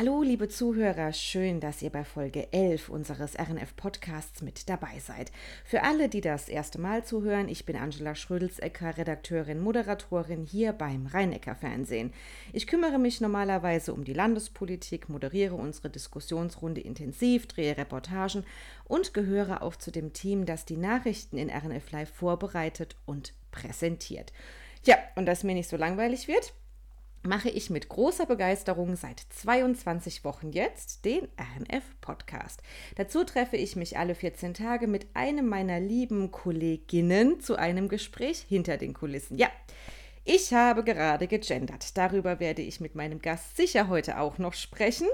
Hallo, liebe Zuhörer, schön, dass ihr bei Folge 11 unseres RNF-Podcasts mit dabei seid. Für alle, die das erste Mal zuhören, ich bin Angela Schrödelsecker, Redakteurin, Moderatorin hier beim Rhein-Neckar Fernsehen. Ich kümmere mich normalerweise um die Landespolitik, moderiere unsere Diskussionsrunde intensiv, drehe Reportagen und gehöre auch zu dem Team, das die Nachrichten in RNF Live vorbereitet und präsentiert. Ja, und dass mir nicht so langweilig wird, mache ich mit großer Begeisterung seit 22 Wochen jetzt den RNF-Podcast. Dazu treffe ich mich alle 14 Tage mit einem meiner lieben Kolleginnen zu einem Gespräch hinter den Kulissen. Ja, ich habe gerade gegendert. Darüber werde ich mit meinem Gast sicher heute auch noch sprechen.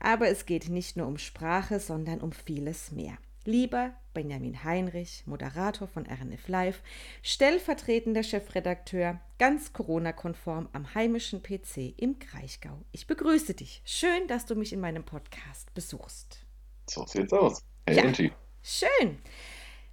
Aber es geht nicht nur um Sprache, sondern um vieles mehr. Lieber Benjamin Heinrich, Moderator von RNF Live, stellvertretender Chefredakteur, ganz Corona-konform am heimischen PC im Kraichgau. Ich begrüße dich. Schön, dass du mich in meinem Podcast besuchst. So sieht's aus. Hey, ja, Angie. Schön.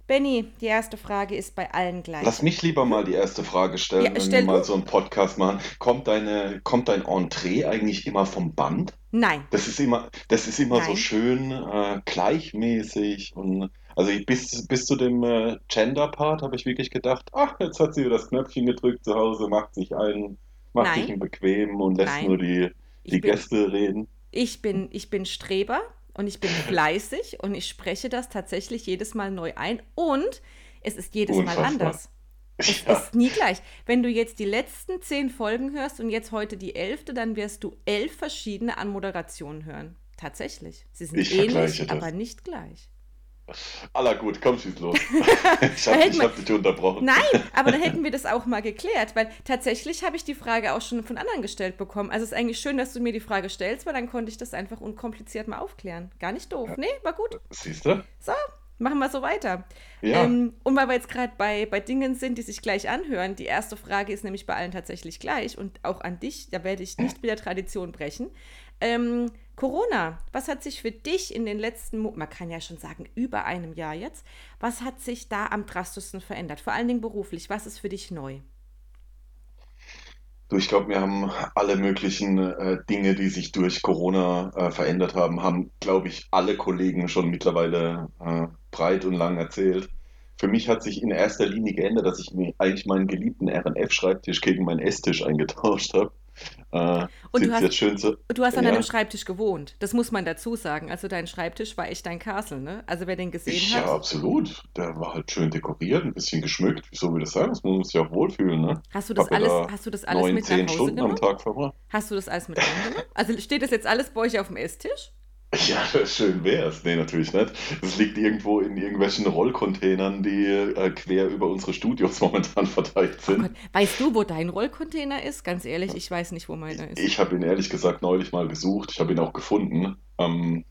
Benny, die erste Frage ist bei allen gleich. Lass mich lieber mal die erste Frage stellen, ja, wenn wir mal so einen Podcast machen. Kommt, deine, kommt dein Entree eigentlich immer vom Band? Nein. Das ist immer, das ist immer so schön äh, gleichmäßig und also bis, bis zu dem äh, Gender-Part habe ich wirklich gedacht, ach, jetzt hat sie das Knöpfchen gedrückt zu Hause, macht sich ein, macht Nein. sich einen bequem und lässt Nein. nur die, die bin, Gäste reden. Ich bin, ich bin Streber und ich bin fleißig und ich spreche das tatsächlich jedes Mal neu ein und es ist jedes Unfassbar. Mal anders. Es ja. ist nie gleich. Wenn du jetzt die letzten zehn Folgen hörst und jetzt heute die elfte, dann wirst du elf verschiedene Anmoderationen hören. Tatsächlich. Sie sind ich ähnlich, aber nicht gleich. Aller gut, komm, schieß los. ich habe hab dich unterbrochen. Nein, aber dann hätten wir das auch mal geklärt, weil tatsächlich habe ich die Frage auch schon von anderen gestellt bekommen. Also es ist eigentlich schön, dass du mir die Frage stellst, weil dann konnte ich das einfach unkompliziert mal aufklären. Gar nicht doof. Ja. Nee, war gut. Siehst du? So, machen wir so weiter. Ja. Ähm, und weil wir jetzt gerade bei, bei Dingen sind, die sich gleich anhören, die erste Frage ist nämlich bei allen tatsächlich gleich und auch an dich, da werde ich nicht wieder Tradition brechen. Ähm, Corona, was hat sich für dich in den letzten, man kann ja schon sagen, über einem Jahr jetzt, was hat sich da am drastischsten verändert? Vor allen Dingen beruflich, was ist für dich neu? Du, ich glaube, wir haben alle möglichen äh, Dinge, die sich durch Corona äh, verändert haben, haben, glaube ich, alle Kollegen schon mittlerweile äh, breit und lang erzählt. Für mich hat sich in erster Linie geändert, dass ich mir eigentlich meinen geliebten RNF-Schreibtisch gegen meinen Esstisch eingetauscht habe. Äh, und du hast, so, du hast an ja. deinem Schreibtisch gewohnt. Das muss man dazu sagen. Also dein Schreibtisch war echt dein Castle, ne? Also wer den gesehen ich, hat. Ja, absolut. Der war halt schön dekoriert, ein bisschen geschmückt. Wieso will das sagen? Das muss sich auch wohlfühlen, ne? Hast du das alles, da hast du das alles 9, mit nach Hause Stunden genommen? am Tag verbracht. Hast du das alles mit? Also steht das jetzt alles bei euch auf dem Esstisch? Ja, schön wär's. Nee, natürlich nicht. Es liegt irgendwo in irgendwelchen Rollcontainern, die äh, quer über unsere Studios momentan verteilt oh sind. Gott. Weißt du, wo dein Rollcontainer ist? Ganz ehrlich, ich weiß nicht, wo meiner ist. Ich habe ihn ehrlich gesagt neulich mal gesucht. Ich habe ihn auch gefunden. Ähm,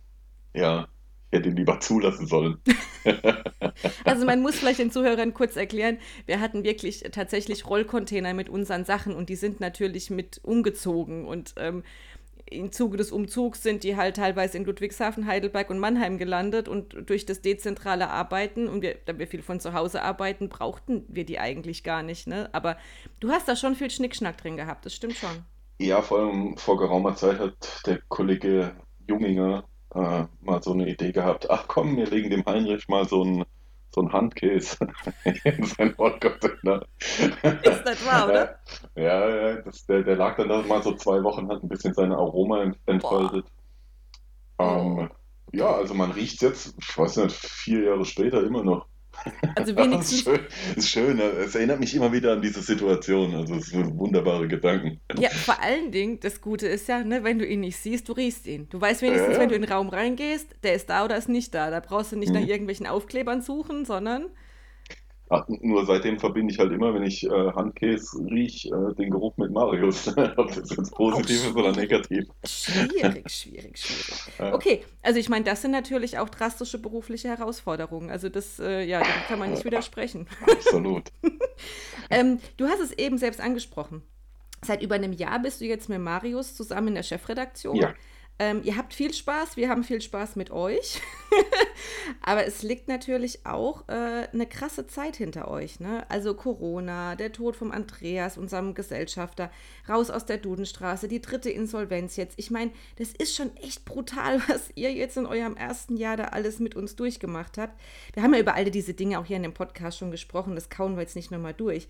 ja, ich hätte ihn lieber zulassen sollen. also man muss vielleicht den Zuhörern kurz erklären, wir hatten wirklich tatsächlich Rollcontainer mit unseren Sachen und die sind natürlich mit umgezogen und ähm, im Zuge des Umzugs sind die halt teilweise in Ludwigshafen, Heidelberg und Mannheim gelandet und durch das dezentrale Arbeiten und wir, da wir viel von zu Hause arbeiten, brauchten wir die eigentlich gar nicht. Ne? Aber du hast da schon viel Schnickschnack drin gehabt, das stimmt schon. Ja, vor allem vor geraumer Zeit hat der Kollege Junginger äh, mal so eine Idee gehabt, ach komm, wir legen dem Heinrich mal so ein so ein Handkäse in sein Rollcontainer. Ist das wahr, oder? Ja, ja, das, der, der lag dann da mal so zwei Wochen, hat ein bisschen seine Aroma entfaltet. Ähm, ja, also man riecht jetzt, ich weiß nicht, vier Jahre später immer noch. Also wenigstens. das ist schön, ist schön. Es erinnert mich immer wieder an diese Situation. Also es sind wunderbare Gedanken. Ja, vor allen Dingen, das Gute ist ja, ne, wenn du ihn nicht siehst, du riechst ihn. Du weißt wenigstens, ja. wenn du in den Raum reingehst, der ist da oder ist nicht da. Da brauchst du nicht mhm. nach irgendwelchen Aufklebern suchen, sondern Ach, nur seitdem verbinde ich halt immer, wenn ich äh, Handkäse rieche, äh, den Geruch mit Marius. Ob das jetzt positiv ist oder negativ. Schwierig, schwierig, schwierig. Okay, also ich meine, das sind natürlich auch drastische berufliche Herausforderungen. Also das, äh, ja, dem kann man nicht widersprechen. Absolut. ähm, du hast es eben selbst angesprochen. Seit über einem Jahr bist du jetzt mit Marius zusammen in der Chefredaktion. Ja. Ähm, ihr habt viel Spaß, wir haben viel Spaß mit euch. Aber es liegt natürlich auch äh, eine krasse Zeit hinter euch. Ne? Also Corona, der Tod vom Andreas, unserem Gesellschafter, raus aus der Dudenstraße, die dritte Insolvenz jetzt. Ich meine, das ist schon echt brutal, was ihr jetzt in eurem ersten Jahr da alles mit uns durchgemacht habt. Wir haben ja über all diese Dinge auch hier in dem Podcast schon gesprochen, das kauen wir jetzt nicht nochmal durch.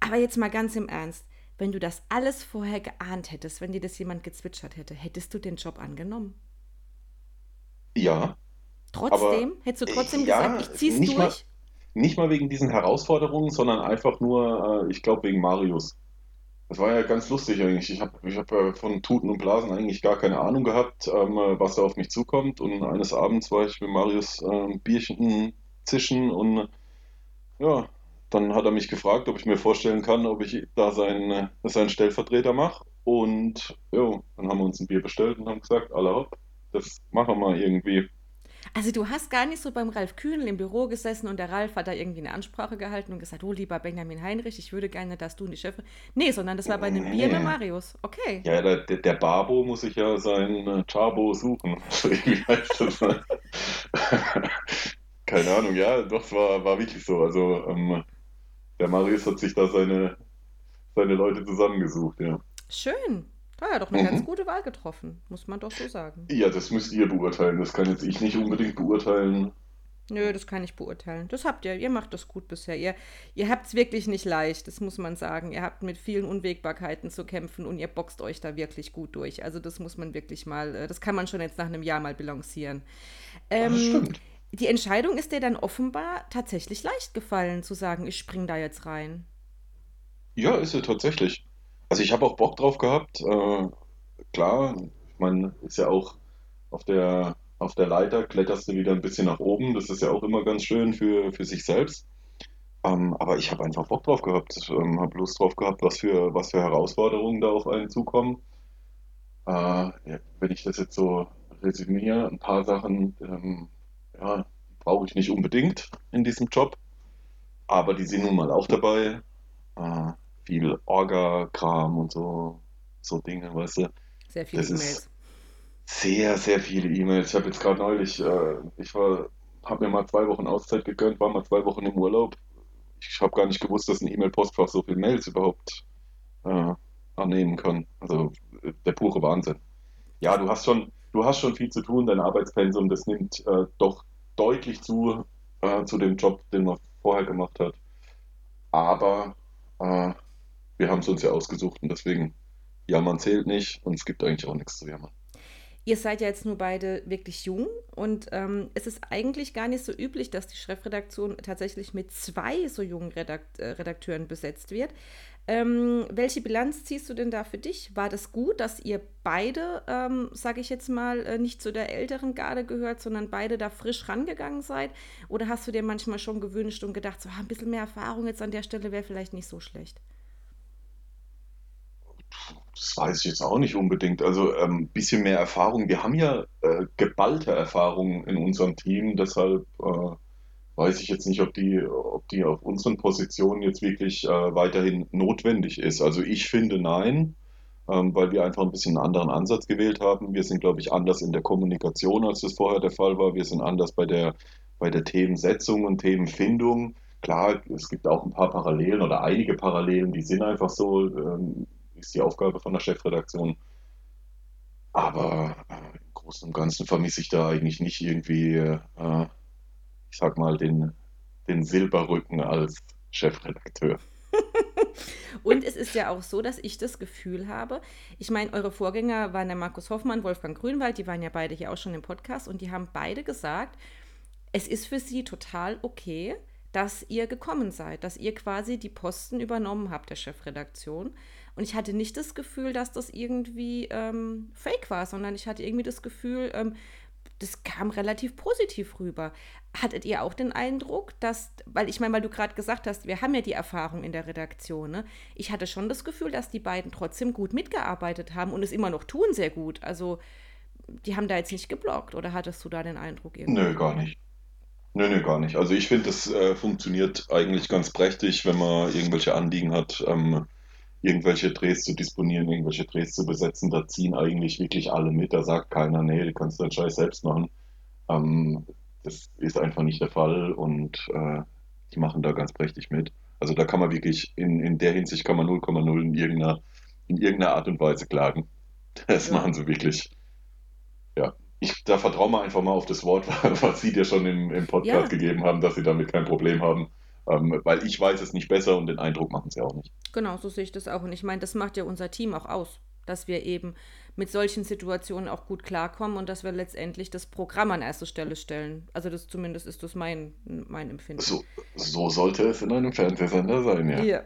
Aber jetzt mal ganz im Ernst wenn du das alles vorher geahnt hättest, wenn dir das jemand gezwitschert hätte, hättest du den Job angenommen? Ja. Trotzdem? Hättest du trotzdem ja, gesagt, ich zieh's nicht durch? Mal, nicht mal wegen diesen Herausforderungen, sondern einfach nur, äh, ich glaube, wegen Marius. Das war ja ganz lustig eigentlich. Ich habe ich hab von Tuten und Blasen eigentlich gar keine Ahnung gehabt, ähm, was da auf mich zukommt. Und eines Abends war ich mit Marius äh, ein Bierchen zischen und ja, dann hat er mich gefragt, ob ich mir vorstellen kann, ob ich da seinen, seinen Stellvertreter mache. Und ja, dann haben wir uns ein Bier bestellt und haben gesagt, alle hopp, das machen wir irgendwie. Also du hast gar nicht so beim Ralf Kühnel im Büro gesessen und der Ralf hat da irgendwie eine Ansprache gehalten und gesagt, oh lieber Benjamin Heinrich, ich würde gerne, dass du die Chefin. Nee, sondern das war bei einem nee. Bier mit Marius. Okay. Ja, der, der Babo muss ich ja sein äh, Chabo suchen. Wie heißt das? Keine Ahnung, ja, doch, es war, war wirklich so. Also ähm, der Marius hat sich da seine, seine Leute zusammengesucht, ja. Schön. Da ja doch eine mhm. ganz gute Wahl getroffen, muss man doch so sagen. Ja, das müsst ihr beurteilen. Das kann jetzt ich nicht unbedingt beurteilen. Nö, das kann ich beurteilen. Das habt ihr. Ihr macht das gut bisher. Ihr, ihr habt es wirklich nicht leicht, das muss man sagen. Ihr habt mit vielen Unwägbarkeiten zu kämpfen und ihr boxt euch da wirklich gut durch. Also das muss man wirklich mal, äh, das kann man schon jetzt nach einem Jahr mal bilancieren. Ähm, das stimmt die Entscheidung ist dir dann offenbar tatsächlich leicht gefallen, zu sagen, ich spring da jetzt rein. Ja, ist sie tatsächlich. Also ich habe auch Bock drauf gehabt. Äh, klar, meine, ist ja auch auf der, auf der Leiter kletterst du wieder ein bisschen nach oben. Das ist ja auch immer ganz schön für, für sich selbst. Ähm, aber ich habe einfach Bock drauf gehabt. Ähm, habe Lust drauf gehabt, was für, was für Herausforderungen da auf einen zukommen. Äh, ja, wenn ich das jetzt so resümiere, ein paar Sachen ähm, ja, brauche ich nicht unbedingt in diesem Job. Aber die sind nun mal auch dabei. Äh, viel Orga-Kram und so, so Dinge, weißt du. Sehr viele E-Mails. Sehr, sehr viele E-Mails. Ich habe jetzt gerade neulich, äh, ich war, habe mir mal zwei Wochen Auszeit gegönnt, war mal zwei Wochen im Urlaub. Ich habe gar nicht gewusst, dass ein E-Mail-Postfach so viele Mails überhaupt äh, annehmen kann. Also der pure Wahnsinn. Ja, du hast schon, du hast schon viel zu tun, dein Arbeitspensum, das nimmt äh, doch deutlich zu, äh, zu dem Job, den man vorher gemacht hat. Aber äh, wir haben es uns ja ausgesucht und deswegen, jammern zählt nicht und es gibt eigentlich auch nichts zu jammern. Ihr seid ja jetzt nur beide wirklich jung und ähm, es ist eigentlich gar nicht so üblich, dass die Chefredaktion tatsächlich mit zwei so jungen Redakt äh, Redakteuren besetzt wird. Ähm, welche Bilanz ziehst du denn da für dich? War das gut, dass ihr beide, ähm, sage ich jetzt mal, äh, nicht zu der älteren Garde gehört, sondern beide da frisch rangegangen seid? Oder hast du dir manchmal schon gewünscht und gedacht, so ah, ein bisschen mehr Erfahrung jetzt an der Stelle wäre vielleicht nicht so schlecht? Das weiß ich jetzt auch nicht unbedingt. Also ein ähm, bisschen mehr Erfahrung. Wir haben ja äh, geballte Erfahrung in unserem Team, deshalb äh, weiß ich jetzt nicht, ob die, ob die auf unseren Positionen jetzt wirklich äh, weiterhin notwendig ist. Also ich finde nein, ähm, weil wir einfach ein bisschen einen anderen Ansatz gewählt haben. Wir sind, glaube ich, anders in der Kommunikation, als das vorher der Fall war. Wir sind anders bei der, bei der Themensetzung und Themenfindung. Klar, es gibt auch ein paar Parallelen oder einige Parallelen, die sind einfach so, ähm, ist die Aufgabe von der Chefredaktion. Aber äh, im Großen und Ganzen vermisse ich da eigentlich nicht irgendwie äh, ich sag mal, den, den Silberrücken als Chefredakteur. Und es ist ja auch so, dass ich das Gefühl habe, ich meine, eure Vorgänger waren der Markus Hoffmann, Wolfgang Grünwald, die waren ja beide hier auch schon im Podcast und die haben beide gesagt, es ist für sie total okay, dass ihr gekommen seid, dass ihr quasi die Posten übernommen habt der Chefredaktion. Und ich hatte nicht das Gefühl, dass das irgendwie ähm, fake war, sondern ich hatte irgendwie das Gefühl, ähm, das kam relativ positiv rüber. Hattet ihr auch den Eindruck, dass, weil ich meine, weil du gerade gesagt hast, wir haben ja die Erfahrung in der Redaktion, ne? Ich hatte schon das Gefühl, dass die beiden trotzdem gut mitgearbeitet haben und es immer noch tun sehr gut. Also, die haben da jetzt nicht geblockt, oder hattest du da den Eindruck irgendwie? Nö, gar nicht. Nö, nö, gar nicht. Also ich finde, das äh, funktioniert eigentlich ganz prächtig, wenn man irgendwelche Anliegen hat. Ähm, irgendwelche Drehs zu disponieren, irgendwelche Drehs zu besetzen. Da ziehen eigentlich wirklich alle mit. Da sagt keiner, nee, du kannst deinen Scheiß selbst machen. Ähm, das ist einfach nicht der Fall und äh, die machen da ganz prächtig mit. Also da kann man wirklich, in, in der Hinsicht kann man 0,0 in irgendeiner, in irgendeiner Art und Weise klagen. Das Ja. machen sie wirklich. Ja. Ich, da vertrauen wir einfach mal auf das Wort, was Sie dir schon im, im Podcast Ja. gegeben haben, dass Sie damit kein Problem haben. Ähm, weil ich weiß es nicht besser und den Eindruck machen Sie auch nicht. Genau, so sehe ich das auch. Und ich meine, das macht ja unser Team auch aus, dass wir eben mit solchen Situationen auch gut klarkommen und dass wir letztendlich das Programm an erste Stelle stellen. Also das zumindest ist das mein, mein Empfinden. So, so sollte es in einem Fernsehsender sein, ja. Ja.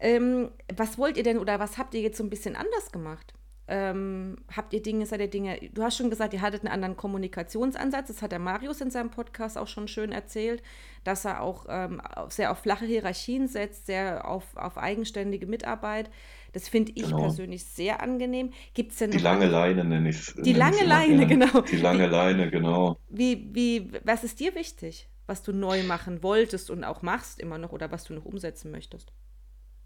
Ähm, was wollt ihr denn oder was habt ihr jetzt so ein bisschen anders gemacht? Ähm, habt ihr Dinge, seid ihr Dinge, du hast schon gesagt, ihr hattet einen anderen Kommunikationsansatz, das hat der Marius in seinem Podcast auch schon schön erzählt, dass er auch ähm, sehr auf flache Hierarchien setzt, sehr auf, auf eigenständige Mitarbeit. Das finde ich Genau. persönlich sehr angenehm. Gibt es denn Die lange Leine nenne ich es. Die lange Leine, genau. Die lange Leine, genau. Wie, wie, was ist dir wichtig, was du neu machen wolltest und auch machst immer noch oder was du noch umsetzen möchtest?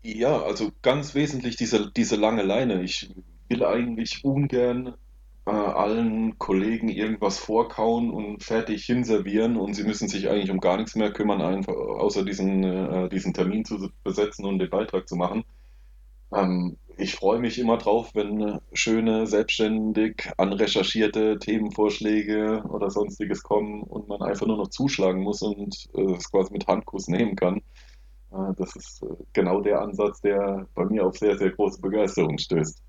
Ja, also ganz wesentlich diese, diese lange Leine. Ich will eigentlich ungern äh, allen Kollegen irgendwas vorkauen und fertig hinservieren und sie müssen sich eigentlich um gar nichts mehr kümmern, einfach außer diesen, äh, diesen Termin zu besetzen und den Beitrag zu machen. Ähm, ich freue mich immer drauf, wenn schöne, selbstständig anrecherchierte Themenvorschläge oder sonstiges kommen und man einfach nur noch zuschlagen muss und äh, es quasi mit Handkuss nehmen kann. Äh, das ist äh, genau der Ansatz, der bei mir auf sehr, sehr große Begeisterung stößt.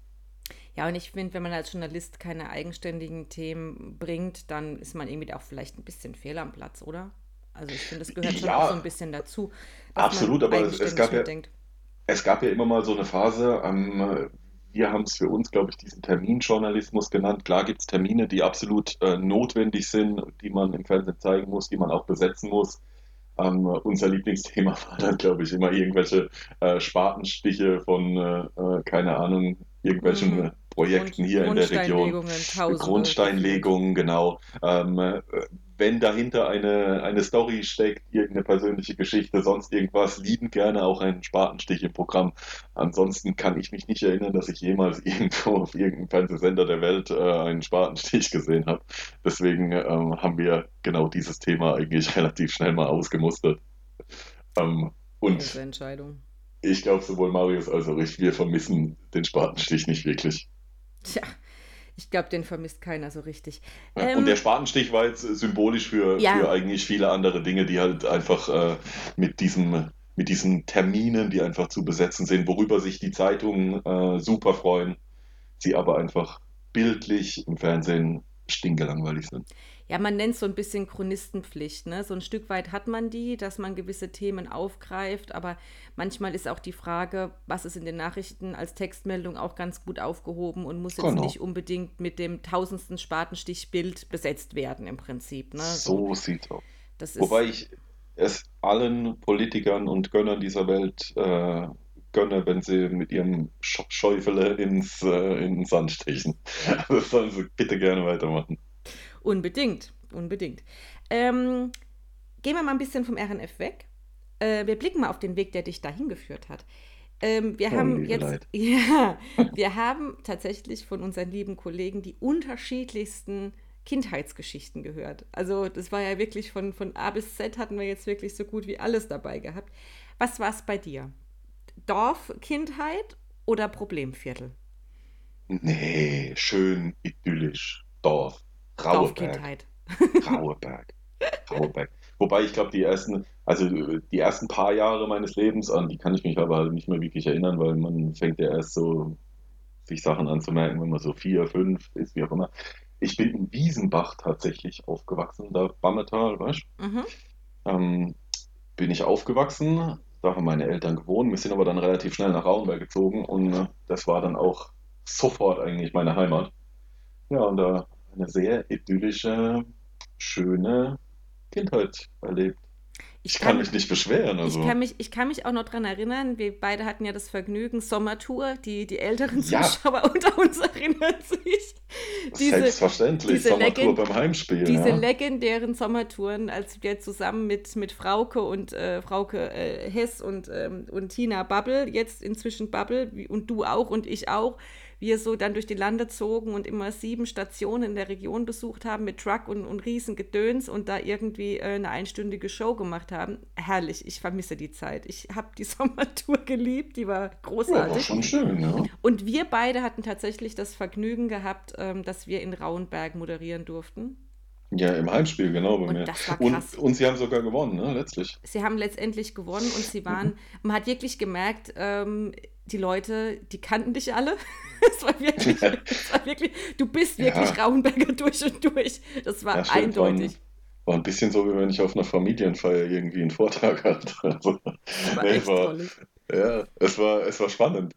Ja, und ich finde, wenn man als Journalist keine eigenständigen Themen bringt, dann ist man irgendwie auch vielleicht ein bisschen fehl am Platz, oder? Also ich finde, das gehört schon Ja, auch so ein bisschen dazu, absolut, aber es, gab ja, es gab ja immer mal so eine Phase, ähm, wir haben es für uns, glaube ich, diesen Terminjournalismus genannt. Klar gibt es Termine, die absolut äh, notwendig sind, die man im Fernsehen zeigen muss, die man auch besetzen muss. Ähm, unser Lieblingsthema war dann, glaube ich, immer irgendwelche äh, Spatenstiche von, äh, äh, keine Ahnung, irgendwelchen Mhm. Projekten Grund, hier in der Region. Grundsteinlegungen, Tausende. Grundsteinlegungen, genau. Ähm, äh, wenn dahinter eine, eine Story steckt, irgendeine persönliche Geschichte, sonst irgendwas, lieben gerne auch einen Spatenstich im Programm. Ansonsten kann ich mich nicht erinnern, dass ich jemals irgendwo auf irgendeinem Fernsehsender der Welt äh, einen Spatenstich gesehen habe. Deswegen ähm, haben wir genau dieses Thema eigentlich relativ schnell mal ausgemustert. Ähm, und Entscheidung. ich glaube, sowohl Marius als auch ich, wir vermissen den Spatenstich nicht wirklich. Tja, ich glaube, den vermisst keiner so richtig. Ja, Ähm, und der Spatenstich war jetzt symbolisch für, Ja. für eigentlich viele andere Dinge, die halt einfach äh, mit diesem, mit diesen Terminen, die einfach zu besetzen sind, worüber sich die Zeitungen äh, super freuen, sie aber einfach bildlich im Fernsehen stinkelangweilig sind. Ja, man nennt es so ein bisschen Chronistenpflicht, ne? So ein Stück weit hat man die, dass man gewisse Themen aufgreift, aber manchmal ist auch die Frage, was ist in den Nachrichten als Textmeldung auch ganz gut aufgehoben und muss jetzt Genau. nicht unbedingt mit dem tausendsten Spatenstichbild besetzt werden im Prinzip, ne? So, So sieht's aus. Wobei ich es allen Politikern und Gönnern dieser Welt äh, gönne, wenn sie mit ihrem Sch Schäufele ins, äh, in den Sand stechen. Das sollen sie bitte gerne weitermachen. Unbedingt, unbedingt. Ähm, gehen wir mal ein bisschen vom RNF weg. Äh, wir blicken mal auf den Weg, der dich dahin geführt hat. Ähm, wir Oh, haben jetzt, Leid. ja, wir haben tatsächlich von unseren lieben Kollegen die unterschiedlichsten Kindheitsgeschichten gehört. Also das war ja wirklich von, von A bis Z hatten wir jetzt wirklich so gut wie alles dabei gehabt. Was war es bei dir? Dorfkindheit oder Problemviertel? Nee, schön idyllisch. Dorf. Raueberg. Raueberg. Raueberg. Wobei ich glaube, die ersten, also äh, die ersten paar Jahre meines Lebens, an die kann ich mich aber halt nicht mehr wirklich erinnern, weil man fängt ja erst so sich Sachen anzumerken, wenn man so vier, fünf ist, wie auch immer. Ich bin in Wiesenbach tatsächlich aufgewachsen, da Bammetal, weißt du? Mhm. Ähm, bin ich aufgewachsen, da haben meine Eltern gewohnt, wir sind aber dann relativ schnell nach Rauenberg gezogen und äh, das war dann auch sofort eigentlich meine Heimat. Ja, und da eine sehr idyllische, schöne Kindheit erlebt. ich, ich kann, kann, mich nicht beschweren. Also. Ich, kann mich, ich kann mich auch noch daran erinnern, wir beide hatten ja das Vergnügen, Sommertour, die, die älteren Zuschauer ja. unter uns erinnern sich. Diese, Selbstverständlich, diese Sommertour beim Heimspiel. Diese ja. legendären Sommertouren, als wir zusammen mit, mit Frauke und äh, Frauke äh, Hess und, ähm, und Tina Bubble, jetzt inzwischen Bubble, und du auch und ich auch, wir so dann durch die Lande zogen und immer sieben Stationen in der Region besucht haben mit Truck und, und Riesengedöns und da irgendwie äh, eine einstündige Show gemacht haben. Herrlich, ich vermisse die Zeit. Ich habe die Sommertour geliebt, die war großartig. Ja, war schon schön, ja. Und wir beide hatten tatsächlich das Vergnügen gehabt, ähm, dass wir in Rauenberg moderieren durften. Ja, im Heimspiel, genau bei und mir. Und, und sie haben sogar gewonnen, ne, letztlich. Sie haben letztendlich gewonnen und sie waren, man hat wirklich gemerkt, ähm, die Leute, die kannten dich alle. es, war wirklich, es war wirklich, du bist wirklich ja. Rauenberger durch und durch. Das war ja, eindeutig. War, war, ein bisschen so, wie wenn ich auf einer Familienfeier irgendwie einen Vortrag hatte. Also, war nee, war, ja, es war, es war spannend.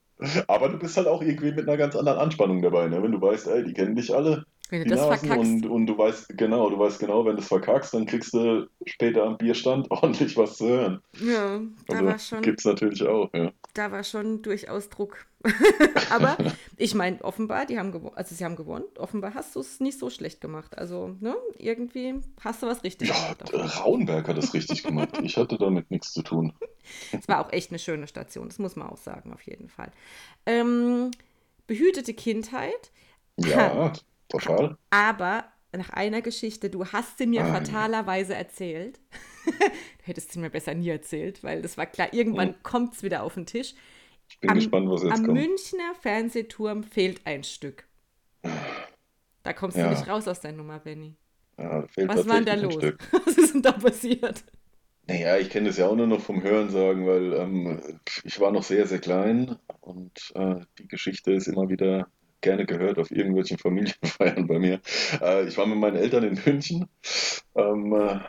Aber du bist halt auch irgendwie mit einer ganz anderen Anspannung dabei, ne? wenn du weißt, ey, die kennen dich alle, wenn du das Nasen verkackst. Und, und du weißt genau, du weißt genau, wenn du es verkackst, dann kriegst du später am Bierstand ordentlich was zu hören. Ja, da also, war schon. Gibt es natürlich auch, ja. Da war schon durchaus Druck. Aber ich meine, offenbar, die haben gewonnen, also sie haben gewonnen, offenbar hast du es nicht so schlecht gemacht. Also, ne, irgendwie hast du was richtig ja, gemacht. Ja, Rauenberg hat es richtig gemacht. Ich hatte damit nichts zu tun. Es war auch echt eine schöne Station, das muss man auch sagen, auf jeden Fall. Ähm, behütete Kindheit. Ja, Total. Aber nach einer Geschichte, du hast sie mir ah, fatalerweise ja. erzählt. du hättest sie mir besser nie erzählt, weil das war klar, irgendwann hm. kommt es wieder auf den Tisch. Ich bin am, gespannt, was jetzt am kommt. Am Münchner Fernsehturm fehlt ein Stück. Da kommst ja. du nicht raus aus der Nummer, Benny. Ja, was war denn da los? Was ist denn da passiert? Naja, ich kenne das ja auch nur noch vom Hören sagen, weil ähm, ich war noch sehr, sehr klein und äh, die Geschichte ist immer wieder gerne gehört auf irgendwelchen Familienfeiern bei mir. Äh, ich war mit meinen Eltern in München, ähm, äh,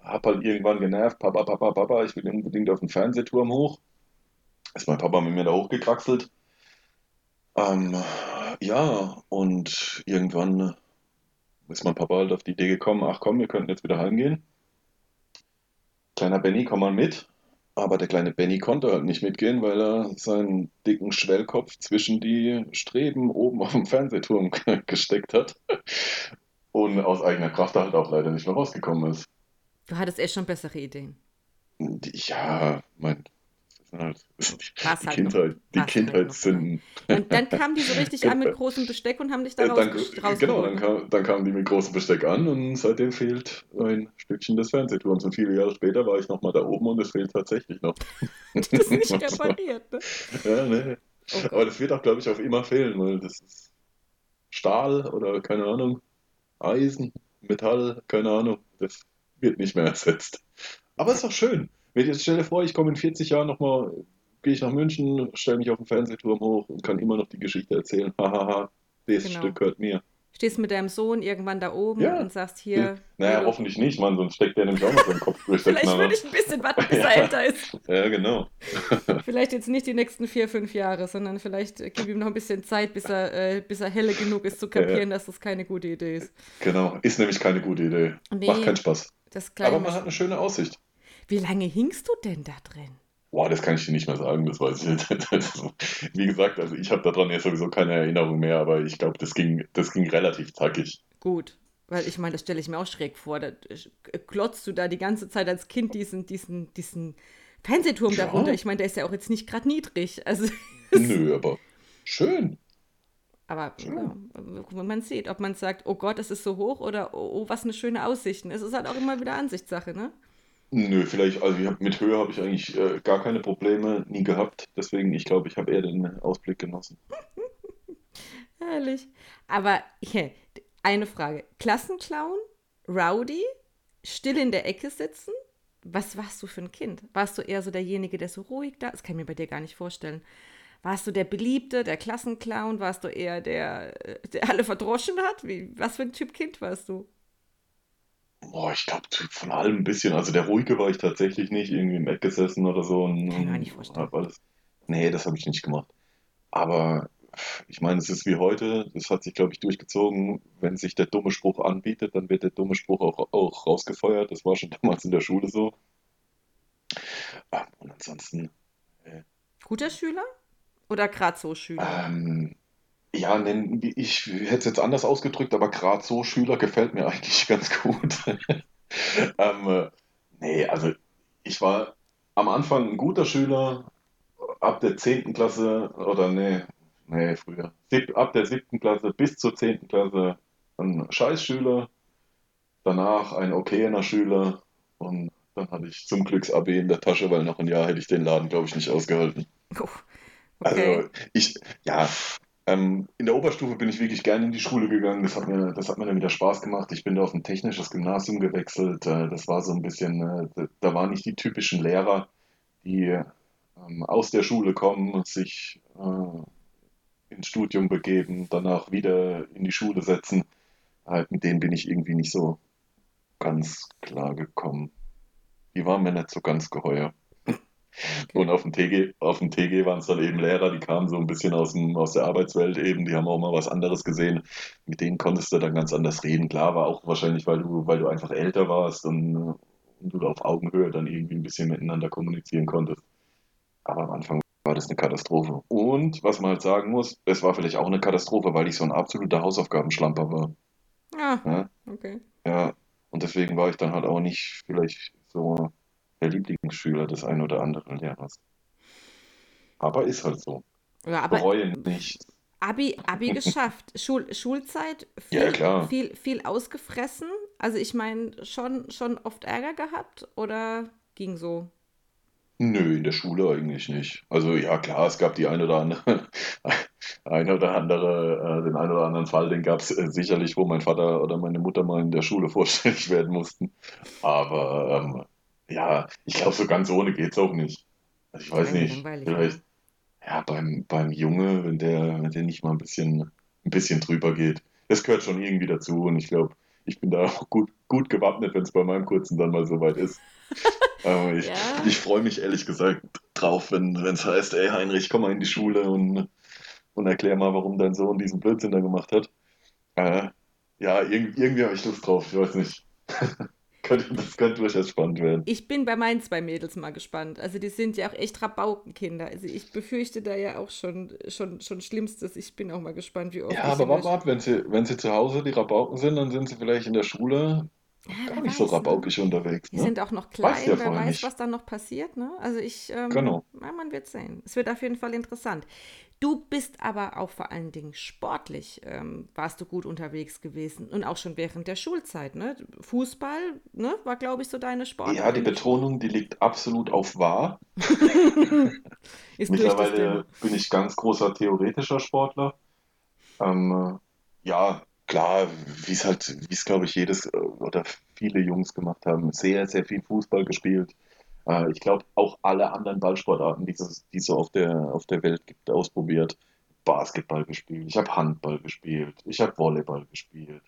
hab halt irgendwann genervt, Papa, Papa, Papa, ich will unbedingt auf den Fernsehturm hoch. Ist mein Papa mit mir da hochgekraxelt. Ähm, ja, und irgendwann ist mein Papa halt auf die Idee gekommen, ach komm, wir könnten jetzt wieder heimgehen. Kleiner Benny, komm mal mit. Aber der kleine Benny konnte halt nicht mitgehen, weil er seinen dicken Schwellkopf zwischen die Streben oben auf dem Fernsehturm gesteckt hat und aus eigener Kraft halt auch leider nicht mehr rausgekommen ist. Du hattest echt schon bessere Ideen. Ja, mein halt, die, halt Kindheit, die Kindheitssünden. Und dann kamen die so richtig an mit großem Besteck und haben dich da dann, raus, Genau, dann, kam, dann kamen die mit großem Besteck an und seitdem fehlt ein Stückchen des Fernsehturms. Und viele Jahre später war ich nochmal da oben und es fehlt tatsächlich noch. das ist nicht repariert, ne? Ja, ne. Oh Aber das wird auch, glaube ich, auf immer fehlen, weil das ist Stahl oder keine Ahnung, Eisen, Metall, keine Ahnung. Das wird nicht mehr ersetzt. Aber es ist doch schön. Jetzt stell dir vor, ich komme in 40 Jahren nochmal, gehe ich nach München, stelle mich auf den Fernsehturm hoch und kann immer noch die Geschichte erzählen. Hahaha, das genau. Stück gehört mir. Stehst mit deinem Sohn irgendwann da oben ja. und sagst hier. Ja. Naja, hoffentlich nicht, Mann, sonst steckt der nämlich auch noch seinen Kopf durch. Vielleicht würde ich ein bisschen warten, bis er älter ist. Ja, genau. vielleicht jetzt nicht die nächsten vier, fünf Jahre, sondern vielleicht gib ihm noch ein bisschen Zeit, bis er, äh, bis er helle genug ist zu kapieren, dass das keine gute Idee ist. Genau, ist nämlich keine gute Idee. Nee, Macht keinen Spaß. Aber man hat eine schöne Aussicht. Wie lange hingst du denn da drin? Boah, das kann ich dir nicht mehr sagen, das weiß ich nicht. Wie gesagt, also ich habe daran ja sowieso keine Erinnerung mehr, aber ich glaube, das ging, das ging relativ zackig. Gut, weil ich meine, das stelle ich mir auch schräg vor. Da klotzt du da die ganze Zeit als Kind diesen, diesen, diesen Fernsehturm ja. darunter. Ich meine, der ist ja auch jetzt nicht gerade niedrig. Also, Nö, aber schön. Aber ja, man sieht, ob man sagt, oh Gott, es ist so hoch oder oh, oh, was eine schöne Aussicht. Es ist halt auch immer wieder Ansichtssache, ne? Nö, vielleicht, also ich hab, mit Höhe habe ich eigentlich äh, gar keine Probleme nie gehabt. Deswegen, ich glaube, ich habe eher den Ausblick genossen. Herrlich. Aber hier, eine Frage. Klassenclown, Rowdy, still in der Ecke sitzen? Was warst du für ein Kind? Warst du eher so derjenige, der so ruhig da ist? Das kann ich mir bei dir gar nicht vorstellen. Warst du der Beliebte, der Klassenclown? Warst du eher der, äh, der alle verdroschen hat? Wie, was für ein Typ Kind warst du? Boah, ich glaube von allem ein bisschen. Also der ruhige war ich tatsächlich nicht, irgendwie im Eck gesessen oder so. Und, Kann ich mir nicht vorstellen. Alles. Nee, das habe ich nicht gemacht. Aber ich meine, es ist wie heute, das hat sich, glaube ich, durchgezogen. Wenn sich der dumme Spruch anbietet, dann wird der dumme Spruch auch, auch rausgefeuert. Das war schon damals in der Schule so. Ah, und ansonsten, Guter Schüler oder gerade so Schüler? ähm, ja, ich hätte es jetzt anders ausgedrückt, aber gerade so Schüler gefällt mir eigentlich ganz gut. Ähm, äh, nee, also ich war am Anfang ein guter Schüler, ab der zehnten Klasse, oder nee, nee, früher, Sieb, ab der siebten Klasse bis zur zehnten Klasse ein Scheißschüler, danach ein okayer Schüler und dann hatte ich zum Glücks Abi in der Tasche, weil noch ein Jahr hätte ich den Laden, glaube ich, nicht ausgehalten. Oh, okay. Also ich, ja, ähm, in der Oberstufe bin ich wirklich gerne in die Schule gegangen. Das hat mir, das hat mir dann wieder Spaß gemacht. Ich bin da auf ein technisches Gymnasium gewechselt. Äh, das war so ein bisschen, äh, da, waren nicht die typischen Lehrer, die ähm, aus der Schule kommen und sich äh, ins Studium begeben, danach wieder in die Schule setzen. Halt, mit denen bin ich irgendwie nicht so ganz klar gekommen. Die waren mir nicht so ganz geheuer. Und Okay. auf dem TG, auf dem TG waren es dann eben Lehrer, die kamen so ein bisschen aus dem, aus der Arbeitswelt eben, die haben auch mal was anderes gesehen. Mit denen konntest du dann ganz anders reden. Klar, war auch wahrscheinlich, weil du, weil du einfach älter warst und, und du auf Augenhöhe dann irgendwie ein bisschen miteinander kommunizieren konntest. Aber am Anfang war das eine Katastrophe. Und was man halt sagen muss, es war vielleicht auch eine Katastrophe, weil ich so ein absoluter Hausaufgabenschlamper war. Ah, Ja, okay. ja. Und deswegen war ich dann halt auch nicht vielleicht so der Lieblingsschüler des einen oder anderen Lehrers. Aber ist halt so. Ja, aber Bereue nicht. Abi, Abi geschafft. Schul, Schulzeit Ja, viel, klar. viel, viel ausgefressen. Also ich meine, schon, schon oft Ärger gehabt oder ging so? Nö, in der Schule eigentlich nicht. Also ja, klar, es gab die ein oder andere, ein oder andere, äh, den ein oder anderen Fall, den gab es äh, sicherlich, wo mein Vater oder meine Mutter mal in der Schule vorstellig werden mussten. Aber ähm, ja, ich glaube, so ganz ohne geht's auch nicht. Also ich weiß nicht, langweilig, vielleicht, ja, beim, beim Junge, wenn der, wenn der nicht mal ein bisschen, ein bisschen drüber geht. Das gehört schon irgendwie dazu und ich glaube, ich bin da auch gut, gut gewappnet, wenn es bei meinem Kurzen dann mal soweit ist. Aber ich, Ja, ich freue mich ehrlich gesagt drauf, wenn es heißt, ey Heinrich, komm mal in die Schule und, und erklär mal, warum dein Sohn diesen Blödsinn da gemacht hat. Äh, ja, irg irgendwie habe ich Lust drauf, ich weiß nicht. Könnte, das könnte durchaus spannend werden. ich bin bei meinen zwei Mädels mal gespannt. Also die sind ja auch echt Rabaukenkinder. Also ich befürchte da ja auch schon, schon, schon Schlimmstes. Ich bin auch mal gespannt, wie Ja, oft ich aber warte ab, wenn sie, wenn sie zu Hause die Rabauken sind, dann sind sie vielleicht in der Schule ja, gar nicht so weiß, ne? rabaukig unterwegs, Die ne? sind auch noch Weißt du ja klein, wer weiß, nicht. was dann noch passiert, ne? Also ich, ähm, Genau. na, man wird sehen. Es wird auf jeden Fall interessant. Du bist aber auch vor allen Dingen sportlich, ähm, warst du gut unterwegs gewesen und auch schon während der Schulzeit, ne? Fußball, ne, war, glaube ich, so deine Ja, Sportart die der Schule. Betonung, die liegt absolut auf wahr. Mittlerweile bin ich ganz großer theoretischer Sportler. Ähm, äh, ja, klar, wie es halt, wie es glaube ich jedes äh, oder viele Jungs gemacht haben, sehr, sehr viel Fußball gespielt. Äh, ich glaube auch alle anderen Ballsportarten, die es, die es so auf der, auf der Welt gibt, ausprobiert. Basketball gespielt, ich habe Handball gespielt, ich habe Volleyball gespielt.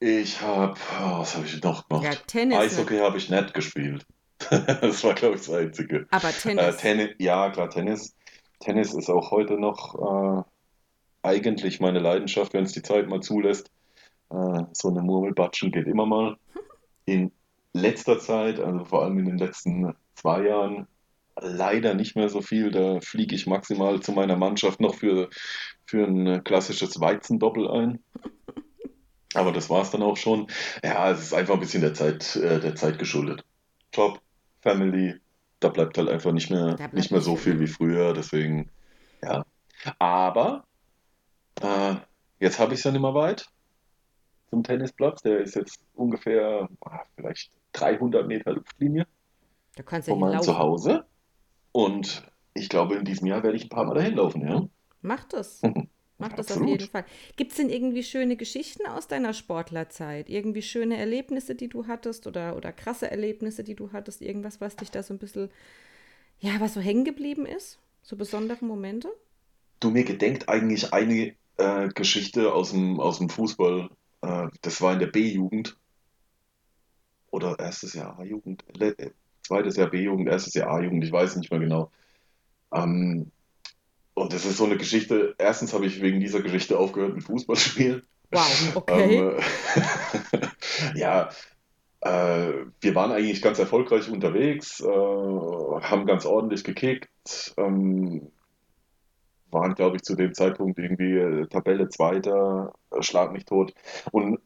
Ich habe, was habe ich noch Ja, gemacht? Tennis, ne? Eishockey habe ich nicht gespielt. Das war, glaube ich, das Einzige. Aber Äh, Tennis. Tennis, ja, klar, Tennis. Tennis ist auch heute noch äh, eigentlich meine Leidenschaft, wenn es die Zeit mal zulässt. Äh, so eine Murmelbatschen geht immer mal. In letzter Zeit, also vor allem in den letzten zwei Jahren, leider nicht mehr so viel. Da fliege ich maximal zu meiner Mannschaft noch für, für ein klassisches Weizendoppel ein. Aber das war es dann auch schon. Ja, es ist einfach ein bisschen der Zeit, äh, der Zeit geschuldet. Job, Family, da bleibt halt einfach nicht mehr, nicht mehr so viel, wie früher. Deswegen, ja. Aber äh, jetzt habe ich es ja nicht mehr weit zum Tennisplatz. Der ist jetzt ungefähr ah, vielleicht 300 Meter Luftlinie Da kannst du ja von meinem. Zuhause. Und ich glaube, in diesem Jahr werde ich ein paar Mal dahin laufen, ja. Mach das. Mach das auf jeden. Fall. Gibt es denn irgendwie schöne Geschichten aus deiner Sportlerzeit? Irgendwie schöne Erlebnisse, die du hattest oder, oder krasse Erlebnisse, die du hattest? Irgendwas, was dich da so ein bisschen, ja, was so hängen geblieben ist? So besondere Momente? Du, mir gedenkt eigentlich eine äh, Geschichte aus dem, aus dem Fußball. Äh, das war in der B-Jugend oder erstes Jahr A-Jugend, äh, zweites Jahr B-Jugend, erstes Jahr A-Jugend, ich weiß nicht mehr genau. Ähm, und das ist so eine Geschichte. Erstens habe ich wegen dieser Geschichte aufgehört mit Fußballspielen. Wow, Ähm, okay. äh, ja, Äh, wir waren eigentlich ganz erfolgreich unterwegs, äh, haben ganz ordentlich gekickt, ähm, waren, glaube ich, zu dem Zeitpunkt irgendwie äh, Tabelle Zweiter, äh, Schlag mich tot. Und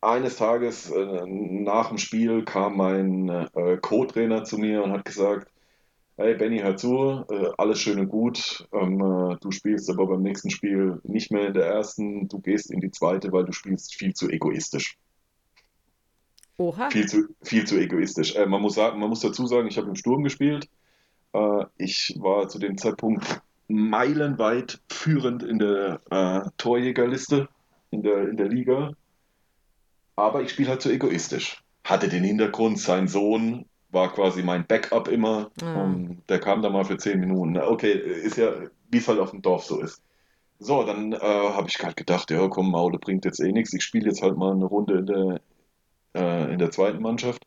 eines Tages äh, nach dem Spiel kam mein äh, Co-Trainer zu mir und hat gesagt, hey Benny, hör zu, äh, alles schön und gut, ähm, äh, du spielst aber beim nächsten Spiel nicht mehr in der ersten, du gehst in die zweite, weil du spielst viel zu egoistisch. Oha. Viel zu, viel zu egoistisch. Man muss sagen, man muss dazu sagen, ich habe im Sturm gespielt. Ich war zu dem Zeitpunkt meilenweit führend in der äh, Torjägerliste in der, in der Liga. Aber ich spiele halt zu egoistisch. Hatte den Hintergrund, sein Sohn war quasi mein Backup immer. Ah. Und der kam da mal für zehn Minuten. Okay, ist ja, wie es halt auf dem Dorf so ist. So, dann äh, habe ich halt gedacht, ja komm, Maule bringt jetzt eh nichts. Ich spiele jetzt halt mal eine Runde in der, äh, in der zweiten Mannschaft.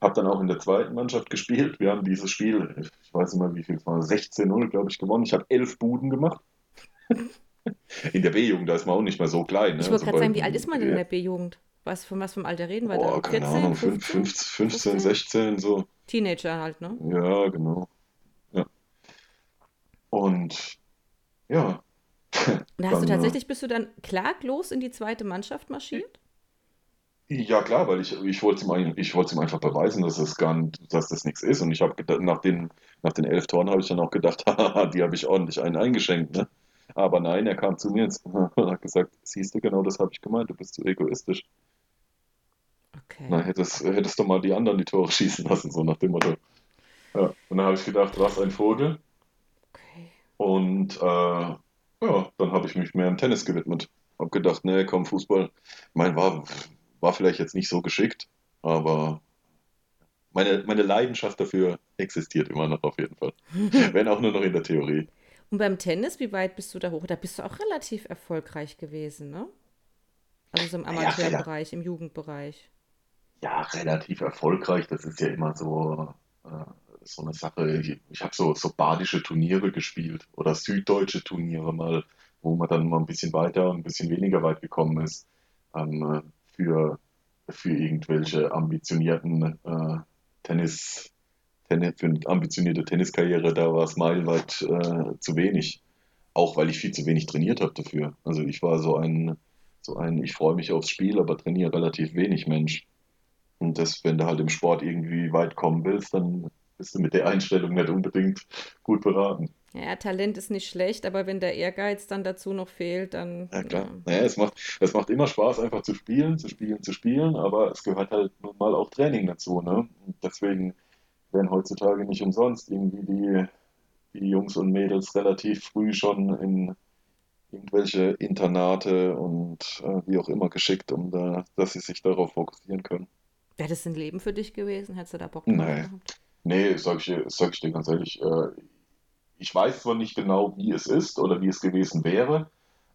Habe dann auch in der zweiten Mannschaft gespielt. Wir haben dieses Spiel, ich weiß nicht mehr wie viel es war, 16-0, glaube ich, gewonnen. Ich habe elf Buden gemacht. In der B-Jugend, da ist man auch nicht mehr so klein. Ne? Ich wollte Also gerade sagen, wie alt ist man denn in der B-Jugend? Was, von was vom Alter reden wir boah, da? keine 14, Ahnung, fünf- 15, fünf- 15, 15? 16, so. Teenager halt, ne? Ja, genau. Ja. Und ja, Und da hast du dann, äh, tatsächlich, bist du dann klaglos in die zweite Mannschaft marschiert? Ja klar, weil ich, ich wollte es ihm, ein- ich wollte ihm einfach beweisen, dass es gar nicht, dass das nichts ist. Und ich habe gedacht, nach den, nach den elf Toren habe ich dann auch gedacht, haha, die habe ich ordentlich einen eingeschenkt, ne? Aber nein, er kam zu mir und hat gesagt, siehst du, genau das habe ich gemeint, du bist zu egoistisch. Na, Okay. hättest, hättest du mal die anderen die Tore schießen lassen, so nach dem Motto. Ja. Und dann habe ich gedacht, was ein Vogel. Okay. Und äh, ja, dann habe ich mich mehr im Tennis gewidmet. Hab gedacht, nee, komm, Fußball. Mein war, war vielleicht jetzt nicht so geschickt, aber meine, meine Leidenschaft dafür existiert immer noch auf jeden Fall. Wenn auch nur noch in der Theorie. Und beim Tennis, wie weit bist du da hoch? Da bist du auch relativ erfolgreich gewesen, ne? Also so im Ja, Amateurbereich, im Jugendbereich. ja, relativ erfolgreich. Das ist ja immer so, äh, so eine Sache. Ich, ich habe so, so badische Turniere gespielt oder süddeutsche Turniere mal, wo man dann mal ein bisschen weiter, ein bisschen weniger weit gekommen ist. Ähm, äh, für, für irgendwelche ambitionierten äh, Tennis, Tennis, für eine ambitionierte Tenniskarriere, da war es meilenweit äh, zu wenig. Auch weil ich viel zu wenig trainiert habe dafür. Also ich war so ein, so ein, ich freue mich aufs Spiel, aber trainiere relativ wenig Mensch. Und das, wenn du halt im Sport irgendwie weit kommen willst, dann bist du mit der Einstellung nicht unbedingt gut beraten. Ja, Talent ist nicht schlecht, aber wenn der Ehrgeiz dann dazu noch fehlt, dann, Ja, ja. klar. Naja, es macht, es macht immer Spaß, einfach zu spielen, zu spielen, zu spielen, aber es gehört halt nun mal auch Training dazu, ne? Und deswegen werden heutzutage nicht umsonst irgendwie die, die Jungs und Mädels relativ früh schon in irgendwelche Internate und äh, wie auch immer geschickt, um da, dass sie sich darauf fokussieren können. Wäre das ein Leben für dich gewesen? Hättest du da Bock drauf Nee, nee, sag ich, dir- sag ich dir ganz ehrlich, äh, ich weiß zwar nicht genau, wie es ist oder wie es gewesen wäre,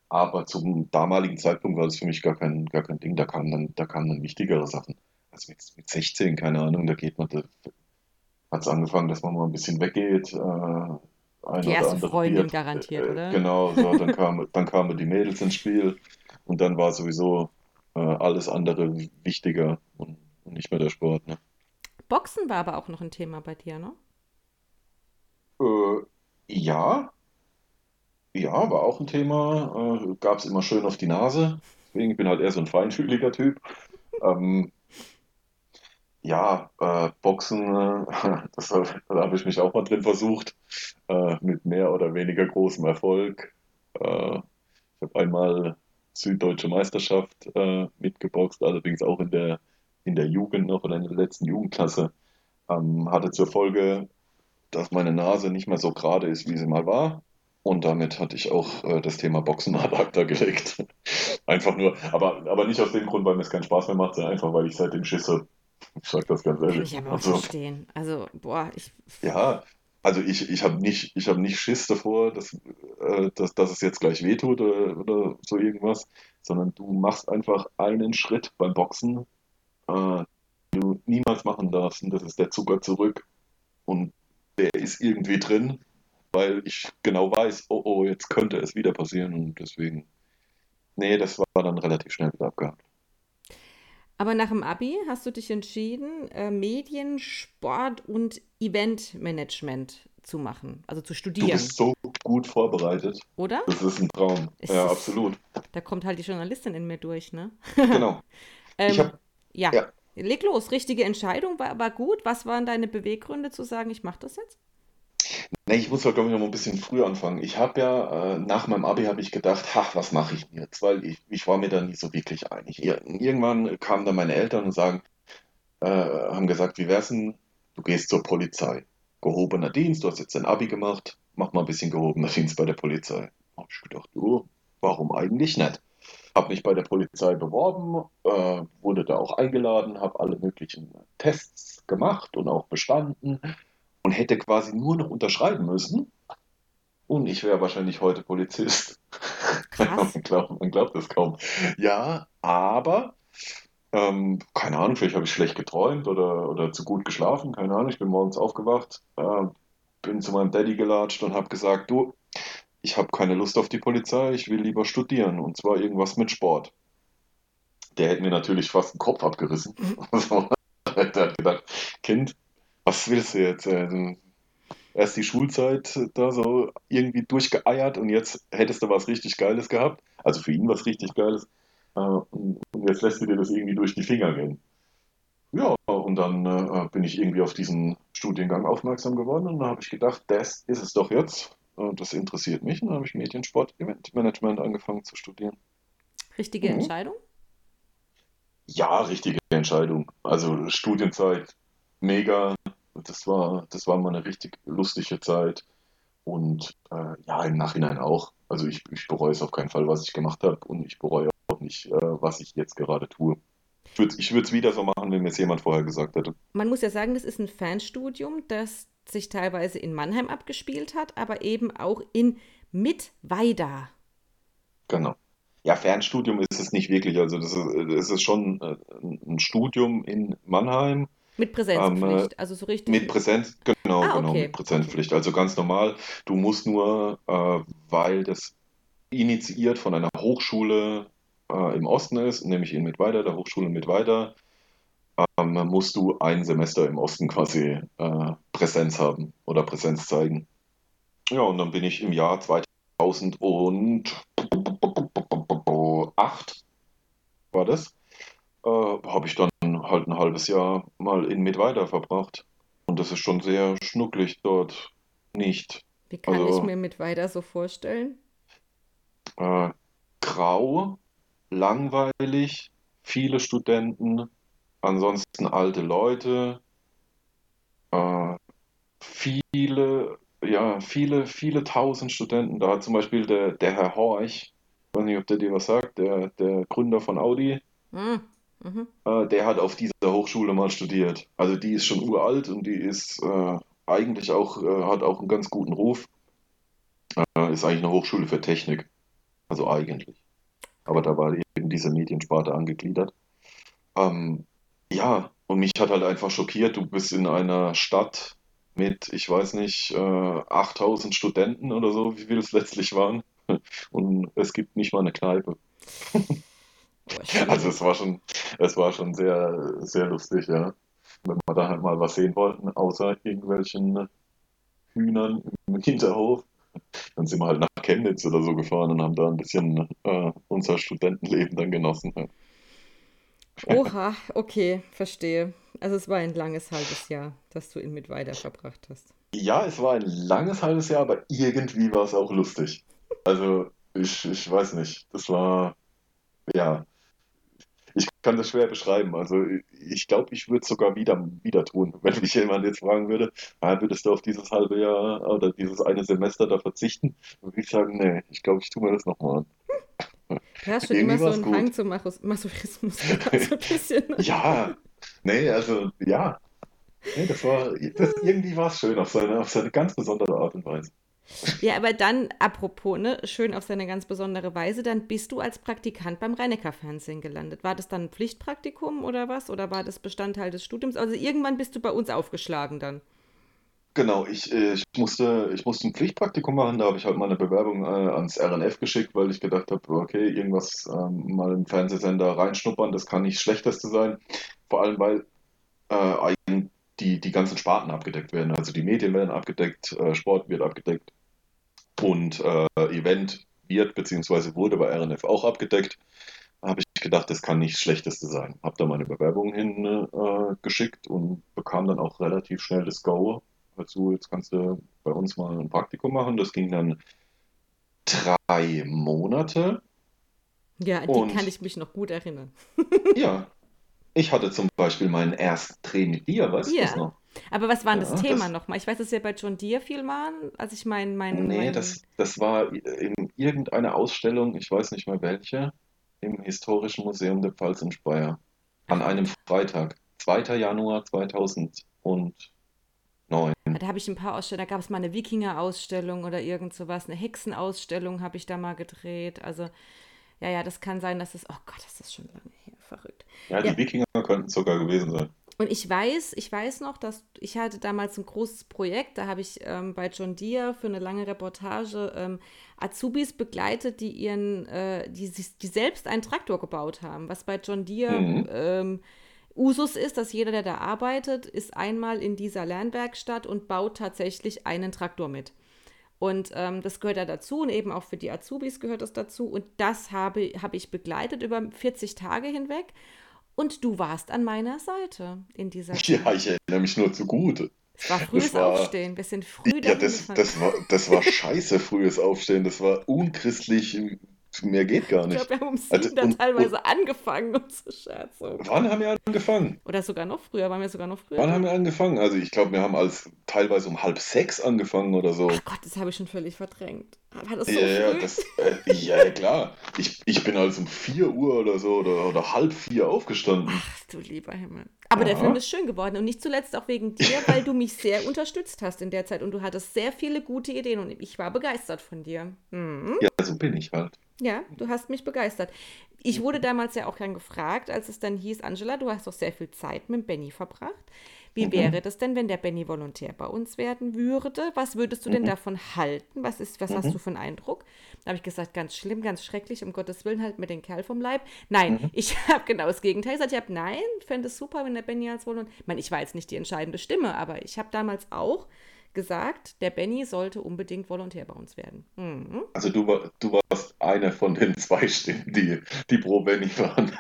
aber zum damaligen Zeitpunkt war das für mich gar kein, gar kein Ding. Da kamen dann, da kamen dann wichtigere Sachen. Also mit, mit 16, keine Ahnung, da geht man, da hat es angefangen, dass man mal ein bisschen weggeht, äh, Die erste Freundin Bier, garantiert, äh, oder? genau, so, dann kam, dann kamen die Mädels ins Spiel und dann war sowieso äh, alles andere wichtiger und, und nicht mehr der Sport, ne? Boxen war aber auch noch ein Thema bei dir, ne? Ja, Ja, war auch ein Thema. Äh, gab es immer schön auf die Nase. Deswegen, ich bin halt eher so ein feinfühliger Typ. Ähm, ja, äh, Boxen, äh, das, da habe ich mich auch mal drin versucht. Äh, mit mehr oder weniger großem Erfolg. Äh, ich habe einmal Süddeutsche Meisterschaft äh, mitgeboxt, allerdings auch in der, in der Jugend noch oder in der letzten Jugendklasse. Ähm, hatte zur Folge, dass meine Nase nicht mehr so gerade ist, wie sie mal war. Und damit hatte ich auch äh, das Thema Boxen ad acta gelegt. Einfach nur, aber, aber nicht aus dem Grund, weil mir es keinen Spaß mehr macht, sondern einfach, weil ich seitdem schisse. Ich sag das ganz Kann ehrlich. ich aber auch Also, verstehen. Also, boah, ich. ja, also ich, ich habe nicht, ich hab nicht Schiss davor, dass, äh, dass, dass es jetzt gleich wehtut oder, oder so irgendwas, sondern du machst einfach einen Schritt beim Boxen, äh, du niemals machen darfst, und das ist der Zucker zurück. Und der ist irgendwie drin, weil ich genau weiß, oh oh, jetzt könnte es wieder passieren und deswegen, nee, das war dann relativ schnell wieder abgehakt. Aber nach dem Abi hast du dich entschieden, äh, Medien, Sport und Eventmanagement zu machen, also zu Du studieren, bist so gut vorbereitet. oder? Das ist ein Traum. Es Ja, ist, absolut. da kommt halt die Journalistin in mir durch, ne? Genau. Ich Ähm, habe, ja, ja, leg los. Richtige Entscheidung, war, war gut. Was waren deine Beweggründe zu sagen, ich mache das jetzt? ne, ich muss, glaube ich, noch mal ein bisschen früher anfangen. Ich habe ja, äh, nach meinem Abi habe ich gedacht, ach, was mache ich denn jetzt? Weil ich, ich war mir da nie so wirklich einig. Ir irgendwann kamen dann meine Eltern und sagen, äh, haben gesagt, wie wär's denn, du gehst zur Polizei. Gehobener Dienst, du hast jetzt dein Abi gemacht, mach mal ein bisschen gehobener Dienst bei der Polizei. Hab ich gedacht, oh, warum eigentlich nicht? Hab mich bei der Polizei beworben, äh, wurde da auch eingeladen, habe alle möglichen Tests gemacht und auch bestanden und hätte quasi nur noch unterschreiben müssen und ich wäre wahrscheinlich heute Polizist. Krass. Man glaubt, man glaubt es kaum. Ja, aber ähm, keine Ahnung, vielleicht habe ich schlecht geträumt oder, oder zu gut geschlafen, keine Ahnung. Ich bin morgens aufgewacht, äh, bin zu meinem Daddy gelatscht und habe gesagt, du, ich habe keine Lust auf die Polizei, ich will lieber studieren und zwar irgendwas mit Sport. Der hätte mir natürlich fast den Kopf abgerissen. Also, der hat gedacht, Kind, was willst du jetzt? Äh, erst die Schulzeit da so irgendwie durchgeeiert und jetzt hättest du was richtig Geiles gehabt. Also für ihn was richtig Geiles. Äh, und und jetzt lässt du dir das irgendwie durch die Finger gehen. Ja, und dann äh, bin ich irgendwie auf diesen Studiengang aufmerksam geworden und dann habe ich gedacht, das ist es doch jetzt. Das interessiert mich. Und dann habe ich Mediensport, Eventmanagement angefangen zu studieren. Richtige Mhm. Entscheidung? Ja, richtige Entscheidung. Also Studienzeit, mega. Das war, das war mal eine richtig lustige Zeit. Und äh, ja, im Nachhinein auch. Also ich, ich bereue es auf keinen Fall, was ich gemacht habe. Und ich bereue auch nicht, äh, was ich jetzt gerade tue. Ich würde ich würde es wieder so machen, wenn mir es jemand vorher gesagt hätte. Man muss ja sagen, das ist ein Fernstudium, das sich teilweise in Mannheim abgespielt hat, aber eben auch in Mittweida. Genau. Ja, Fernstudium ist es nicht wirklich. Also das ist, es ist schon äh, ein Studium in Mannheim. Mit Ähm, äh, Präsenzpflicht, also so richtig. Mit Präsenz, genau, Ah, genau, okay, mit Präsenzpflicht. Also ganz normal. Du musst nur, äh, weil das initiiert von einer Hochschule äh, im Osten ist, nämlich in Mittweida, der Hochschule Mittweida, ähm, musst du ein Semester im Osten quasi äh, Präsenz haben oder Präsenz zeigen. Ja, und dann bin ich im Jahr 2008, war das, äh, habe ich dann halt ein halbes Jahr mal in Mittweida verbracht. Und das ist schon sehr schnucklig dort nicht. Wie kann ich Also mir Mittweida so vorstellen? äh, grau, langweilig, viele Studenten, ansonsten alte Leute, äh, viele, ja, viele, viele tausend Studenten. Da hat zum Beispiel der, der Herr Horch, ich weiß nicht, ob der dir was sagt, der, der Gründer von Audi, Hm, mhm. Äh, der hat auf dieser Hochschule mal studiert. Also die ist schon uralt und die ist äh, eigentlich auch, äh, hat auch einen ganz guten Ruf. Äh, ist eigentlich eine Hochschule für Technik. Also eigentlich. Aber da war eben diese Mediensparte angegliedert. Ähm, ja, und mich hat halt einfach schockiert, du bist in einer Stadt mit, ich weiß nicht, äh, 8000 Studenten oder so, wie viel es letztlich waren. Und es gibt nicht mal eine Kneipe. Also es war schon, es war schon sehr, sehr lustig, ja. Wenn wir da halt mal was sehen wollten, außer irgendwelchen Hühnern im Hinterhof, dann sind wir halt nach Chemnitz oder so gefahren und haben da ein bisschen äh, unser Studentenleben dann genossen. Ja. Oha, okay, verstehe. Also es war ein langes halbes Jahr, das du in Mittweida verbracht hast. Ja, es war ein langes halbes Jahr, aber irgendwie war es auch lustig. Also ich, ich weiß nicht, das war, ja, ich kann das schwer beschreiben. Also ich glaube, ich würde es sogar wieder, wieder tun, wenn mich jemand jetzt fragen würde, ah, würdest du auf dieses halbe Jahr oder dieses eine Semester da verzichten? Dann würde ich sagen, nee, ich glaube, ich tue mir das nochmal an. Du hast schon immer so einen gut. Hang zum Masochismus so ein bisschen. Ja, nee, also ja, nee, das war, das, irgendwie war es schön auf seine, auf seine ganz besondere Art und Weise. Ja, aber dann, apropos, ne, schön auf seine ganz besondere Weise, dann bist du als Praktikant beim Rhein-Neckar-Fernsehen gelandet. War das dann ein Pflichtpraktikum oder was? Oder war das Bestandteil des Studiums? Also irgendwann bist du bei uns aufgeschlagen dann. Genau, ich, äh, ich musste, ich musste ein Pflichtpraktikum machen, da habe ich halt meine Bewerbung äh, ans RNF geschickt, weil ich gedacht habe, okay, irgendwas ähm, mal im Fernsehsender reinschnuppern, das kann nicht Schlechteste sein. Vor allem, weil äh, die, die ganzen Sparten abgedeckt werden. Also die Medien werden abgedeckt, äh, Sport wird abgedeckt und äh, Event wird beziehungsweise wurde bei RNF auch abgedeckt. Habe ich gedacht, das kann nicht Schlechteste sein. Habe da meine Bewerbung hingeschickt äh, und bekam dann auch relativ schnell das Go. Also jetzt kannst du bei uns mal ein Praktikum machen. Das ging dann drei Monate Ja, an die kann und ich mich noch gut erinnern. ja, ich hatte zum Beispiel meinen ersten Dreh mit dir, weißt du das Ja. noch? Aber was war denn das Ja, Thema das, nochmal? Ich weiß, dass wir bei John Deere viel waren. Also ich meine, mein, nee, mein, das, das war in irgendeiner Ausstellung, ich weiß nicht mehr welche, im Historischen Museum der Pfalz in Speyer. An einem Freitag, 2. Januar 2009. da habe ich ein paar Ausstellungen, da gab es mal eine Wikinger-Ausstellung oder irgend sowas, eine Hexenausstellung habe ich da mal gedreht. Also, ja, ja, das kann sein, dass es, oh Gott, das ist schon lange her, verrückt. Ja, Ja, die Wikinger könnten es sogar gewesen sein. Und ich weiß, ich weiß noch, dass ich hatte damals ein großes Projekt, da habe ich ähm, bei John Deere für eine lange Reportage ähm, Azubis begleitet, die ihren, äh, die, sich- die selbst einen Traktor gebaut haben. Was bei John Deere Mhm. ähm, Usus ist, dass jeder, der da arbeitet, ist einmal in dieser Lernwerkstatt und baut tatsächlich einen Traktor mit. Und ähm, das gehört da dazu und eben auch für die Azubis gehört das dazu. Und das habe, habe ich begleitet über 40 Tage hinweg. Und du warst an meiner Seite in dieser Ja, Zeit. ich erinnere mich nur zu gut. Es war Das frühes war, Aufstehen. Wir sind früh ja, das, das war, das war scheiße frühes Aufstehen. Das war unchristlich. Mehr geht gar Ich glaube, nicht. wir haben um Also, sieben da und, und teilweise angefangen und so Scherze. Oh wann haben wir angefangen? Oder sogar noch früher. Waren wir sogar noch früher Wann haben wir angefangen? Also ich glaube, wir haben als teilweise um halb sechs angefangen oder Ach so. Gott, das habe ich schon völlig verdrängt. War das Ja, so ja, früh? das, äh, ja, ja, klar. Ich, ich bin also um 4 Uhr oder so oder, oder halb vier aufgestanden. Ach du lieber Himmel. Aber der Film Ja. ist schön geworden und nicht zuletzt auch wegen dir, weil du mich sehr unterstützt hast in der Zeit und du hattest sehr viele gute Ideen und ich war begeistert von dir. Mhm. Ja, so bin ich halt. Ja, du hast mich begeistert. Ich wurde damals ja auch dann gefragt, als es dann hieß, Angela, du hast doch sehr viel Zeit mit Benny verbracht. Wie Mhm, wäre das denn, wenn der Benny Volontär bei uns werden würde? Was würdest du denn mhm, davon halten? Was ist, was hast mhm, du für einen Eindruck? Da habe ich gesagt, ganz schlimm, ganz schrecklich, um Gottes Willen, halt mir den Kerl vom Leib. Nein, mhm. ich habe genau das Gegenteil gesagt. Ich habe, nein, fände es super, wenn der Benny als Volontär. Ich meine, ich war jetzt nicht die entscheidende Stimme, aber ich habe damals auch gesagt, der Benny sollte unbedingt Volontär bei uns werden. Mhm. Also du, war, du warst einer von den zwei Stimmen, die, die pro Benny waren.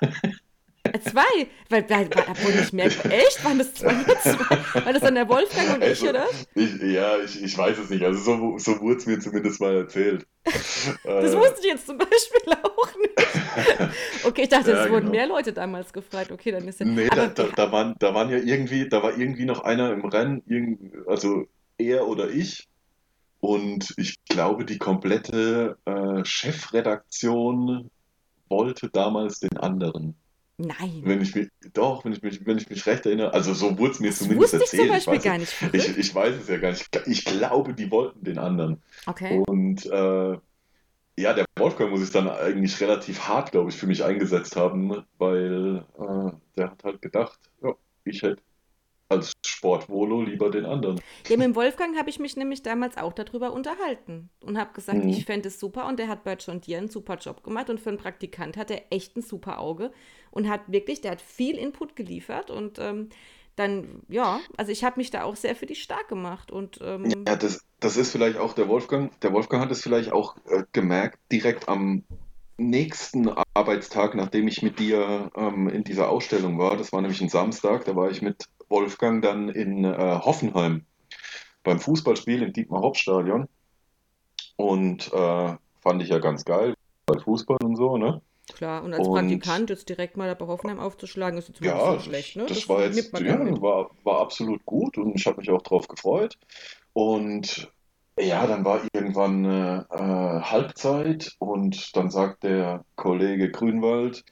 Zwei, weil, weil, obwohl nicht mehr, echt? Waren das zwei? War das dann der Wolfgang und ich, Also, oder? ich, ja, ich, ich weiß es nicht. Also so, so wurde es mir zumindest mal erzählt. Das wusste ich jetzt zum Beispiel auch nicht. Okay, ich dachte, ja, es wurden genau. mehr Leute damals gefragt. Okay, dann ist ja. Nee, da, da, da waren, da waren ja irgendwie, da war irgendwie noch einer im Rennen, also er oder ich. Und ich glaube, die komplette äh, Chefredaktion wollte damals den anderen. Nein, Wenn ich mich, doch, wenn ich mich, wenn ich mich recht erinnere, also so wurde es mir das zumindest wusste ich zum erzählt. Ich Beispiel weiß gar es, nicht. ich, ich weiß es ja gar nicht. Ich, ich glaube, die wollten den anderen. Okay. Und äh, ja, der Wolfgang muss sich dann eigentlich relativ hart, glaube ich, für mich eingesetzt haben, weil äh, der hat halt gedacht, ja, ich hätte als Sportvolo lieber den anderen. Ja, mit dem Wolfgang habe ich mich nämlich damals auch darüber unterhalten und habe gesagt, ich Mhm. fände es super und der hat bei John Deere einen super Job gemacht und für einen Praktikant hat er echt ein super Auge und hat wirklich, der hat viel Input geliefert und ähm, dann, ja, also ich habe mich da auch sehr für die stark gemacht und ähm, Ja, das, das ist vielleicht auch der Wolfgang. Der Wolfgang hat es vielleicht auch äh, gemerkt, direkt am nächsten Arbeitstag, nachdem ich mit dir ähm, in dieser Ausstellung war. Das war nämlich ein Samstag, da war ich mit Wolfgang dann in äh, Hoffenheim beim Fußballspiel im Dietmar-Hopp-Stadion und äh, fand ich ja ganz geil, Fußball und so, ne? Klar, und als Und Praktikant jetzt direkt mal bei Hoffenheim aufzuschlagen, ist jetzt mal nicht ja, so das, schlecht, ne? das Das war jetzt, ja, war, war absolut gut und ich habe mich auch drauf gefreut. Und ja, dann war irgendwann äh, äh, Halbzeit und dann sagt der Kollege Grünwald,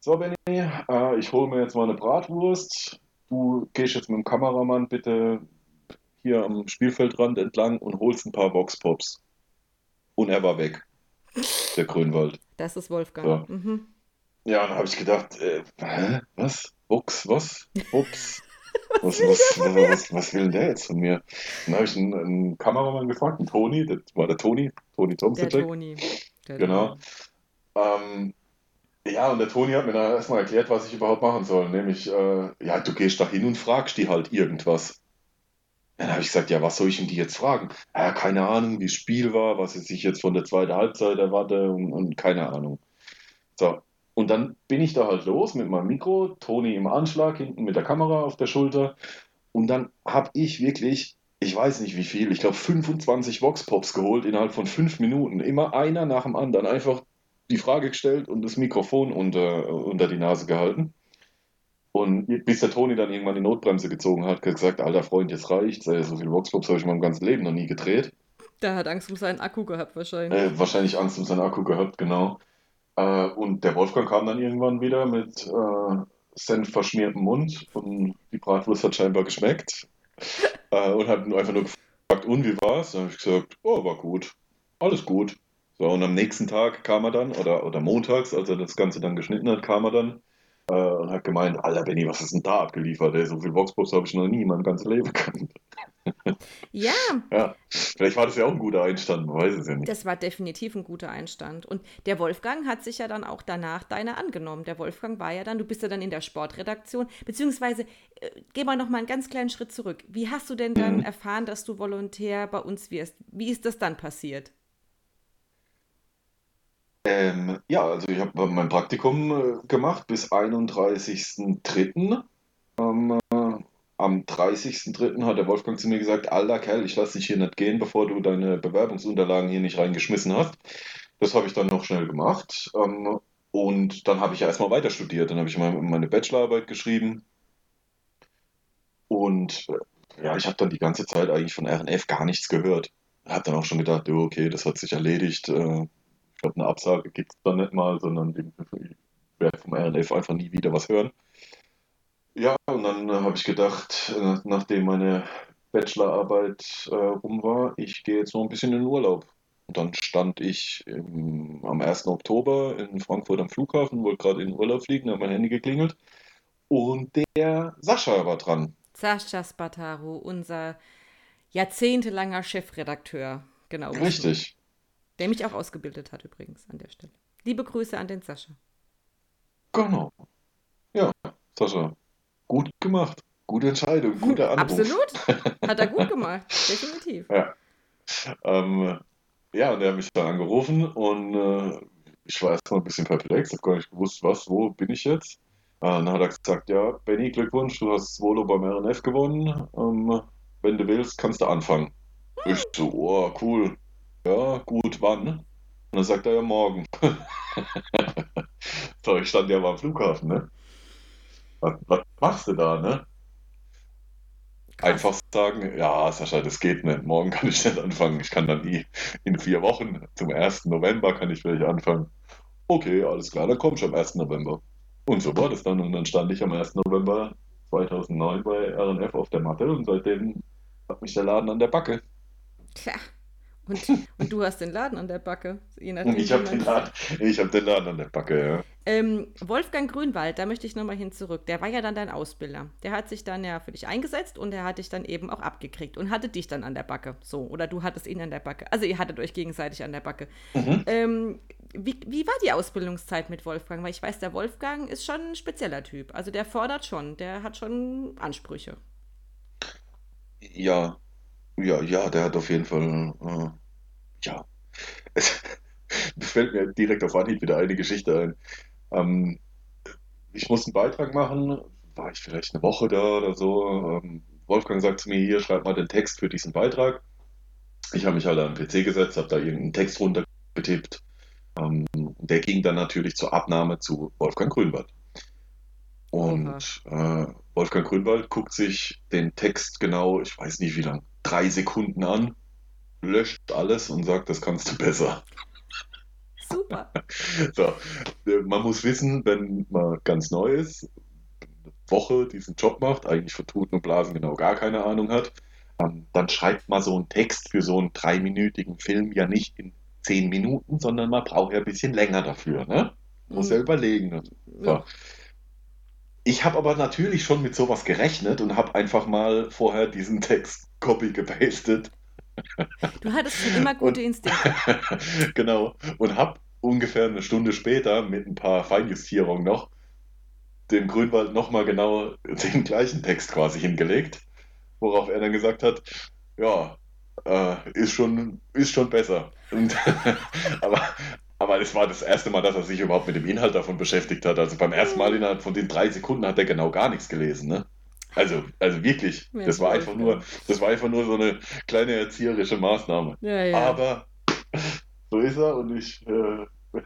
so Benni, äh, ich hole mir jetzt mal eine Bratwurst. Du gehst jetzt mit dem Kameramann bitte hier am Spielfeldrand entlang und holst ein paar Voxpops. Und er war weg, der Grünwald. Das ist Wolfgang. So. Mhm. Ja, dann habe ich gedacht, äh, hä? Was? Vox, was? Pops? Was, was, was, was, was, will denn der jetzt von mir? Dann habe ich einen, einen, Kameramann gefragt, einen Toni, das war der Toni, Toni Tomczyk. Der Toni. Der genau. Ähm, ja, und der Toni hat mir dann erstmal erklärt, was ich überhaupt machen soll. Nämlich, äh, ja, du gehst da hin und fragst die halt irgendwas. Dann habe ich gesagt, ja, was soll ich denn die jetzt fragen? Ja, keine Ahnung, wie das Spiel war, was ich jetzt von der zweiten Halbzeit erwarte und, und keine Ahnung. So, und dann bin ich da halt los mit meinem Mikro, Toni im Anschlag, hinten mit der Kamera auf der Schulter. Und dann habe ich wirklich, ich weiß nicht wie viel, ich glaube 25 Vox-Pops geholt innerhalb von fünf Minuten. Immer einer nach dem anderen. Einfach die Frage gestellt und das Mikrofon unter, unter die Nase gehalten. Und bis der Toni dann irgendwann die Notbremse gezogen hat, gesagt, alter Freund, jetzt reicht's. So viele Vox-Pops habe ich in meinem ganzen Leben noch nie gedreht. Der hat Angst um seinen Akku gehabt wahrscheinlich. Äh, wahrscheinlich Angst um seinen Akku gehabt, genau. Äh, und der Wolfgang kam dann irgendwann wieder mit äh, Senf verschmiertem Mund und die Bratwurst hat scheinbar geschmeckt äh, und hat einfach nur gefragt, und wie war's? Dann habe ich gesagt, oh, war gut, alles gut. So, und am nächsten Tag kam er dann, oder, oder montags, als er das Ganze dann geschnitten hat, kam er dann äh, und hat gemeint, Alter Benny, was ist denn da abgeliefert? Ey? So viel Voxpops habe ich noch nie in meinem ganzen Leben gekannt. Ja. ja. Vielleicht war das ja auch ein guter Einstand, man weiß es ja nicht. Das war definitiv ein guter Einstand. Und der Wolfgang hat sich ja dann auch danach deine angenommen. Der Wolfgang war ja dann, du bist ja dann in der Sportredaktion, beziehungsweise äh, geh mal noch mal einen ganz kleinen Schritt zurück. Wie hast du denn dann mhm. erfahren, dass du Volontär bei uns wirst? Wie ist das dann passiert? Ähm, ja, also ich habe mein Praktikum äh, gemacht bis 31.03. Ähm, am 30.03. hat der Wolfgang zu mir gesagt, alter Kerl, ich lasse dich hier nicht gehen, bevor du deine Bewerbungsunterlagen hier nicht reingeschmissen hast. Das habe ich dann noch schnell gemacht. Ähm, und dann habe ich ja erstmal weiter studiert. Dann habe ich meine Bachelorarbeit geschrieben. Und äh, ja, ich habe dann die ganze Zeit eigentlich von RNF gar nichts gehört. Habe dann auch schon gedacht, okay, das hat sich erledigt. Ich glaube, eine Absage gibt es dann nicht mal, sondern ich werde vom RNF einfach nie wieder was hören. Ja, und dann äh, habe ich gedacht, äh, nachdem meine Bachelorarbeit äh, rum war, ich gehe jetzt noch ein bisschen in den Urlaub. Und dann stand ich im, am 1. Oktober in Frankfurt am Flughafen, wollte gerade in den Urlaub fliegen, hat mein Handy geklingelt. Und der Sascha war dran. Sascha Spataru, unser jahrzehntelanger Chefredakteur. Genau. Richtig. Der mich auch ausgebildet hat übrigens an der Stelle. Liebe Grüße an den Sascha. Genau. Ja, Sascha, Gut gemacht. Gute Entscheidung, guter Anruf. Absolut. Hat er gut gemacht. Definitiv. Ja. Ähm, ja, und er hat mich dann angerufen und äh, ich war erstmal ein bisschen perplex, habe gar nicht gewusst, was, wo bin ich jetzt. Äh, dann hat er gesagt, ja, Benny, Glückwunsch, du hast Volo beim RNF gewonnen. Ähm, wenn du willst, kannst du anfangen. Ich so, oh, cool. Ja, gut, wann? Und dann sagt er ja morgen. so, ich stand ja mal am Flughafen, ne? was, was machst du da, ne? Einfach sagen, ja, Sascha, das geht nicht. Morgen kann ich nicht anfangen. Ich kann dann nie in vier Wochen, zum 1. November kann ich vielleicht anfangen. Okay, alles klar, dann komm ich am 1. November. Und so war das dann. Und dann stand ich am 1. November 2009 bei RNF auf der Matte und seitdem hat mich der Laden an der Backe. Tja, und, und du hast den Laden an der Backe. Je nachdem, ich habe den, Laden, hab den Laden an der Backe, ja. Ähm, Wolfgang Grünwald, da möchte ich nochmal hin zurück. Der war ja dann dein Ausbilder. Der hat sich dann ja für dich eingesetzt und er hat dich dann eben auch abgekriegt und hatte dich dann an der Backe. So, oder du hattest ihn an der Backe. Also ihr hattet euch gegenseitig an der Backe. Mhm. Ähm, wie, wie war die Ausbildungszeit mit Wolfgang? Weil ich weiß, der Wolfgang ist schon ein spezieller Typ. Also der fordert schon, der hat schon Ansprüche. Ja, ja, ja, der hat auf jeden Fall, äh, ja, es, das fällt mir direkt auf Anhieb wieder eine Geschichte ein. Ähm, ich musste einen Beitrag machen, war ich vielleicht eine Woche da oder so. Ähm, Wolfgang sagt zu mir, hier, schreib mal den Text für diesen Beitrag. Ich habe mich halt an den PC gesetzt, habe da irgendeinen Text runtergetippt. Ähm, der ging dann natürlich zur Abnahme zu Wolfgang Grünwald. Und äh, Wolfgang Grünwald guckt sich den Text genau, ich weiß nicht wie lang, drei Sekunden an, löscht alles und sagt, das kannst du besser. Super. so, äh, man muss wissen, wenn man ganz neu ist, eine Woche diesen Job macht, eigentlich von Tuten und Blasen genau gar keine Ahnung hat, ähm, dann schreibt man so einen Text für so einen dreiminütigen Film ja nicht in zehn Minuten, sondern man braucht ja ein bisschen länger dafür. Ne? Muss mhm. ja überlegen. So. ich habe aber natürlich schon mit sowas gerechnet und habe einfach mal vorher diesen Text copy gepastet. Du hattest schon immer gute Instinkte. genau. Und habe ungefähr eine Stunde später mit ein paar Feinjustierungen noch dem Grünwald nochmal genau den gleichen Text quasi hingelegt, worauf er dann gesagt hat, ja, äh, ist, schon, ist schon besser. Und, aber, aber es war das erste Mal, dass er sich überhaupt mit dem Inhalt davon beschäftigt hat. Also beim ersten Mal innerhalb von den drei Sekunden hat er genau gar nichts gelesen. Ne? Also, also wirklich, ja, das war einfach nur, das war einfach nur so eine kleine erzieherische Maßnahme. Ja. Aber so ist er und ich äh,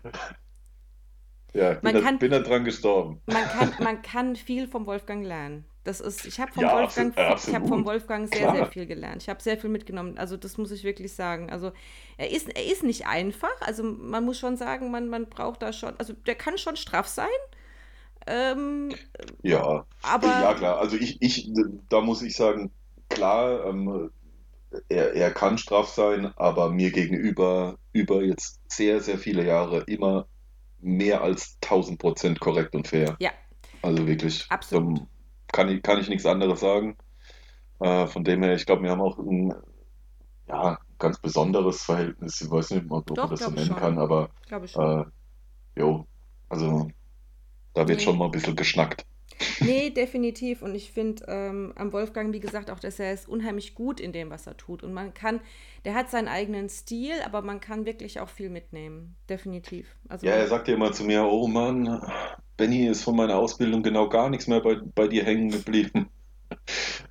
ja, bin, kann, da, bin da dran gestorben. Man kann, man kann viel vom Wolfgang lernen. Das ist, ich habe vom, ja, Wolfgang, absolut, ich hab vom Wolfgang sehr, Klar. sehr viel gelernt. Ich habe sehr viel mitgenommen. Also das muss ich wirklich sagen. Also er ist, er ist nicht einfach. Also man muss schon sagen, man, man braucht da schon, also der kann schon straff sein. Ähm, ja, aber ja klar. Also ich, ich, da muss ich sagen, klar, ähm, er, er kann straff sein, aber mir gegenüber über jetzt sehr, sehr viele Jahre immer mehr als 1000 Prozent korrekt und fair. Ja. Also wirklich. Absolut. kann, ich, kann ich nichts anderes sagen. Äh, von dem her, ich glaube, wir haben auch ein ja, ganz besonderes Verhältnis. Ich weiß nicht, ob Doch, man das so nennen schon. kann, aber äh, jo, also da wird nee. schon mal ein bisschen geschnackt. Nee, definitiv. Und ich finde ähm, am Wolfgang, wie gesagt, auch, dass er ist unheimlich gut in dem, was er tut. Und man kann, der hat seinen eigenen Stil, aber man kann wirklich auch viel mitnehmen. Definitiv. Also ja, er sagt ja immer zu mir, oh Mann, Benny ist von meiner Ausbildung genau gar nichts mehr bei, bei dir hängen geblieben.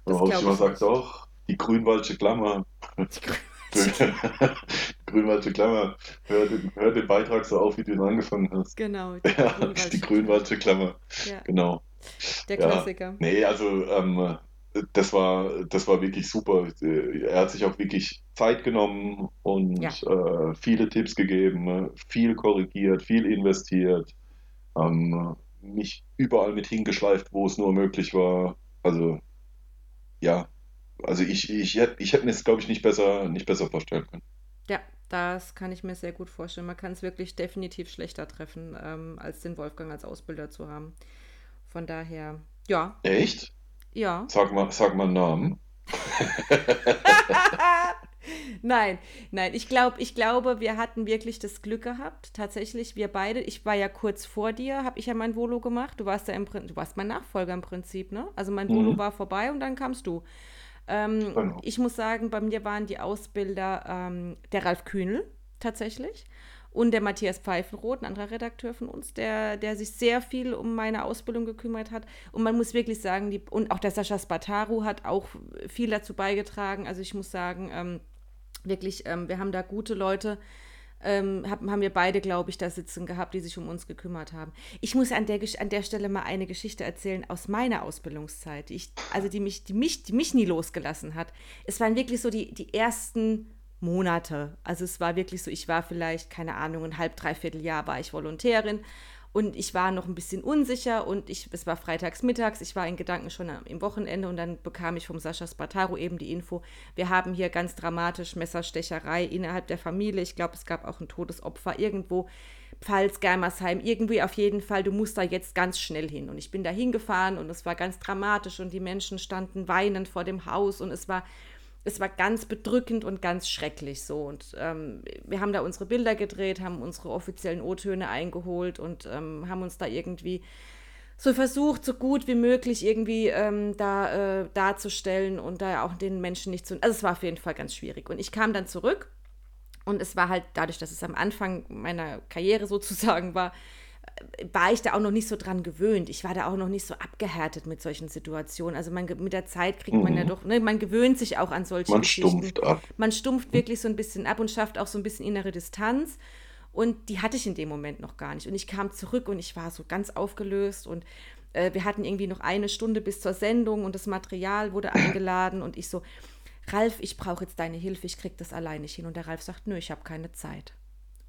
Habe ich immer gesagt, doch, die grünwaldsche Klammer. Grünwaldsche Klammer. Hör, hör, den Beitrag so auf, wie du ihn angefangen hast. Genau. Die ja, die Grünwaldsche Klammer. Ja. Genau. Der Klassiker. Ja, nee, also ähm, das war, das war wirklich super. Er hat sich auch wirklich Zeit genommen und ja. äh, viele Tipps gegeben, viel korrigiert, viel investiert, ähm, mich überall mit hingeschleift, wo es nur möglich war. Also ja, also ich, ich, ich, ich hätte mir es, glaube ich, nicht besser, nicht besser vorstellen können. Ja, das kann ich mir sehr gut vorstellen. Man kann es wirklich definitiv schlechter treffen, ähm, als den Wolfgang als Ausbilder zu haben. Von daher, ja. Echt? Ja. Sag mal, sag mal einen Namen. nein, nein, ich glaube, ich glaube, wir hatten wirklich das Glück gehabt. Tatsächlich, wir beide. Ich war ja kurz vor dir, habe ich ja mein Volo gemacht. Du warst ja im du warst mein Nachfolger im Prinzip, ne? Also mein Volo mhm. war vorbei und dann kamst du. Ähm, genau. Ich muss sagen, bei mir waren die Ausbilder ähm, der Ralf Kühnel tatsächlich und der Matthias Pfeifenroth, ein anderer Redakteur von uns, der, der sich sehr viel um meine Ausbildung gekümmert hat. Und man muss wirklich sagen, die, und auch der Sascha Spataru hat auch viel dazu beigetragen. Also ich muss sagen, ähm, wirklich, ähm, wir haben da gute Leute. Ähm, haben, haben wir beide, glaube ich, da sitzen gehabt, die sich um uns gekümmert haben. Ich muss an der, an der Stelle mal eine Geschichte erzählen aus meiner Ausbildungszeit, die ich, also die mich, die, mich, die mich nie losgelassen hat. Es waren wirklich so die, die ersten Monate. Also es war wirklich so, ich war vielleicht, keine Ahnung, ein halb, dreiviertel Jahr war ich Volontärin und ich war noch ein bisschen unsicher und ich, es war freitags mittags, ich war in Gedanken schon im Wochenende und dann bekam ich vom Sascha Spataro eben die Info, wir haben hier ganz dramatisch Messerstecherei innerhalb der Familie. Ich glaube, es gab auch ein Todesopfer irgendwo. Pfalz, Germersheim, irgendwie auf jeden Fall, du musst da jetzt ganz schnell hin. Und ich bin da hingefahren und es war ganz dramatisch und die Menschen standen weinend vor dem Haus und es war es war ganz bedrückend und ganz schrecklich so. Und ähm, wir haben da unsere Bilder gedreht, haben unsere offiziellen O-Töne eingeholt und ähm, haben uns da irgendwie so versucht, so gut wie möglich irgendwie ähm, da äh, darzustellen und da auch den Menschen nicht zu. Also es war auf jeden Fall ganz schwierig. Und ich kam dann zurück und es war halt dadurch, dass es am Anfang meiner Karriere sozusagen war, war ich da auch noch nicht so dran gewöhnt. Ich war da auch noch nicht so abgehärtet mit solchen Situationen. Also man, mit der Zeit kriegt man ja mhm. doch, ne, man gewöhnt sich auch an solche. Man stumpft ab. Man stumpft wirklich so ein bisschen ab und schafft auch so ein bisschen innere Distanz. Und die hatte ich in dem Moment noch gar nicht. Und ich kam zurück und ich war so ganz aufgelöst und äh, wir hatten irgendwie noch eine Stunde bis zur Sendung und das Material wurde eingeladen und ich so, Ralf, ich brauche jetzt deine Hilfe, ich krieg das alleine nicht hin. Und der Ralf sagt, nö, ich habe keine Zeit.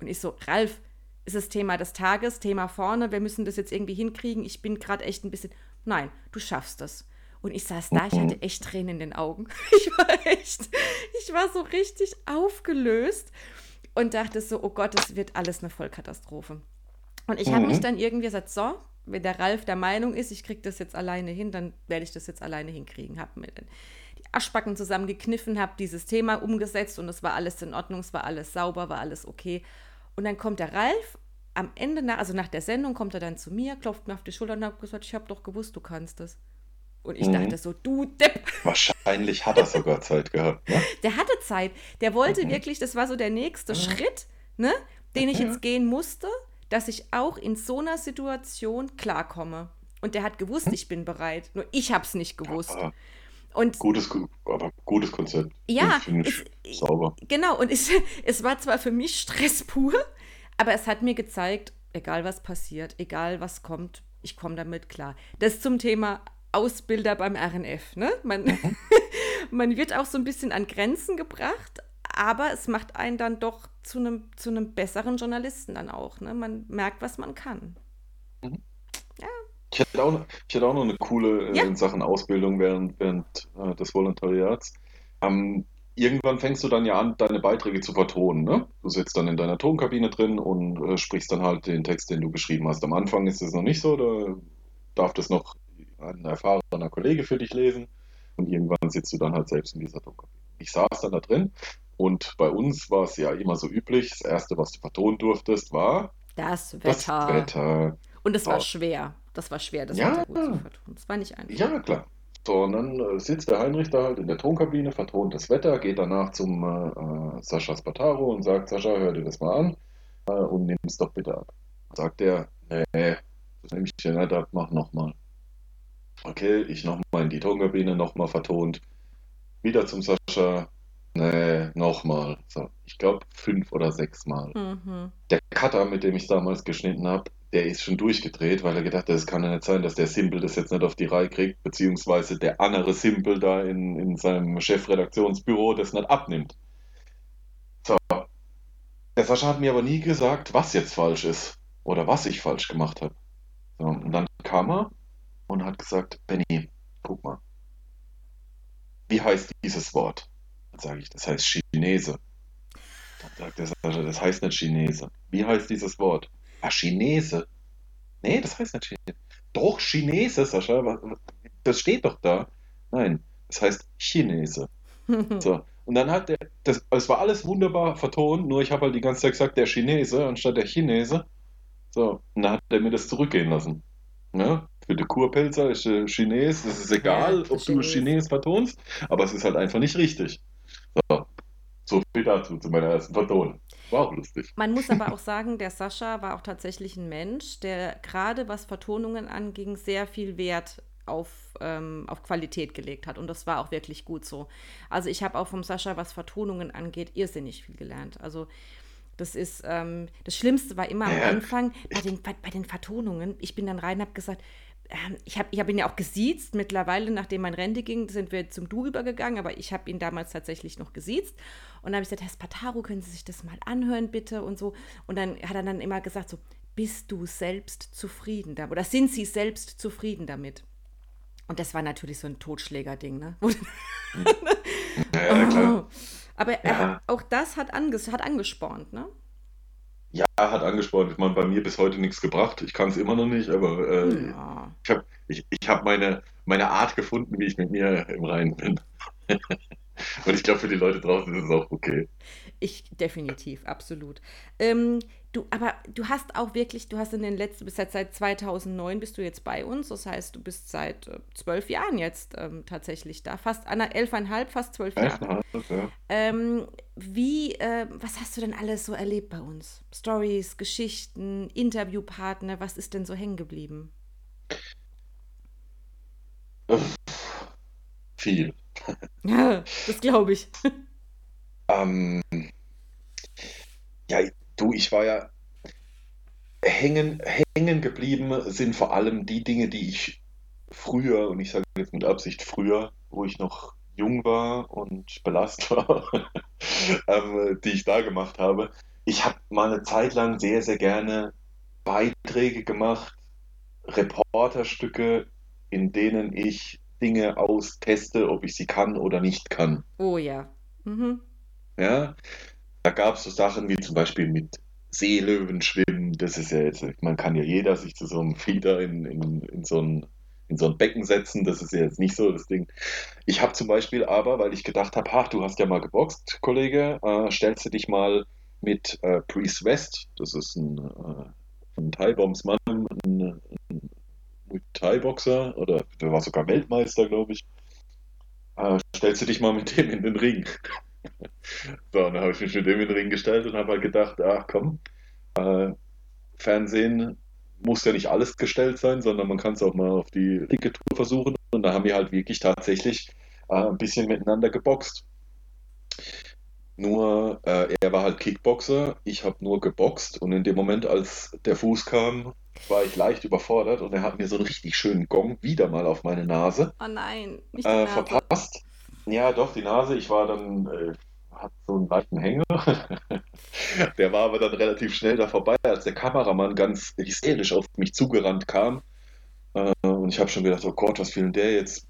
Und ich so, Ralf, ist das Thema des Tages, Thema vorne, wir müssen das jetzt irgendwie hinkriegen. Ich bin gerade echt ein bisschen, nein, du schaffst das. Und ich saß da, ich hatte mhm. echt Tränen in den Augen. Ich war echt, ich war so richtig aufgelöst und dachte so, oh Gott, das wird alles eine Vollkatastrophe. Und ich habe mich mhm. dann irgendwie gesagt, so, wenn der Ralf der Meinung ist, ich kriege das jetzt alleine hin, dann werde ich das jetzt alleine hinkriegen. Habe mir die Aschbacken zusammengekniffen, habe dieses Thema umgesetzt und es war alles in Ordnung, es war alles sauber, war alles okay. Und dann kommt der Ralf am Ende, also nach der Sendung, kommt er dann zu mir, klopft mir auf die Schulter und hat gesagt, ich habe doch gewusst, du kannst das. Und ich mhm. dachte so, du Depp. Wahrscheinlich hat er sogar Zeit gehabt. Ne? Der hatte Zeit. Der wollte mhm. wirklich, das war so der nächste mhm. Schritt, ne, den ich jetzt gehen musste, dass ich auch in so einer Situation klarkomme. Und der hat gewusst, hm? ich bin bereit. Nur ich habe es nicht gewusst. Ja, und gutes, aber gutes Konzept. Ja, ich, sauber. Genau. Und ich, es war zwar für mich Stress pur, aber es hat mir gezeigt, egal was passiert, egal was kommt, ich komme damit klar. Das zum Thema Ausbilder beim RNF. Ne? Man, mhm. man wird auch so ein bisschen an Grenzen gebracht, aber es macht einen dann doch zu einem, zu einem besseren Journalisten dann auch. Ne? Man merkt, was man kann. Mhm. Ja. Ich hätte, auch, ich hätte auch noch eine coole äh, ja. in Sachen Ausbildung während, während äh, des Volontariats. Ähm, irgendwann fängst du dann ja an, deine Beiträge zu vertonen. Ne? Du sitzt dann in deiner Tonkabine drin und äh, sprichst dann halt den Text, den du geschrieben hast. Am Anfang ist es noch nicht so, da darf das noch ein erfahrener Kollege für dich lesen und irgendwann sitzt du dann halt selbst in dieser Tonkabine. Ich saß dann da drin und bei uns war es ja immer so üblich, das Erste, was du vertonen durftest, war das Wetter. Das Wetter. Und es war schwer. Das war schwer, das ja, Wetter gut zu vertonen. Das war nicht einfach. Ja, klar. So, und dann äh, sitzt der Heinrich da halt in der Tonkabine, vertont das Wetter, geht danach zum äh, äh Sascha Spataro und sagt, Sascha, hör dir das mal an äh, und nimm es doch bitte ab. Sagt er, nee, das nehme ich dir nicht ab, mach nochmal. Okay, ich nochmal in die Tonkabine, nochmal vertont. Wieder zum Sascha, nee, nochmal. So, ich glaube fünf oder sechs Mal. Mhm. Der Cutter, mit dem ich damals geschnitten habe, der ist schon durchgedreht, weil er gedacht hat, es kann ja nicht sein, dass der Simple das jetzt nicht auf die Reihe kriegt, beziehungsweise der andere Simple da in, in seinem Chefredaktionsbüro das nicht abnimmt. So. Der Sascha hat mir aber nie gesagt, was jetzt falsch ist oder was ich falsch gemacht habe. So, und dann kam er und hat gesagt, Benny, guck mal, wie heißt dieses Wort? Dann sage ich, das heißt Chinese. Dann sagt der Sascha, das heißt nicht Chinese. Wie heißt dieses Wort? Ah, Chinese. Nee, das heißt nicht Chinese. Doch, Chinese, Sascha. Das steht doch da. Nein, das heißt Chinese. So. Und dann hat der, das, es war alles wunderbar vertont, nur ich habe halt die ganze Zeit gesagt, der Chinese anstatt der Chinese. So, und dann hat er mir das zurückgehen lassen. Ne? Für die Kurpelzer ist äh, Chines, das ist egal, ob du Chines vertonst, aber es ist halt einfach nicht richtig. So, so viel dazu, zu meiner ersten Vertonung. Auch lustig. Man muss aber auch sagen, der Sascha war auch tatsächlich ein Mensch, der gerade was Vertonungen anging, sehr viel Wert auf, ähm, auf Qualität gelegt hat. Und das war auch wirklich gut so. Also ich habe auch vom Sascha, was Vertonungen angeht, irrsinnig viel gelernt. Also das ist, ähm, das Schlimmste war immer am Anfang bei den, bei, bei den Vertonungen. Ich bin dann rein und habe gesagt, ich habe ich hab ihn ja auch gesiezt. Mittlerweile, nachdem mein Rente ging, sind wir zum Du übergegangen, aber ich habe ihn damals tatsächlich noch gesiezt. Und dann habe ich gesagt, Herr Spataro, können Sie sich das mal anhören, bitte? Und so. Und dann hat er dann immer gesagt, so, bist du selbst zufrieden damit? Oder sind Sie selbst zufrieden damit? Und das war natürlich so ein Totschläger-Ding, ne? ja, klar. Oh. Aber ja. auch das hat, anges hat angespornt, ne? Ja, hat angesprochen. Ich meine, bei mir bis heute nichts gebracht. Ich kann es immer noch nicht, aber äh, ja. ich habe ich, ich hab meine, meine Art gefunden, wie ich mit mir im Reinen bin. Und ich glaube, für die Leute draußen ist es auch okay. Ich definitiv, absolut. Ähm, du, aber du hast auch wirklich, du hast in den letzten, bis seit 2009 bist du jetzt bei uns. Das heißt, du bist seit äh, zwölf Jahren jetzt ähm, tatsächlich da. Fast elfeinhalb, fast zwölf Jahre. Ja. Ähm, wie, äh, was hast du denn alles so erlebt bei uns? Stories, Geschichten, Interviewpartner, was ist denn so hängen geblieben? Viel. Ja, das glaube ich. Ähm, ja, du, ich war ja hängen, hängen geblieben sind vor allem die Dinge, die ich früher, und ich sage jetzt mit Absicht früher, wo ich noch jung war und belastet war, ähm, die ich da gemacht habe. Ich habe mal eine Zeit lang sehr, sehr gerne Beiträge gemacht, Reporterstücke, in denen ich Dinge austeste, ob ich sie kann oder nicht kann. Oh ja. Mhm. Ja, da gab es so Sachen wie zum Beispiel mit Seelöwen schwimmen, das ist ja jetzt, man kann ja jeder sich zu so einem Fieder in, in, in so ein in so ein Becken setzen, das ist ja jetzt nicht so das Ding. Ich habe zum Beispiel aber, weil ich gedacht habe, ach, du hast ja mal geboxt, Kollege, äh, stellst du dich mal mit äh, Priest West, das ist ein, äh, ein Thai-Bombs Mann, ein, ein Thai-Boxer oder der war sogar Weltmeister, glaube ich. Äh, stellst du dich mal mit dem in den Ring. so, dann habe ich mich mit dem in den Ring gestellt und habe halt gedacht, ach komm, äh, Fernsehen muss ja nicht alles gestellt sein, sondern man kann es auch mal auf die dicke Tour versuchen. Und da haben wir halt wirklich tatsächlich äh, ein bisschen miteinander geboxt. Nur äh, er war halt Kickboxer, ich habe nur geboxt und in dem Moment, als der Fuß kam, war ich leicht überfordert und er hat mir so einen richtig schönen Gong wieder mal auf meine Nase Oh nein, äh, Nase. verpasst. Ja, doch, die Nase. Ich war dann, äh, hat so einen leichten Hänger. Der war aber dann relativ schnell da vorbei, als der Kameramann ganz hysterisch auf mich zugerannt kam. Äh, und ich habe schon gedacht, oh Gott, was will denn der jetzt?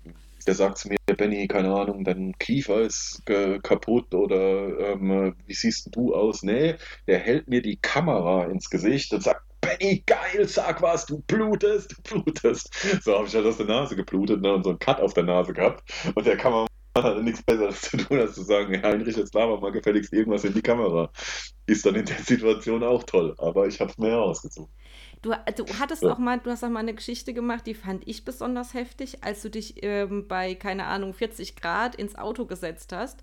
Der sagt zu mir, Benny, keine Ahnung, dein Kiefer ist kaputt oder ähm, wie siehst du aus? Nee, der hält mir die Kamera ins Gesicht und sagt, Benny, geil, sag was, du blutest, du blutest. So habe ich halt aus der Nase geblutet ne, und so einen Cut auf der Nase gehabt. Und der Kameramann hatte nichts Besseres zu tun, als zu sagen, ja, Heinrich, jetzt laber mal gefälligst irgendwas in die Kamera. Ist dann in der Situation auch toll, aber ich habe es mir herausgezogen. Du, du hattest Ja. auch mal, du hast auch mal eine Geschichte gemacht, die fand ich besonders heftig, als du dich ähm, bei, keine Ahnung, 40 Grad ins Auto gesetzt hast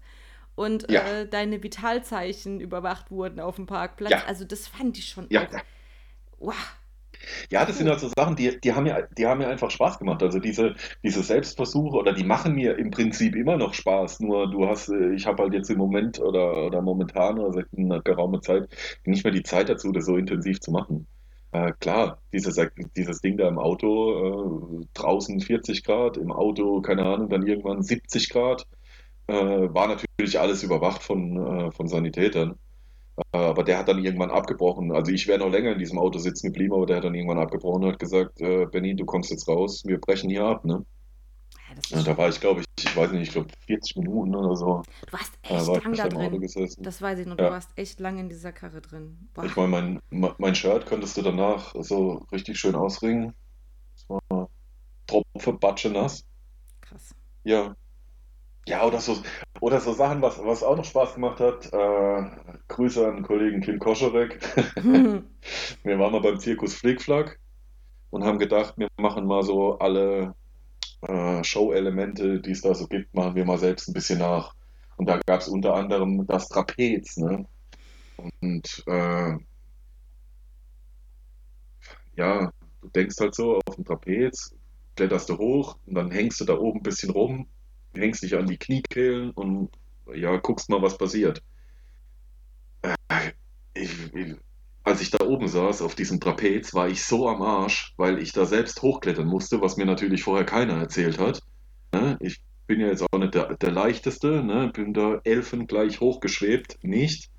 und Ja. äh, deine Vitalzeichen überwacht wurden auf dem Parkplatz. Ja. Also das fand ich schon Ja. auch. Wow. Ja, das sind halt so Sachen, die, die haben mir, die haben mir einfach Spaß gemacht. Also diese, diese Selbstversuche oder die machen mir im Prinzip immer noch Spaß. Nur du hast, äh, ich habe halt jetzt im Moment oder, oder momentan oder seit einer geraumer Zeit nicht mehr die Zeit dazu, das so intensiv zu machen. Äh, klar, dieses, dieses Ding da im Auto, äh, draußen 40 Grad, im Auto, keine Ahnung, dann irgendwann 70 Grad, äh, war natürlich alles überwacht von, äh, von Sanitätern. Aber der hat dann irgendwann abgebrochen. Also ich wäre noch länger in diesem Auto sitzen geblieben, aber der hat dann irgendwann abgebrochen und hat gesagt, äh, Benny, du kommst jetzt raus, wir brechen hier ab, ne? Ja, da war ich, glaube ich, ich weiß nicht, ich glaube 40 Minuten oder so, du warst echt war ich lang da drin. gesessen. Das weiß ich noch, du Ja, warst echt lang in dieser Karre drin. Boah, ich meine, mein, mein Shirt könntest du danach so richtig schön ausringen. Das war Tropfe, Batsche nass. krass. Ja. Ja, oder so, oder so Sachen, was, was auch noch Spaß gemacht hat. Äh, Grüße an den Kollegen Kim Koschorek. Wir waren mal beim Zirkus Flickflack und haben gedacht, wir machen mal so alle äh, Show-Elemente, die es da so gibt, machen wir mal selbst ein bisschen nach. Und da gab es unter anderem das Trapez, ne? Und äh, ja, du denkst halt so auf dem Trapez, kletterst du hoch und dann hängst du da oben ein bisschen rum, hängst dich an die Kniekehlen und ja, guckst mal, was passiert. Ich, ich, als ich da oben saß auf diesem Trapez, war ich so am Arsch, weil ich da selbst hochklettern musste, was mir natürlich vorher keiner erzählt hat. Ne? Ich bin ja jetzt auch nicht der, der Leichteste, ne? Bin da Elfen gleich hochgeschwebt, nicht.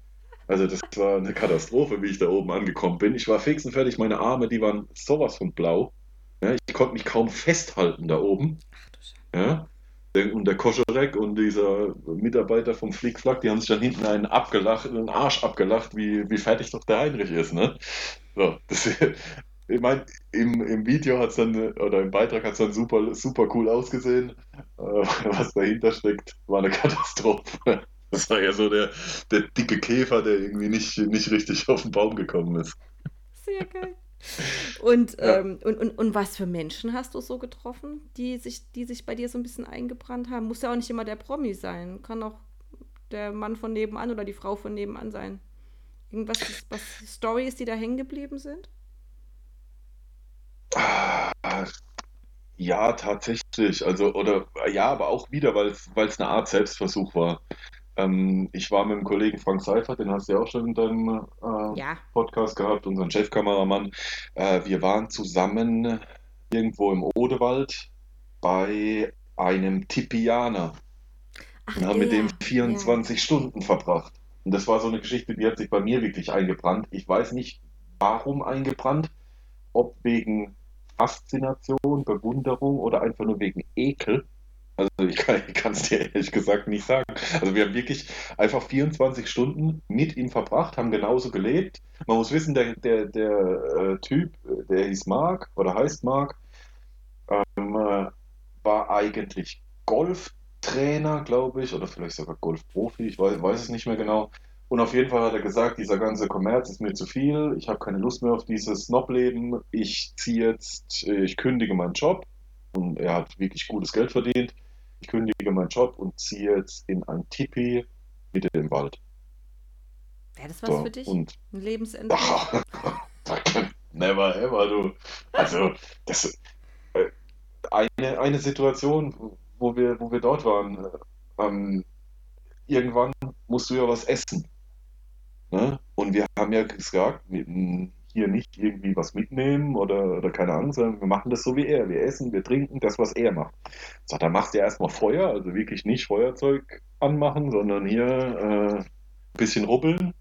Also das war eine Katastrophe, wie ich da oben angekommen bin. Ich war fix und fertig, meine Arme, die waren sowas von blau. Ja? Ich konnte mich kaum festhalten da oben. Ach. Ja? Der- Und der Koscherek und dieser Mitarbeiter vom Flickflack, die haben sich dann hinten einen abgelacht, einen Arsch abgelacht, wie, wie fertig doch der Heinrich ist, ne? So, das, ich meine, im, im Video hat es dann, oder im Beitrag hat es dann super, super cool ausgesehen. Äh, was dahinter steckt, war eine Katastrophe. Das war ja so der, der dicke Käfer, der irgendwie nicht, nicht richtig auf den Baum gekommen ist. Sehr geil. Und, Ja. ähm, und, und, und was für Menschen hast du so getroffen, die sich, die sich bei dir so ein bisschen eingebrannt haben? Muss ja auch nicht immer der Promi sein. Kann auch der Mann von nebenan oder die Frau von nebenan sein. Irgendwas, was Stories, die da hängen geblieben sind? Ja, tatsächlich. Also, oder ja, aber auch wieder, weil es eine Art Selbstversuch war. Ähm, ich war mit dem Kollegen Frank Seifert, den hast du ja auch schon in deinem äh, Ja. Podcast gehabt, unseren Chefkameramann. Äh, wir waren zusammen irgendwo im Odewald bei einem Tipianer Ach, und haben mit dem der. Ja. 24 Stunden verbracht. Und das war so eine Geschichte, die hat sich bei mir wirklich eingebrannt. Ich weiß nicht, warum eingebrannt, ob wegen Faszination, Bewunderung oder einfach nur wegen Ekel. Also ich kann es dir ehrlich gesagt nicht sagen. Also wir haben wirklich einfach 24 Stunden mit ihm verbracht, haben genauso gelebt. Man muss wissen, der, der, der äh, Typ, der hieß Mark oder heißt Mark, ähm, äh, war eigentlich Golftrainer, glaube ich, oder vielleicht sogar Golfprofi, ich weiß, weiß es nicht mehr genau. Und auf jeden Fall hat er gesagt, dieser ganze Kommerz ist mir zu viel, ich habe keine Lust mehr auf dieses Snob-Leben, ich ziehe jetzt, ich kündige meinen Job und er hat wirklich gutes Geld verdient. Ich kündige meinen Job und ziehe jetzt in ein Tipi mitten im Wald. Wäre das was so, für dich? Und ein Lebensende? never ever, du. Also, das äh, eine, eine Situation, wo wir, wo wir dort waren, ähm, irgendwann musst du ja was essen. Ne? Und wir haben ja gesagt, hier nicht irgendwie was mitnehmen oder, oder keine Ahnung, sondern wir machen das so wie er. Wir essen, wir trinken, das, was er macht. So, dann machst du erstmal Feuer, also wirklich nicht Feuerzeug anmachen, sondern hier äh, ein bisschen rubbeln,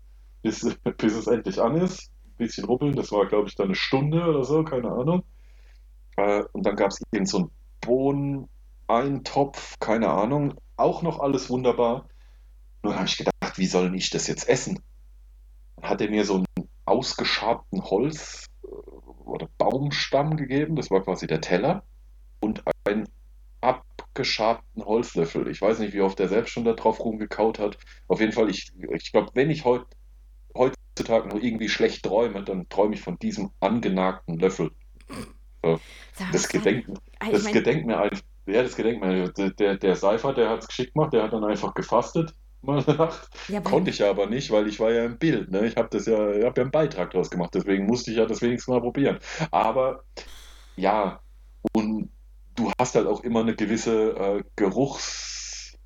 bis, bis es endlich an ist. Ein bisschen rubbeln, das war, glaube ich, dann eine Stunde oder so, keine Ahnung. Äh, und dann gab es irgend so einen Bohneneintopf, keine Ahnung. Auch noch alles wunderbar. Nur habe ich gedacht, wie soll ich das jetzt essen? Dann hat er mir so einen ausgeschabten Holz- äh, oder Baumstamm gegeben, das war quasi der Teller, und einen abgeschabten Holzlöffel. Ich weiß nicht, wie oft er selbst schon da drauf rumgekaut hat. Auf jeden Fall, ich, ich glaube, wenn ich heut, heutzutage noch irgendwie schlecht träume, dann träume ich von diesem angenagten Löffel. So. Das, gedenkt, ah, das gedenkt mir einfach. Ja, das gedenkt mir. Der, der, der Seifer, der hat es geschickt gemacht, der hat dann einfach gefastet mal Nacht. Ja, Konnte ich ja aber nicht, weil ich war ja im Bild. Ne? Ich habe das ja, ich habe ja einen Beitrag daraus gemacht, deswegen musste ich ja das wenigstens mal probieren. Aber ja, und du hast halt auch immer eine gewisse äh, Geruchswolke,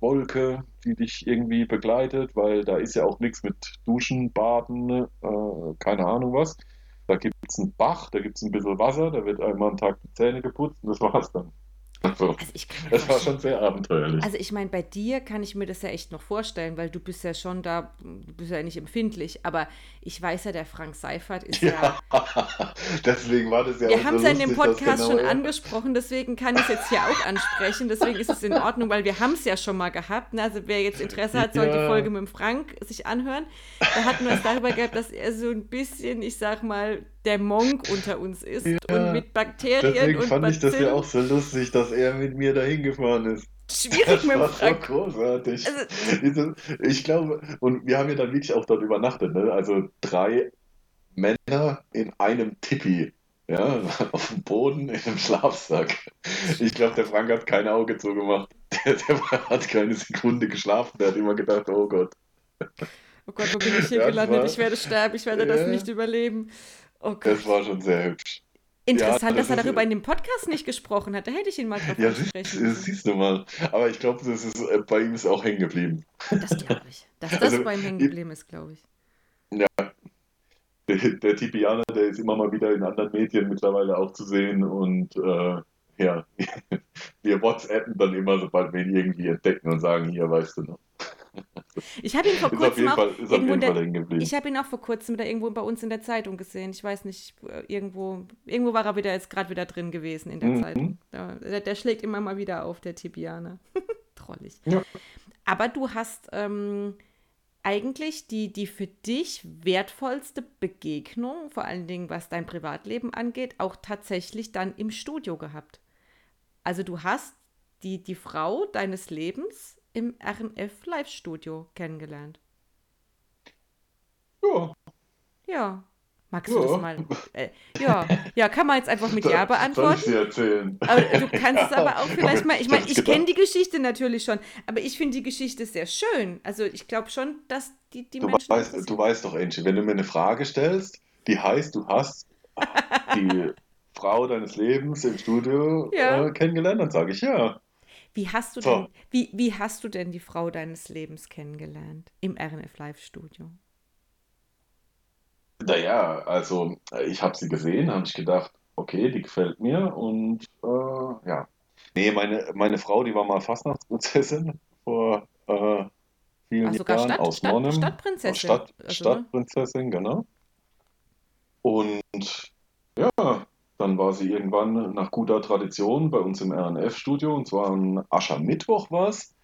äh, die dich irgendwie begleitet, weil da ist ja auch nichts mit Duschen, Baden, äh, keine Ahnung was. Da gibt es einen Bach, da gibt es ein bisschen Wasser, da wird einmal am Tag die Zähne geputzt und das war's dann. Also, also ich kann das war schon sehr abenteuerlich. Also ich meine, bei dir kann ich mir das ja echt noch vorstellen, weil du bist ja schon da, du bist ja nicht empfindlich, aber ich weiß ja, der Frank Seifert ist ja... ja deswegen war das ja Wir haben es ja in dem Podcast genau, schon ja. angesprochen, deswegen kann ich es jetzt hier auch ansprechen, deswegen ist es in Ordnung, weil wir haben es ja schon mal gehabt. Ne? Also wer jetzt Interesse hat, soll ja. die Folge mit dem Frank sich anhören. Da hatten wir es darüber gehabt, dass er so ein bisschen, ich sag mal, der Monk unter uns ist ja, und mit Bakterien deswegen und fand Bazillen. ich das ja auch so lustig, dass er mit mir dahin gefahren ist. Schwierig das mit dem Frank. So großartig. Also, ich glaube, und wir haben ja dann wirklich auch dort übernachtet, ne? Also drei Männer in einem Tippi. Ja, auf dem Boden in einem Schlafsack. Ich glaube, der Frank hat kein Auge zugemacht. Der, der hat keine Sekunde geschlafen. Der hat immer gedacht, oh Gott. Oh Gott, wo bin ich hier gelandet? Ich werde sterben, ich werde ja. das nicht überleben. Oh Gott. Das war schon sehr hübsch. Interessant, ja, dass er darüber in dem Podcast nicht gesprochen hat. Da hätte ich ihn mal drauf Ja, sprechen das siehst du mal. Aber ich glaube, das ist, äh, bei ihm ist auch hängen geblieben. Das glaube ich. Dass das also, bei ihm hängen geblieben ist, glaube ich. Ja. Der, der Tipianer, der ist immer mal wieder in anderen Medien mittlerweile auch zu sehen und äh, ja, wir WhatsAppen dann immer, sobald wir ihn irgendwie entdecken und sagen, hier, weißt du noch. Ich habe ihn vor kurzem auch irgendwo der, ich habe ihn auch vor kurzem da irgendwo bei uns in der Zeitung gesehen. Ich weiß nicht, irgendwo, irgendwo war er wieder jetzt gerade wieder drin gewesen in der mhm. Zeitung. Der, der, schlägt immer mal wieder auf, der Tibianer. Trollig. Ja. Aber du hast ähm, eigentlich die, die für dich wertvollste Begegnung, vor allen Dingen was dein Privatleben angeht, auch tatsächlich dann im Studio gehabt. Also du hast die, die Frau deines Lebens im RNF Live-Studio kennengelernt. Ja. Ja. Magst ja. du das mal? Äh, ja, ja, kann man jetzt einfach mit Ja beantworten. Soll ich dir erzählen? Aber du kannst es aber auch vielleicht mal. Ich meine, ich kenne die Geschichte natürlich schon, aber ich finde die Geschichte sehr schön. Also ich glaube schon, dass die, die du Menschen. Weißt, du weißt doch, Angie, wenn du mir eine Frage stellst, die heißt, du hast die Frau deines Lebens im Studio ja. äh, kennengelernt, dann sage ich ja. Wie hast, du so. denn, wie, wie hast du denn die Frau deines Lebens kennengelernt im RNF Live Studio? Naja, also ich habe sie gesehen, habe ich gedacht, okay, die gefällt mir und äh, ja. Nee, meine, meine Frau, die war mal Fastnachtsprinzessin vor äh, vielen also Jahren Stadt, aus Stadt, Stadtprinzessin. Stadt, also, ne? Stadtprinzessin, genau. Und ja, dann dann war sie irgendwann nach guter Tradition bei uns im RNF-Studio und zwar am Aschermittwoch war es.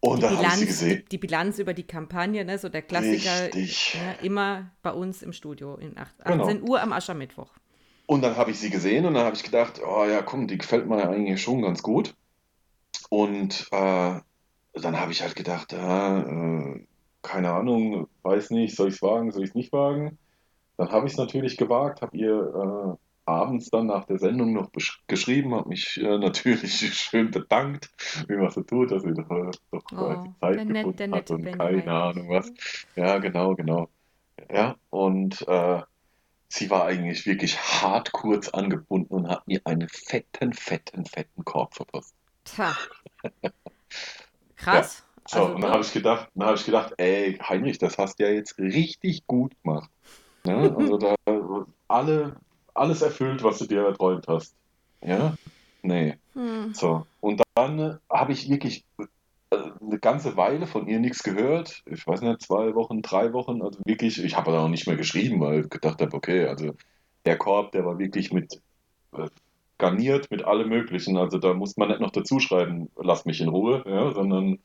Und Die da habe ich sie Bilanz, die, gesehen. die Bilanz über die Kampagne, ne, so der Klassiker, ne, immer bei uns im Studio in acht- Genau. 18 Uhr am Aschermittwoch. Und dann habe ich sie gesehen und dann habe ich gedacht, oh ja, komm, die gefällt mir ja eigentlich schon ganz gut. Und äh, dann habe ich halt gedacht, ja, äh, keine Ahnung, weiß nicht, soll ich es wagen, soll ich es nicht wagen? Dann habe ich es natürlich gewagt, habe ihr äh, abends dann nach der Sendung noch geschrieben, habe mich äh, natürlich schön bedankt, wie man so tut, dass sie doch, äh, doch Oh, die Zeit gefunden der hat nette und keine. Ahnung was. Ja, genau, genau. Ja, und äh, sie war eigentlich wirklich hart kurz angebunden und hat mir einen fetten, fetten, fetten Korb verpasst. Tja, Ja, krass. so, Also und dann habe ich gedacht, dann habe ich gedacht, ey, Heinrich, das hast du ja jetzt richtig gut gemacht. Ne? Also da alle, alles erfüllt, was du dir erträumt hast. Ja? Nee. Hm. So, und dann habe ich wirklich äh, eine ganze Weile von ihr nichts gehört. Ich weiß nicht, zwei Wochen, drei Wochen, also wirklich, ich habe dann auch nicht mehr geschrieben, weil ich gedacht habe, okay, also der Korb, der war wirklich mit äh, garniert mit allem Möglichen. Also da muss man nicht noch dazu schreiben, lass mich in Ruhe, ja, sondern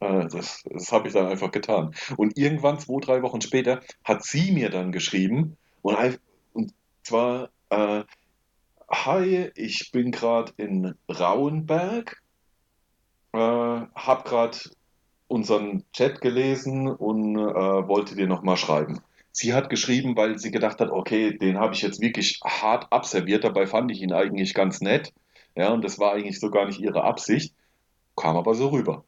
äh, das, das habe ich dann einfach getan. Und irgendwann, zwei, drei Wochen später, hat sie mir dann geschrieben und, ein- und zwar, äh, Hi, ich bin gerade in Rauenberg, äh, habe gerade unseren Chat gelesen und äh, wollte dir nochmal schreiben. Sie hat geschrieben, weil sie gedacht hat, okay, den habe ich jetzt wirklich hart abserviert, dabei fand ich ihn eigentlich ganz nett. Ja, und das war eigentlich so gar nicht ihre Absicht, kam aber so rüber.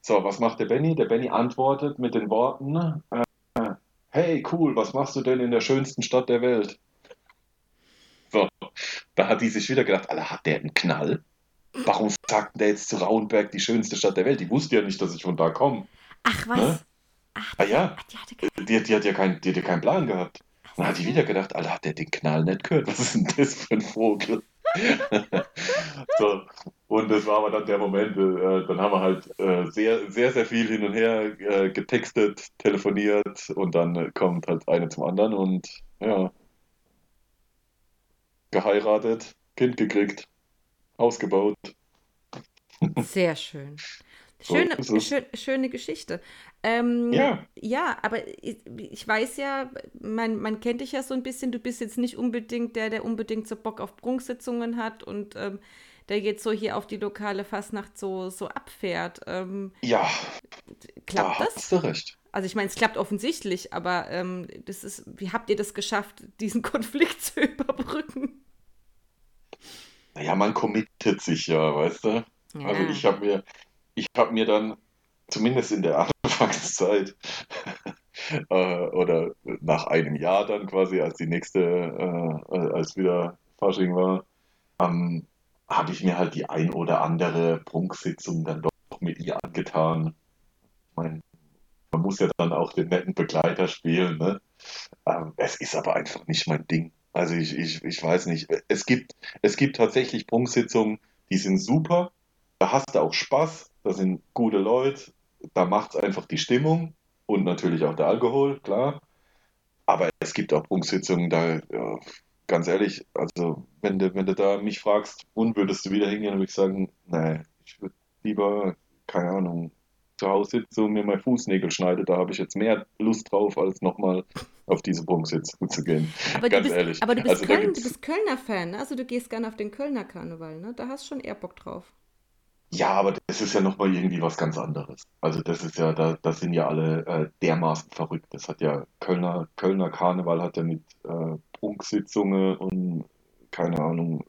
So, was macht der Benny? Der Benny antwortet mit den Worten, äh, hey, cool, was machst du denn in der schönsten Stadt der Welt? So, da hat die sich wieder gedacht, Alter, hat der einen Knall? Warum sagt der jetzt zu Rauenberg die schönste Stadt der Welt? Die wusste ja nicht, dass ich von da komme. Ach Ne? was? Ach, Ah ja, die hatte die, die hat ja kein, die hat ja keinen Plan gehabt. Dann hat die wieder gedacht, Alter, hat der den Knall nicht gehört? Was ist denn das für ein Vogel? So, und das war aber dann der Moment, äh, dann haben wir halt äh, sehr, sehr, sehr viel hin und her äh, getextet, telefoniert und dann kommt halt eine zum anderen und ja, geheiratet, Kind gekriegt, Haus gebaut. Sehr schön. So Schöne, es. schön, schöne Geschichte. Ähm, Ja, ja, aber ich, ich weiß ja, man, man kennt dich ja so ein bisschen. Du bist jetzt nicht unbedingt der, der unbedingt so Bock auf Prunksitzungen hat und ähm, der jetzt so hier auf die lokale Fastnacht so, so abfährt. Ähm, ja, klappt da das? hast du recht. Also ich meine, es klappt offensichtlich, aber ähm, das ist, wie habt ihr das geschafft, diesen Konflikt zu überbrücken? Naja, man committet sich ja, weißt du? Also Ja. ich habe mir, ich habe mir dann zumindest in der Anfangszeit äh, oder nach einem Jahr dann quasi, als die nächste, äh, als wieder Fasching war, ähm, habe ich mir halt die ein oder andere Prunksitzung dann doch mit ihr angetan. Ich meine, man muss ja dann auch den netten Begleiter spielen, ne? Ähm, es ist aber einfach nicht mein Ding. Also ich, ich, ich weiß nicht. Es gibt, es gibt tatsächlich Prunksitzungen, die sind super. Da hast du auch Spaß. Da sind gute Leute. Da macht es einfach die Stimmung und natürlich auch der Alkohol, klar. Aber es gibt auch Prunksitzungen, da, ja, ganz ehrlich, also wenn du, wenn du da mich fragst, und würdest du wieder hingehen, würde ich sagen, nee, ich würde lieber, keine Ahnung, zu Hause sitzen und mir meine Fußnägel schneide. Da habe ich jetzt mehr Lust drauf, als nochmal auf diese Prunksitzung zu gehen. Aber du Ganz bist, ehrlich. aber du bist, Also Köln, du bist Kölner Fan, ne? Also du gehst gerne auf den Kölner Karneval, ne? Da hast du schon eher Bock drauf. ja, aber das ist ja nochmal irgendwie was ganz anderes. Also das ist ja, da, das sind ja alle äh, dermaßen verrückt. Das hat ja Kölner, Kölner Karneval hat ja mit äh, Prunksitzungen und keine Ahnung,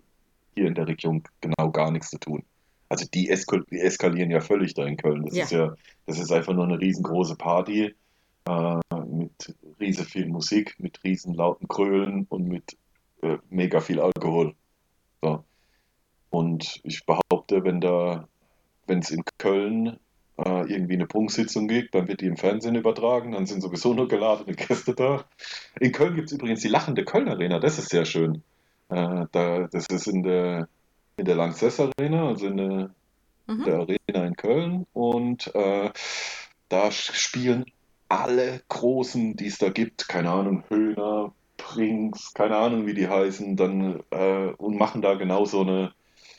hier in der Region genau gar nichts zu tun. Also die, esko die eskalieren ja völlig da in Köln. Das Ja. ist ja, das ist einfach nur eine riesengroße Party äh, mit riesen viel Musik, mit riesen lauten Krölen und mit äh, mega viel Alkohol. So. Und ich behaupte, wenn da, wenn es in Köln äh, irgendwie eine Prunksitzung gibt, dann wird die im Fernsehen übertragen, dann sind sowieso nur geladene Gäste da. In Köln gibt es übrigens die lachende Köln Arena, das ist sehr schön. Äh, da, das ist in der, in der Lanxess Arena, also in der, Mhm. der Arena in Köln. Und äh, da spielen alle Großen, die es da gibt, keine Ahnung, Höhner, Springs, keine Ahnung, wie die heißen, dann äh, und machen da genau so eine,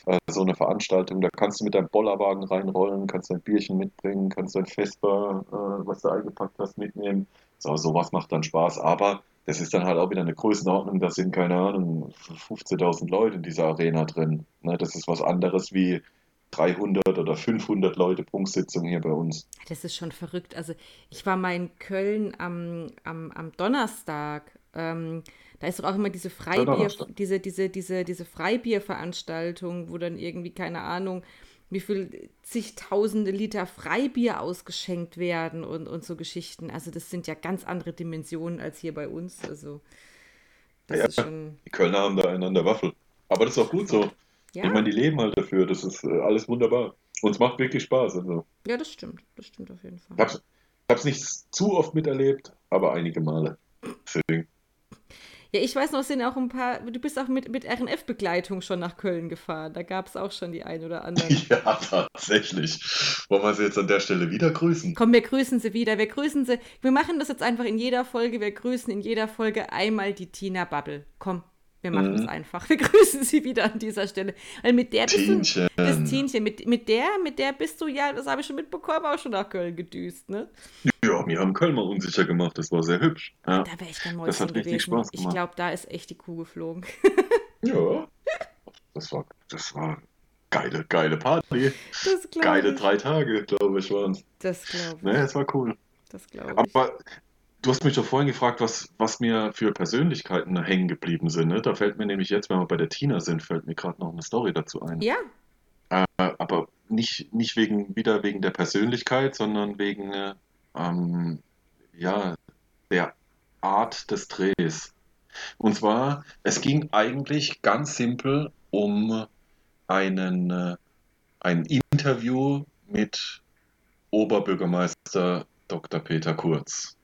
äh, so eine Veranstaltung. Da kannst du mit deinem Bollerwagen reinrollen, kannst dein Bierchen mitbringen, kannst dein Vesper, äh, was du eingepackt hast, mitnehmen. So, sowas macht dann Spaß, aber das ist dann halt auch wieder eine Größenordnung, da sind, keine Ahnung, 15.000 Leute in dieser Arena drin. Ne, das ist was anderes wie 300 oder 500 Leute Prunkssitzung hier bei uns. Das ist schon verrückt. Also ich war mal in Köln am, am, am Donnerstag. Ähm, da ist doch auch immer diese Freibier, diese, diese, diese, diese Freibierveranstaltung, wo dann irgendwie, keine Ahnung, wie viel zigtausende Liter Freibier ausgeschenkt werden und, und so Geschichten. Also das sind ja ganz andere Dimensionen als hier bei uns. Also das ja, ist schon. Die Kölner haben da einander Waffel. Aber das ist auch gut so. Ja. Ich meine, die leben halt dafür. Das ist äh, alles wunderbar. Und es macht wirklich Spaß. Also. Ja, das stimmt. Das stimmt auf jeden Fall. Ich habe es nicht zu oft miterlebt, aber einige Male. Deswegen. Ja, ich weiß noch, es sind auch ein paar, du bist auch mit, mit RNF-Begleitung schon nach Köln gefahren. Da gab es auch schon die ein oder anderen. Ja, tatsächlich. Wollen wir sie jetzt an der Stelle wieder grüßen? Komm, wir grüßen sie wieder. Wir grüßen sie. Wir machen das jetzt einfach in jeder Folge. Wir grüßen in jeder Folge einmal die Tina Bubble. Komm, wir machen es mhm. einfach. Wir grüßen sie wieder an dieser Stelle. Weil mit der bist Tienchen. du, das Tienchen, mit, mit der, mit der bist du ja, das habe ich schon mitbekommen, auch schon nach Köln gedüst, ne? Wir haben Köln mal unsicher gemacht, das war sehr hübsch. Ja. Da wäre ich dann Das hat richtig Spaß gemacht. Ich glaube, da ist echt die Kuh geflogen. ja, das war, das war geile, geile Party. geile ich. drei Tage, glaube ich, waren es. Das glaube ich. Ne, es war cool. Das glaube ich. Aber Du hast mich doch vorhin gefragt, was, was mir für Persönlichkeiten hängen geblieben sind. Ne? Da fällt mir nämlich jetzt, wenn wir bei der Tina sind, fällt mir gerade noch eine Story dazu ein. Ja. Äh, aber nicht, nicht wegen, wieder wegen der Persönlichkeit, sondern wegen äh, ähm, ja, der Art des Drehs. Und zwar, es ging eigentlich ganz simpel um einen, äh, ein Interview mit Oberbürgermeister Dr. Peter Kurz.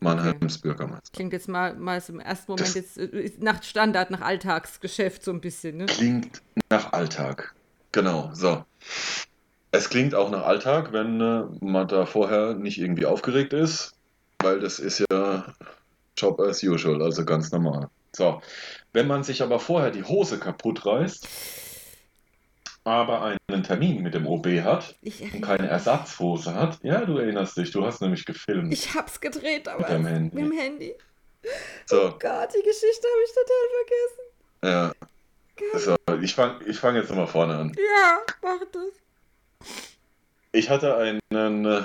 Mannheims okay. Bürgermeister. Klingt jetzt mal, mal im ersten Moment jetzt äh, nach Standard, nach Alltagsgeschäft so ein bisschen, ne? Klingt nach Alltag. Genau, so. Es klingt auch nach Alltag, wenn äh, man da vorher nicht irgendwie aufgeregt ist, weil das ist ja Job as usual, also ganz normal. So. Wenn man sich aber vorher die Hose kaputt reißt, aber einen Termin mit dem OB hat und keine Ersatzhose hat. Ja, du erinnerst dich, du hast nämlich gefilmt. Ich hab's gedreht, aber mit dem Handy. Mit dem Handy. So. Oh Gott, die Geschichte habe ich total vergessen. Ja. So, ich fange ich fang jetzt nochmal vorne an. Ja, mach das. Ich hatte einen äh,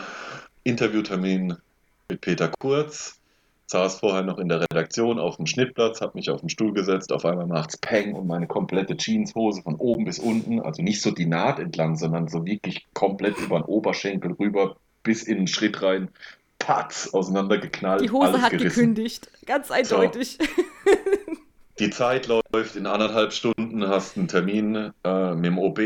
Interviewtermin mit Peter Kurz saß vorher noch in der Redaktion auf dem Schnittplatz, habe mich auf den Stuhl gesetzt, auf einmal macht's Peng und meine komplette Jeanshose von oben bis unten, also nicht so die Naht entlang, sondern so wirklich komplett über den Oberschenkel rüber bis in den Schritt rein, patz, auseinandergeknallt. Die Hose hat gerissen. gekündigt, ganz eindeutig. So. Die Zeit läuft in anderthalb Stunden, hast einen Termin äh, mit dem OB.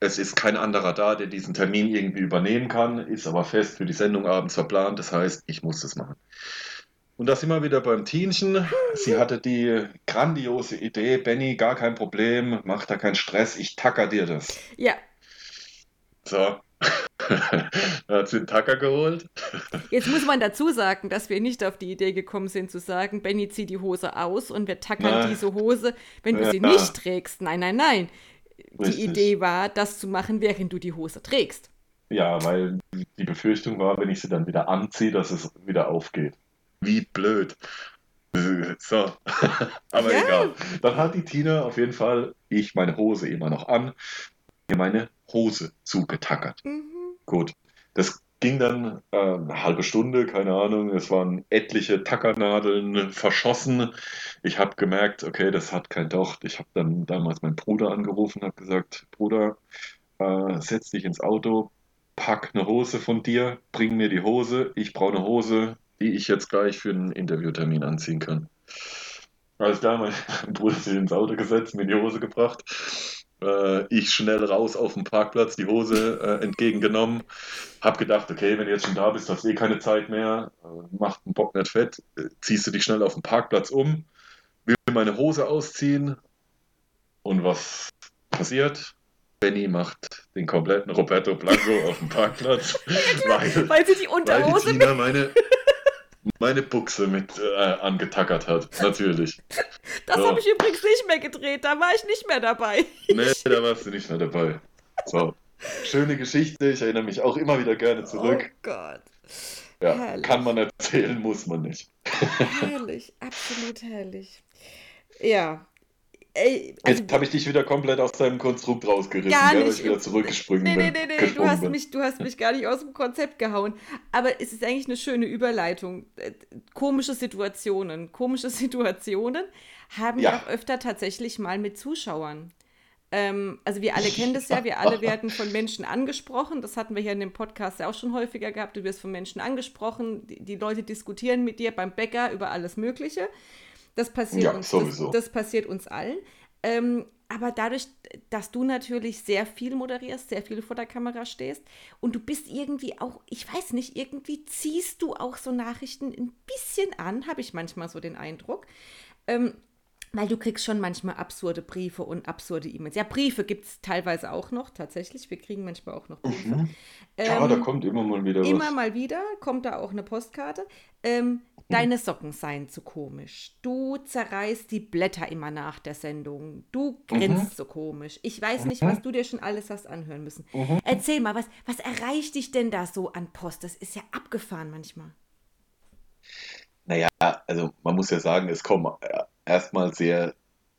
Es ist kein anderer da, der diesen Termin irgendwie übernehmen kann, ist aber fest für die Sendung abends verplant. Das heißt, ich muss das machen. Und da sind wir wieder beim Tienchen. Sie hatte die grandiose Idee, Benny, gar kein Problem, mach da keinen Stress, ich tacker dir das. Ja. So. Da hat sie einen Tacker geholt. Jetzt muss man dazu sagen, dass wir nicht auf die Idee gekommen sind zu sagen, Benny, zieh die Hose aus und wir tackern Na. diese Hose, wenn du ja. sie nicht trägst. Nein, nein, nein. Richtig. Die Idee war, das zu machen, während du die Hose trägst. Ja, weil die Befürchtung war, wenn ich sie dann wieder anziehe, dass es wieder aufgeht. Wie blöd. So, aber ja. egal. Dann hat die Tina auf jeden Fall, ich meine Hose immer noch an, mir meine Hose zugetackert. Mhm. Gut, das ging dann äh, eine halbe Stunde, keine Ahnung, es waren etliche Tackernadeln verschossen. Ich habe gemerkt, okay, das hat kein Docht. Ich habe dann damals meinen Bruder angerufen, habe gesagt, Bruder, äh, setz dich ins Auto, pack eine Hose von dir, bring mir die Hose, ich brauche eine Hose, die ich jetzt gleich für einen Interviewtermin anziehen kann. Alles klar, mein Bruder sich ins Auto gesetzt, mir die Hose gebracht. Äh, ich schnell raus auf dem Parkplatz, die Hose äh, entgegengenommen. Hab gedacht, okay, wenn du jetzt schon da bist, hast du eh keine Zeit mehr. Äh, macht einen Bock nicht fett. Äh, ziehst du dich schnell auf dem Parkplatz um. Will meine Hose ausziehen. Und was passiert? Benny macht den kompletten Roberto Blanco auf dem Parkplatz. Ja, weil, weil, sie die Unterhose weil die Tina meine meine Buchse mit äh, angetackert hat. Natürlich. Das so. habe ich übrigens nicht mehr gedreht, da war ich nicht mehr dabei. Nee, da warst du nicht mehr dabei. So. Schöne Geschichte, ich erinnere mich auch immer wieder gerne zurück. Oh Gott. Ja, herrlich. kann man erzählen, muss man nicht. Herrlich, absolut herrlich. Ja, Ey, also, Jetzt habe ich dich wieder komplett aus deinem Konstrukt rausgerissen, gar nicht. weil ich wieder zurückgesprungen nee, nee, nee, nee, du hast, mich, du hast mich gar nicht aus dem Konzept gehauen. Aber es ist eigentlich eine schöne Überleitung. Äh, komische Situationen. Komische Situationen haben ja auch öfter tatsächlich mal mit Zuschauern. Ähm, also wir alle kennen das ja, wir alle werden von Menschen angesprochen. Das hatten wir hier in dem Podcast ja auch schon häufiger gehabt. Du wirst von Menschen angesprochen. Die, die Leute diskutieren mit dir beim Bäcker über alles Mögliche. Das passiert, ja, uns, das, das, passiert uns allen. Ähm, aber dadurch, dass du natürlich sehr viel moderierst, sehr viel vor der Kamera stehst und du bist irgendwie auch, ich weiß nicht, irgendwie ziehst du auch so Nachrichten ein bisschen an, habe ich manchmal so den Eindruck. Ähm, weil du kriegst schon manchmal absurde Briefe und absurde E-Mails. Ja, Briefe gibt es teilweise auch noch, tatsächlich. Wir kriegen manchmal auch noch Briefe. Mhm. Ja, ähm, da kommt immer mal wieder was. Immer mal wieder kommt da auch eine Postkarte. Ähm, deine Socken seien zu komisch. Du zerreißt die Blätter immer nach der Sendung. Du grinst mhm. so komisch. Ich weiß nicht, mhm. was du dir schon alles hast anhören müssen. Mhm. Erzähl mal, was, was erreicht dich denn da so an Post? Das ist ja abgefahren manchmal. Naja, also man muss ja sagen, es kommen äh, erstmal sehr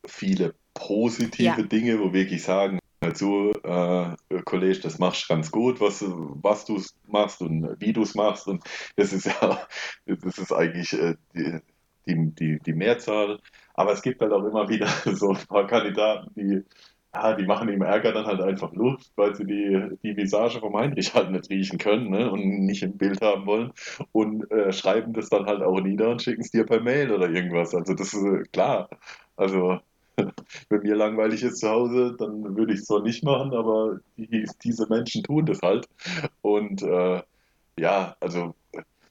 viele positive ja. Dinge, wo wirklich sagen, also äh, Kollege, das machst du ganz gut, was, was du machst und wie du es machst. Und das ist ja, das ist eigentlich äh, die, die, die, Mehrzahl. Aber es gibt halt auch immer wieder so ein paar Kandidaten, die, ja, die machen ihm Ärger dann halt einfach Luft, weil sie die, die Visage vom Heinrich halt nicht riechen können ne, und nicht im Bild haben wollen und äh, schreiben das dann halt auch nieder und schicken es dir per Mail oder irgendwas. Also das ist äh, klar. Also wenn mir langweilig ist zu Hause, dann würde ich es zwar nicht machen, aber die, diese Menschen tun das halt. Und äh, ja, also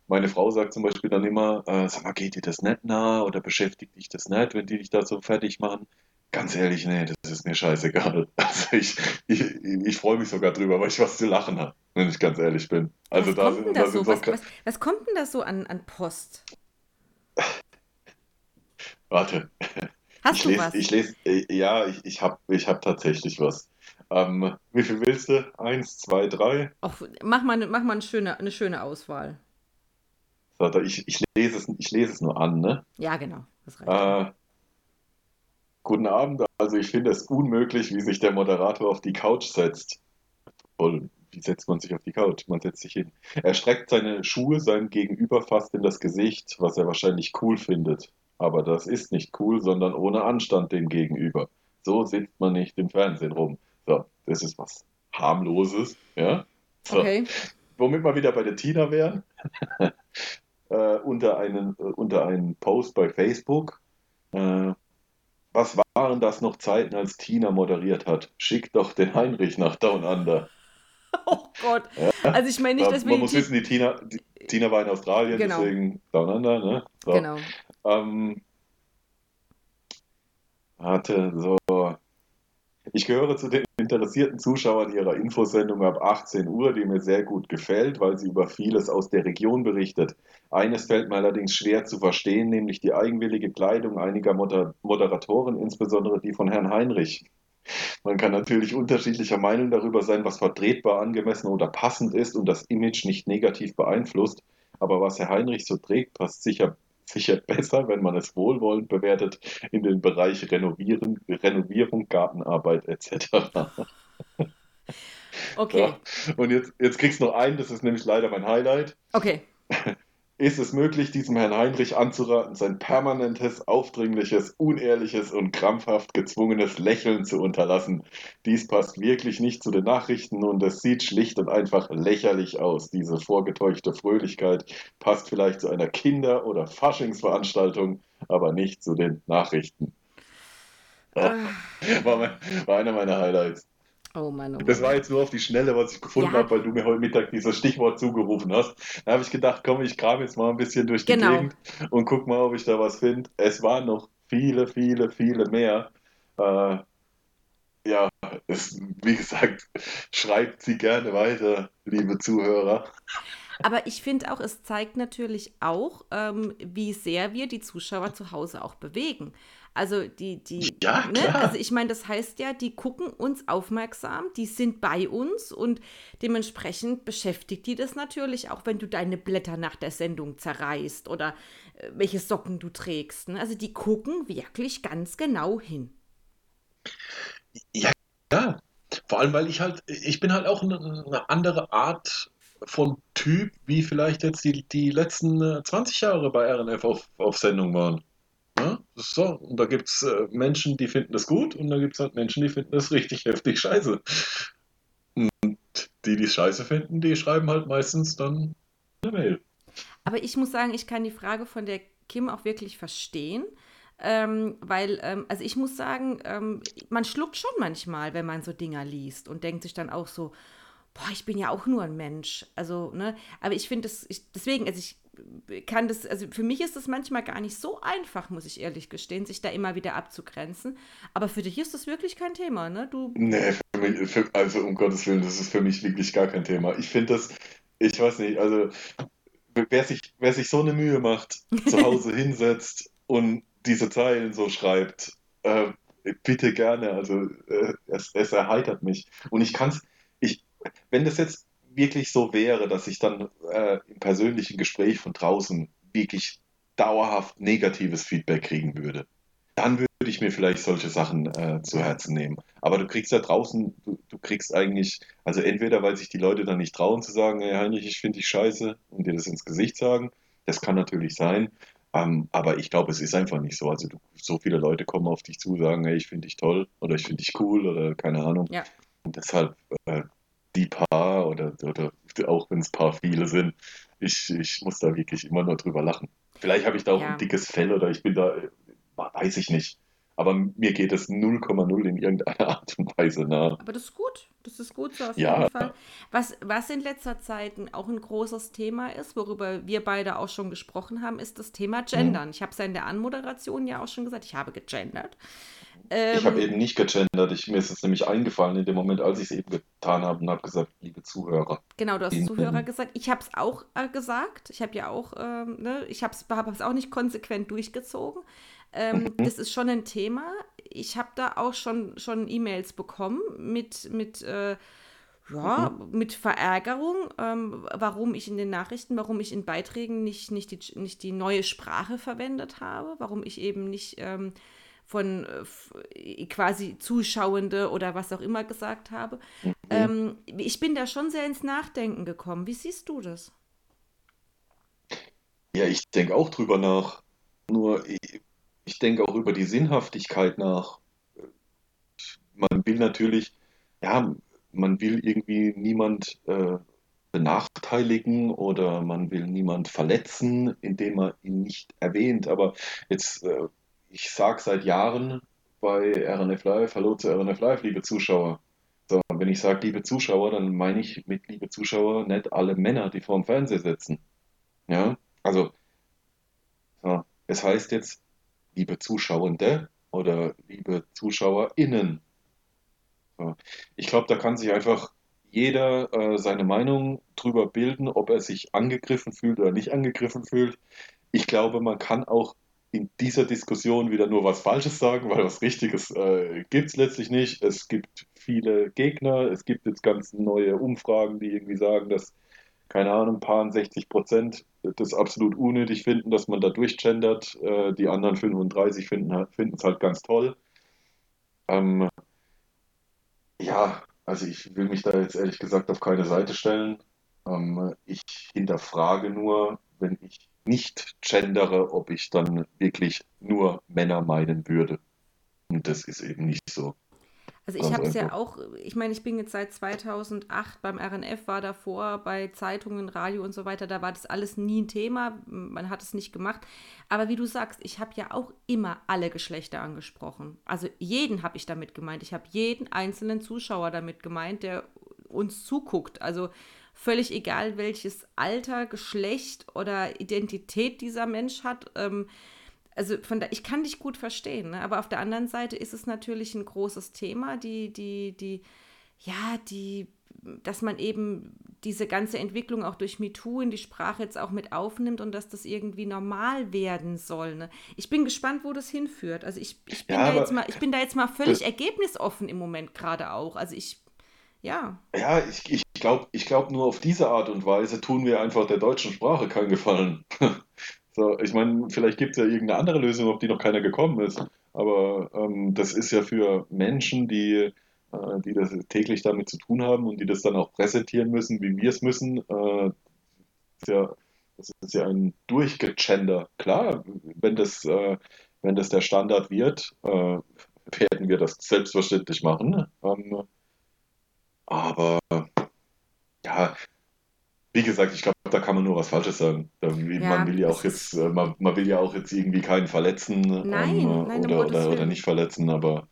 meine Frau sagt zum Beispiel dann immer, äh, sag mal, geht dir das nicht nah oder beschäftigt dich das nicht, wenn die dich da so fertig machen? Ganz ehrlich, nee, das ist mir scheißegal. Also ich, ich, ich freue mich sogar drüber, weil ich was zu lachen habe, wenn ich ganz ehrlich bin. Also was, da kommt denn da so? was, was, was, kommt denn da so an, an Post? Warte. Hast ich du lese, was? Ich lese, äh, ja, ich, ich habe ich hab tatsächlich was. Ähm, wie viel willst du? Eins, zwei, drei? Ach, mach mal, mach mal eine, schöne, eine schöne Auswahl. So, ich, ich, lese es, ich lese es nur an, ne? Ja, genau. Äh, guten Abend. Also ich finde es unmöglich, wie sich der Moderator auf die Couch setzt. Und wie setzt man sich auf die Couch? Man setzt sich hin. Er streckt seine Schuhe seinem Gegenüber fast in das Gesicht, was er wahrscheinlich cool findet. Aber das ist nicht cool, sondern ohne Anstand dem Gegenüber. So sitzt man nicht im Fernsehen rum. So, das ist was harmloses, ja. So. Okay. Womit wir wieder bei der Tina wären. äh, unter, einen, äh, unter einen Post bei Facebook. Äh, was waren das noch Zeiten, als Tina moderiert hat? Schick doch den Heinrich nach Down Under. Oh Gott. Ja? Also ich meine nicht, dass wir. Man muss wissen, die Tina, die Tina war in Australien, genau. deswegen Down Under, ne? So. Genau. Ähm, warte, so. Ich gehöre zu den interessierten Zuschauern Ihrer Infosendung ab 18 Uhr, die mir sehr gut gefällt, weil sie über vieles aus der Region berichtet. Eines fällt mir allerdings schwer zu verstehen, nämlich die eigenwillige Kleidung einiger Moder Moderatoren, insbesondere die von Herrn Heinrich. Man kann natürlich unterschiedlicher Meinung darüber sein, was vertretbar, angemessen oder passend ist und das Image nicht negativ beeinflusst. Aber was Herr Heinrich so trägt, passt sicher sicher besser, wenn man es wohlwollend bewertet, in den Bereich Renovieren, Renovierung, Gartenarbeit etc. Okay. So. Und jetzt, jetzt kriegst du noch einen, das ist nämlich leider mein Highlight. Okay. Ist es möglich, diesem Herrn Heinrich anzuraten, sein permanentes, aufdringliches, unehrliches und krampfhaft gezwungenes Lächeln zu unterlassen? Dies passt wirklich nicht zu den Nachrichten und es sieht schlicht und einfach lächerlich aus. Diese vorgetäuschte Fröhlichkeit passt vielleicht zu einer Kinder- oder Faschingsveranstaltung, aber nicht zu den Nachrichten. Ah. War, war einer meiner Highlights. Oh Mann, oh Mann. Das war jetzt nur auf die Schnelle, was ich gefunden ja. habe, weil du mir heute Mittag dieses Stichwort zugerufen hast. Da habe ich gedacht, komm, ich kram jetzt mal ein bisschen durch die genau. Gegend und guck mal, ob ich da was finde. Es waren noch viele, viele, viele mehr. Äh, ja, es, wie gesagt, schreibt sie gerne weiter, liebe Zuhörer. Aber ich finde auch, es zeigt natürlich auch, ähm, wie sehr wir die Zuschauer zu Hause auch bewegen. Also die, die, Ja, ne? Also ich meine, das heißt ja, die gucken uns aufmerksam, die sind bei uns und dementsprechend beschäftigt die das natürlich, auch wenn du deine Blätter nach der Sendung zerreißt oder äh, welche Socken du trägst. Ne? Also die gucken wirklich ganz genau hin. Ja, ja. Vor allem, weil ich halt, ich bin halt auch eine, eine andere Art von Typ, wie vielleicht jetzt die, die letzten äh, 20 Jahre bei RNF auf, auf Sendung waren. Ja, ist so. Und da gibt es äh, Menschen, die finden das gut und da gibt es halt Menschen, die finden das richtig heftig scheiße. Und die, die es scheiße finden, die schreiben halt meistens dann eine Mail. Aber ich muss sagen, ich kann die Frage von der Kim auch wirklich verstehen. Ähm, weil, ähm, also ich muss sagen, ähm, man schluckt schon manchmal, wenn man so Dinger liest und denkt sich dann auch so, boah, ich bin ja auch nur ein Mensch. Also, ne, aber ich finde das, ich, deswegen, also ich kann das, also für mich ist das manchmal gar nicht so einfach, muss ich ehrlich gestehen, sich da immer wieder abzugrenzen. Aber für dich ist das wirklich kein Thema, ne? Du, Nee, für mich, für, also um Gottes Willen, das ist für mich wirklich gar kein Thema. Ich finde das, ich weiß nicht, also wer sich, wer sich so eine Mühe macht, zu Hause hinsetzt und diese Zeilen so schreibt, äh, bitte gerne, also äh, es, es erheitert mich. Und ich kann es, ich, wenn das jetzt wirklich so wäre, dass ich dann äh, im persönlichen Gespräch von draußen wirklich dauerhaft negatives Feedback kriegen würde, dann würde ich mir vielleicht solche Sachen äh, zu Herzen nehmen. Aber du kriegst da draußen, du, du kriegst eigentlich, also entweder weil sich die Leute dann nicht trauen zu sagen, hey Heinrich, ich finde dich scheiße und dir das ins Gesicht sagen, das kann natürlich sein, ähm, aber ich glaube, es ist einfach nicht so. Also du, so viele Leute kommen auf dich zu, sagen, hey, ich finde dich toll oder ich finde dich cool oder keine Ahnung. ja. Und deshalb äh, die paar oder, oder auch wenn es paar viele sind, ich, ich muss da wirklich immer nur drüber lachen. Vielleicht habe ich da auch Ja. ein dickes Fell oder ich bin da, äh, weiß ich nicht. Aber mir geht es 0,0 in irgendeiner Art und Weise nah. Aber das ist gut. Das ist gut so auf Ja. jeden Fall. Was, was in letzter Zeit auch ein großes Thema ist, worüber wir beide auch schon gesprochen haben, ist das Thema Gendern. Ich habe es ja in der Anmoderation ja auch schon gesagt, ich habe gegendert. Ich habe Ähm, eben nicht gegendert. Ich, mir ist es nämlich eingefallen in dem Moment, als ich es eben getan habe und habe gesagt, liebe Zuhörer. Genau, du hast In- Zuhörer gesagt. Ich habe es auch äh, gesagt. Ich habe ja auch, ähm, ne, ich habe es hab auch nicht konsequent durchgezogen. Ähm, das ist schon ein Thema. Ich habe da auch schon, schon E-Mails bekommen mit, mit, äh, ja, mit Verärgerung, ähm, warum ich in den Nachrichten, warum ich in Beiträgen nicht, nicht, die, nicht die neue Sprache verwendet habe, warum ich eben nicht ähm, von äh, f- quasi Zuschauende oder was auch immer gesagt habe. Ähm, ich bin da schon sehr ins Nachdenken gekommen. Wie siehst du das? Ja, ich denke auch drüber nach. Nur ich, ich denke auch über die Sinnhaftigkeit nach. Man will natürlich, ja, man will irgendwie niemand äh, benachteiligen oder man will niemand verletzen, indem man ihn nicht erwähnt. Aber jetzt, äh, ich sage seit Jahren bei RNF Live, hallo zu RNF Live, liebe Zuschauer. So, wenn ich sage liebe Zuschauer, dann meine ich mit liebe Zuschauer nicht alle Männer, die vorm Fernseher sitzen. Ja, also so, es heißt jetzt liebe Zuschauende oder liebe ZuschauerInnen. So. Ich glaube, da kann sich einfach jeder äh, seine Meinung drüber bilden, ob er sich angegriffen fühlt oder nicht angegriffen fühlt. Ich glaube, man kann auch in dieser Diskussion wieder nur was Falsches sagen, weil was Richtiges äh, gibt es letztlich nicht. Es gibt viele Gegner, es gibt jetzt ganz neue Umfragen, die irgendwie sagen, dass, keine Ahnung, paar 60 Prozent das absolut unnötig finden, dass man da durchgendert. Äh, die anderen 35 finden es halt ganz toll. Ähm, ja, also ich will mich da jetzt ehrlich gesagt auf keine Seite stellen. Ähm, ich hinterfrage nur, wenn ich nicht gendere, ob ich dann wirklich nur Männer meinen würde. Und das ist eben nicht so. Also ich habe es ja auch, ich meine, ich bin jetzt seit 2008 beim RNF, war davor bei Zeitungen, Radio und so weiter, da war das alles nie ein Thema, man hat es nicht gemacht. Aber wie du sagst, ich habe ja auch immer alle Geschlechter angesprochen. Also jeden habe ich damit gemeint. Ich habe jeden einzelnen Zuschauer damit gemeint, der uns zuguckt. Also völlig egal, welches Alter, Geschlecht oder Identität dieser Mensch hat. Ähm, also von da, ich kann dich gut verstehen, ne? aber auf der anderen Seite ist es natürlich ein großes Thema, die, die, die, ja, die dass man eben diese ganze Entwicklung auch durch MeToo in die Sprache jetzt auch mit aufnimmt und dass das irgendwie normal werden soll. Ne? Ich bin gespannt, wo das hinführt. Also ich, ich, bin, ja, da jetzt mal, ich bin da jetzt mal völlig ergebnisoffen im Moment gerade auch. Also ich, ja. Ja, ich, ich glaube ich glaub, nur auf diese Art und Weise tun wir einfach der deutschen Sprache keinen Gefallen. so, ich meine, vielleicht gibt es ja irgendeine andere Lösung, auf die noch keiner gekommen ist. Aber ähm, das ist ja für Menschen, die äh, die das täglich damit zu tun haben und die das dann auch präsentieren müssen, wie wir es müssen. Äh, ist ja, das ist ja ein Durchgegender. Klar, wenn das, äh, wenn das der Standard wird, werden wir das selbstverständlich machen. Ähm, aber ja, wie gesagt, ich glaube, da kann man nur was Falsches sagen. Ja, man will ja auch jetzt, man, man, will ja auch jetzt irgendwie keinen verletzen nein, ähm, nein, oder, oder, oder, nicht verletzen, aber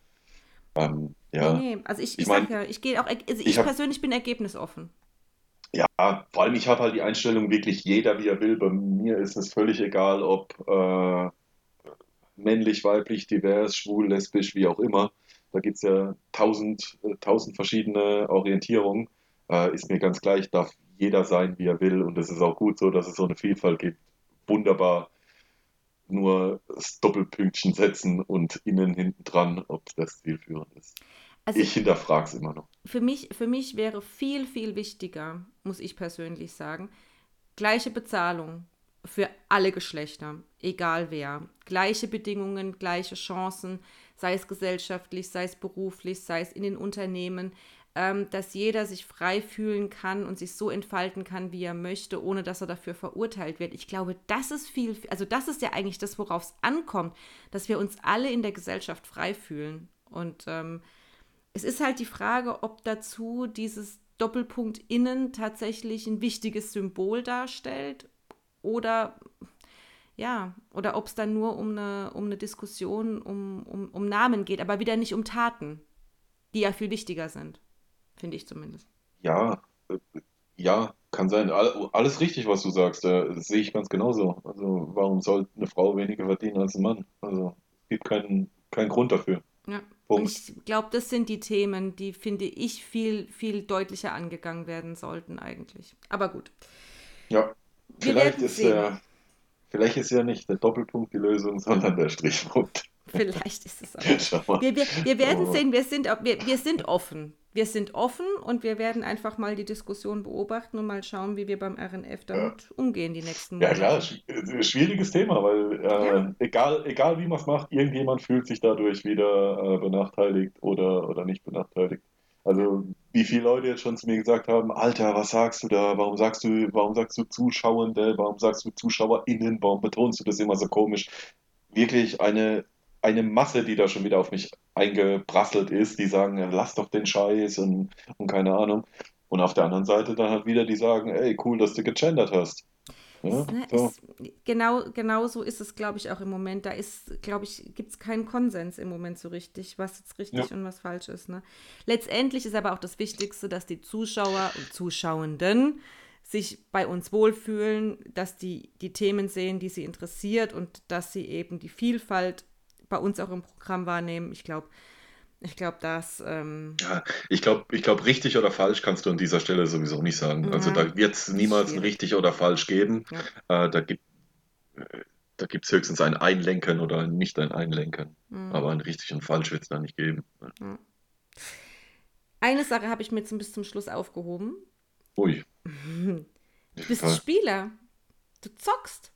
ähm, ja. Nee, nee. Also ich, ich, ich mein, ja, ich gehe auch, also ich, ich hab, persönlich bin ergebnisoffen. Ja, vor allem ich habe halt die Einstellung, wirklich jeder wie er will. Bei mir ist es völlig egal, ob äh, männlich, weiblich, divers, schwul, lesbisch, wie auch immer. Da gibt es ja tausend, äh, tausend verschiedene Orientierungen. Äh, ist mir ganz gleich, darf jeder sein, wie er will. Und es ist auch gut so, dass es so eine Vielfalt gibt. Wunderbar nur das Doppelpünktchen setzen und innen hinten dran, ob das zielführend ist. Also ich hinterfrage es immer noch. Für mich, für mich wäre viel, viel wichtiger, muss ich persönlich sagen, gleiche Bezahlung für alle Geschlechter, egal wer. Gleiche Bedingungen, gleiche Chancen, sei es gesellschaftlich, sei es beruflich, sei es in den Unternehmen ähm, dass jeder sich frei fühlen kann und sich so entfalten kann, wie er möchte, ohne dass er dafür verurteilt wird. Ich glaube, das ist viel, also das ist ja eigentlich das, worauf es ankommt, dass wir uns alle in der Gesellschaft frei fühlen. Und ähm, es ist halt die Frage, ob dazu dieses Doppelpunkt innen tatsächlich ein wichtiges Symbol darstellt oder ja, oder ob es dann nur um eine, um eine Diskussion um, um, um Namen geht, aber wieder nicht um Taten, die ja viel wichtiger sind finde ich zumindest. Ja, äh, ja, kann sein. Alles richtig, was du sagst. Das sehe ich ganz genauso. Also warum soll eine Frau weniger verdienen als ein Mann? Also es gibt keinen, keinen Grund dafür. Ja. Punkt. Ich glaube, das sind die Themen, die, finde ich, viel, viel deutlicher angegangen werden sollten eigentlich. Aber gut. Ja, vielleicht ist, ja, vielleicht ist ja nicht der Doppelpunkt die Lösung, sondern der Strichpunkt. Vielleicht ist es auch. Wir, wir, wir werden sehen, wir sind, wir, wir sind offen wir sind offen und wir werden einfach mal die Diskussion beobachten und mal schauen, wie wir beim RNF damit ja. umgehen die nächsten Monate. Ja klar, äh, schwieriges Thema, weil äh, ja. egal, egal wie man es macht, irgendjemand fühlt sich dadurch wieder äh, benachteiligt oder, oder nicht benachteiligt. Also wie viele Leute jetzt schon zu mir gesagt haben, Alter, was sagst du da? Warum sagst du, warum sagst du Zuschauende? Warum sagst du ZuschauerInnen? Warum betonst du das immer so komisch? Wirklich eine eine Masse, die da schon wieder auf mich eingeprasselt ist, die sagen, lass doch den Scheiß und, und keine Ahnung. Und auf der anderen Seite dann halt wieder die sagen, ey, cool, dass du gegendert hast. Ja, ist, ne, so. ist, genau, genau so ist es, glaube ich, auch im Moment. Da ist, glaube ich, gibt es keinen Konsens im Moment so richtig, was jetzt richtig ja. und was falsch ist. Ne? Letztendlich ist aber auch das Wichtigste, dass die Zuschauer und Zuschauenden sich bei uns wohlfühlen, dass die die Themen sehen, die sie interessiert und dass sie eben die Vielfalt bei uns auch im Programm wahrnehmen. Ich glaube, ich glaube, dass. Ähm ja, ich glaube, ich glaub, richtig oder falsch kannst du an dieser Stelle sowieso nicht sagen. Ja, also da wird es niemals ein richtig oder falsch geben. Ja. Äh, da gibt äh, da gibt es höchstens ein Einlenken oder ein nicht ein Einlenken. Mhm. Aber ein richtig und falsch wird es da nicht geben. Ja. Eine Sache habe ich mir zum, bis zum Schluss aufgehoben. Ui. Du bist Spieler. Du zockst.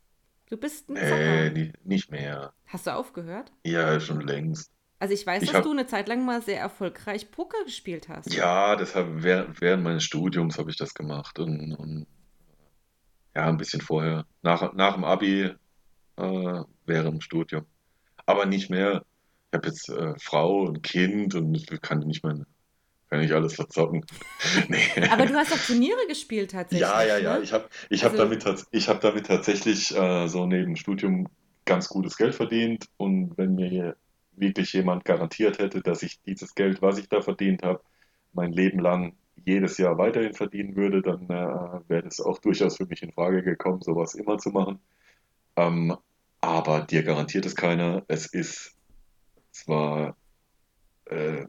Du bist ein Zocker. Nee, nicht mehr. Hast du aufgehört? Ja, schon längst. Also ich weiß, ich dass hab, du eine Zeit lang mal sehr erfolgreich Poker gespielt hast. Ja, das hab, während, während meines Studiums habe ich das gemacht und, und, ja, ein bisschen vorher. Nach, nach dem Abi, äh, während dem Studium. Aber nicht mehr. Ich habe jetzt äh, Frau und Kind und kann nicht mehr kann ich alles verzocken. nee. Aber du hast auch Turniere gespielt tatsächlich. Ja, ja, ja. Ne? Ich habe ich hab also, damit, hab damit tatsächlich äh, so neben dem Studium ganz gutes Geld verdient. Und wenn mir wirklich jemand garantiert hätte, dass ich dieses Geld, was ich da verdient habe, mein Leben lang jedes Jahr weiterhin verdienen würde, dann äh, wäre das auch durchaus für mich in Frage gekommen, sowas immer zu machen. Ähm, aber dir garantiert es keiner. Es ist zwar äh,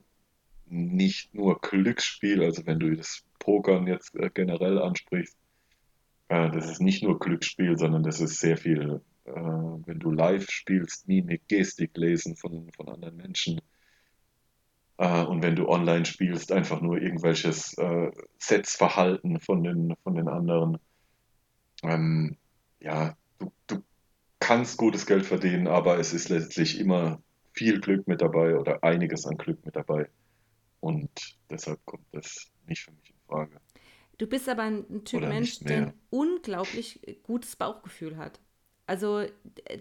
nicht nur Glücksspiel, also wenn du das Pokern jetzt äh, generell ansprichst, äh, das ist nicht nur Glücksspiel, sondern das ist sehr viel, äh, wenn du live spielst, Mimik, Gestik lesen von, von anderen Menschen. Äh, und wenn du online spielst, einfach nur irgendwelches äh, Setzverhalten von den, von den anderen. Ähm, ja, du, du kannst gutes Geld verdienen, aber es ist letztlich immer viel Glück mit dabei oder einiges an Glück mit dabei. Und deshalb kommt das nicht für mich in Frage. Du bist aber ein Typ Oder Mensch, der ein unglaublich gutes Bauchgefühl hat. Also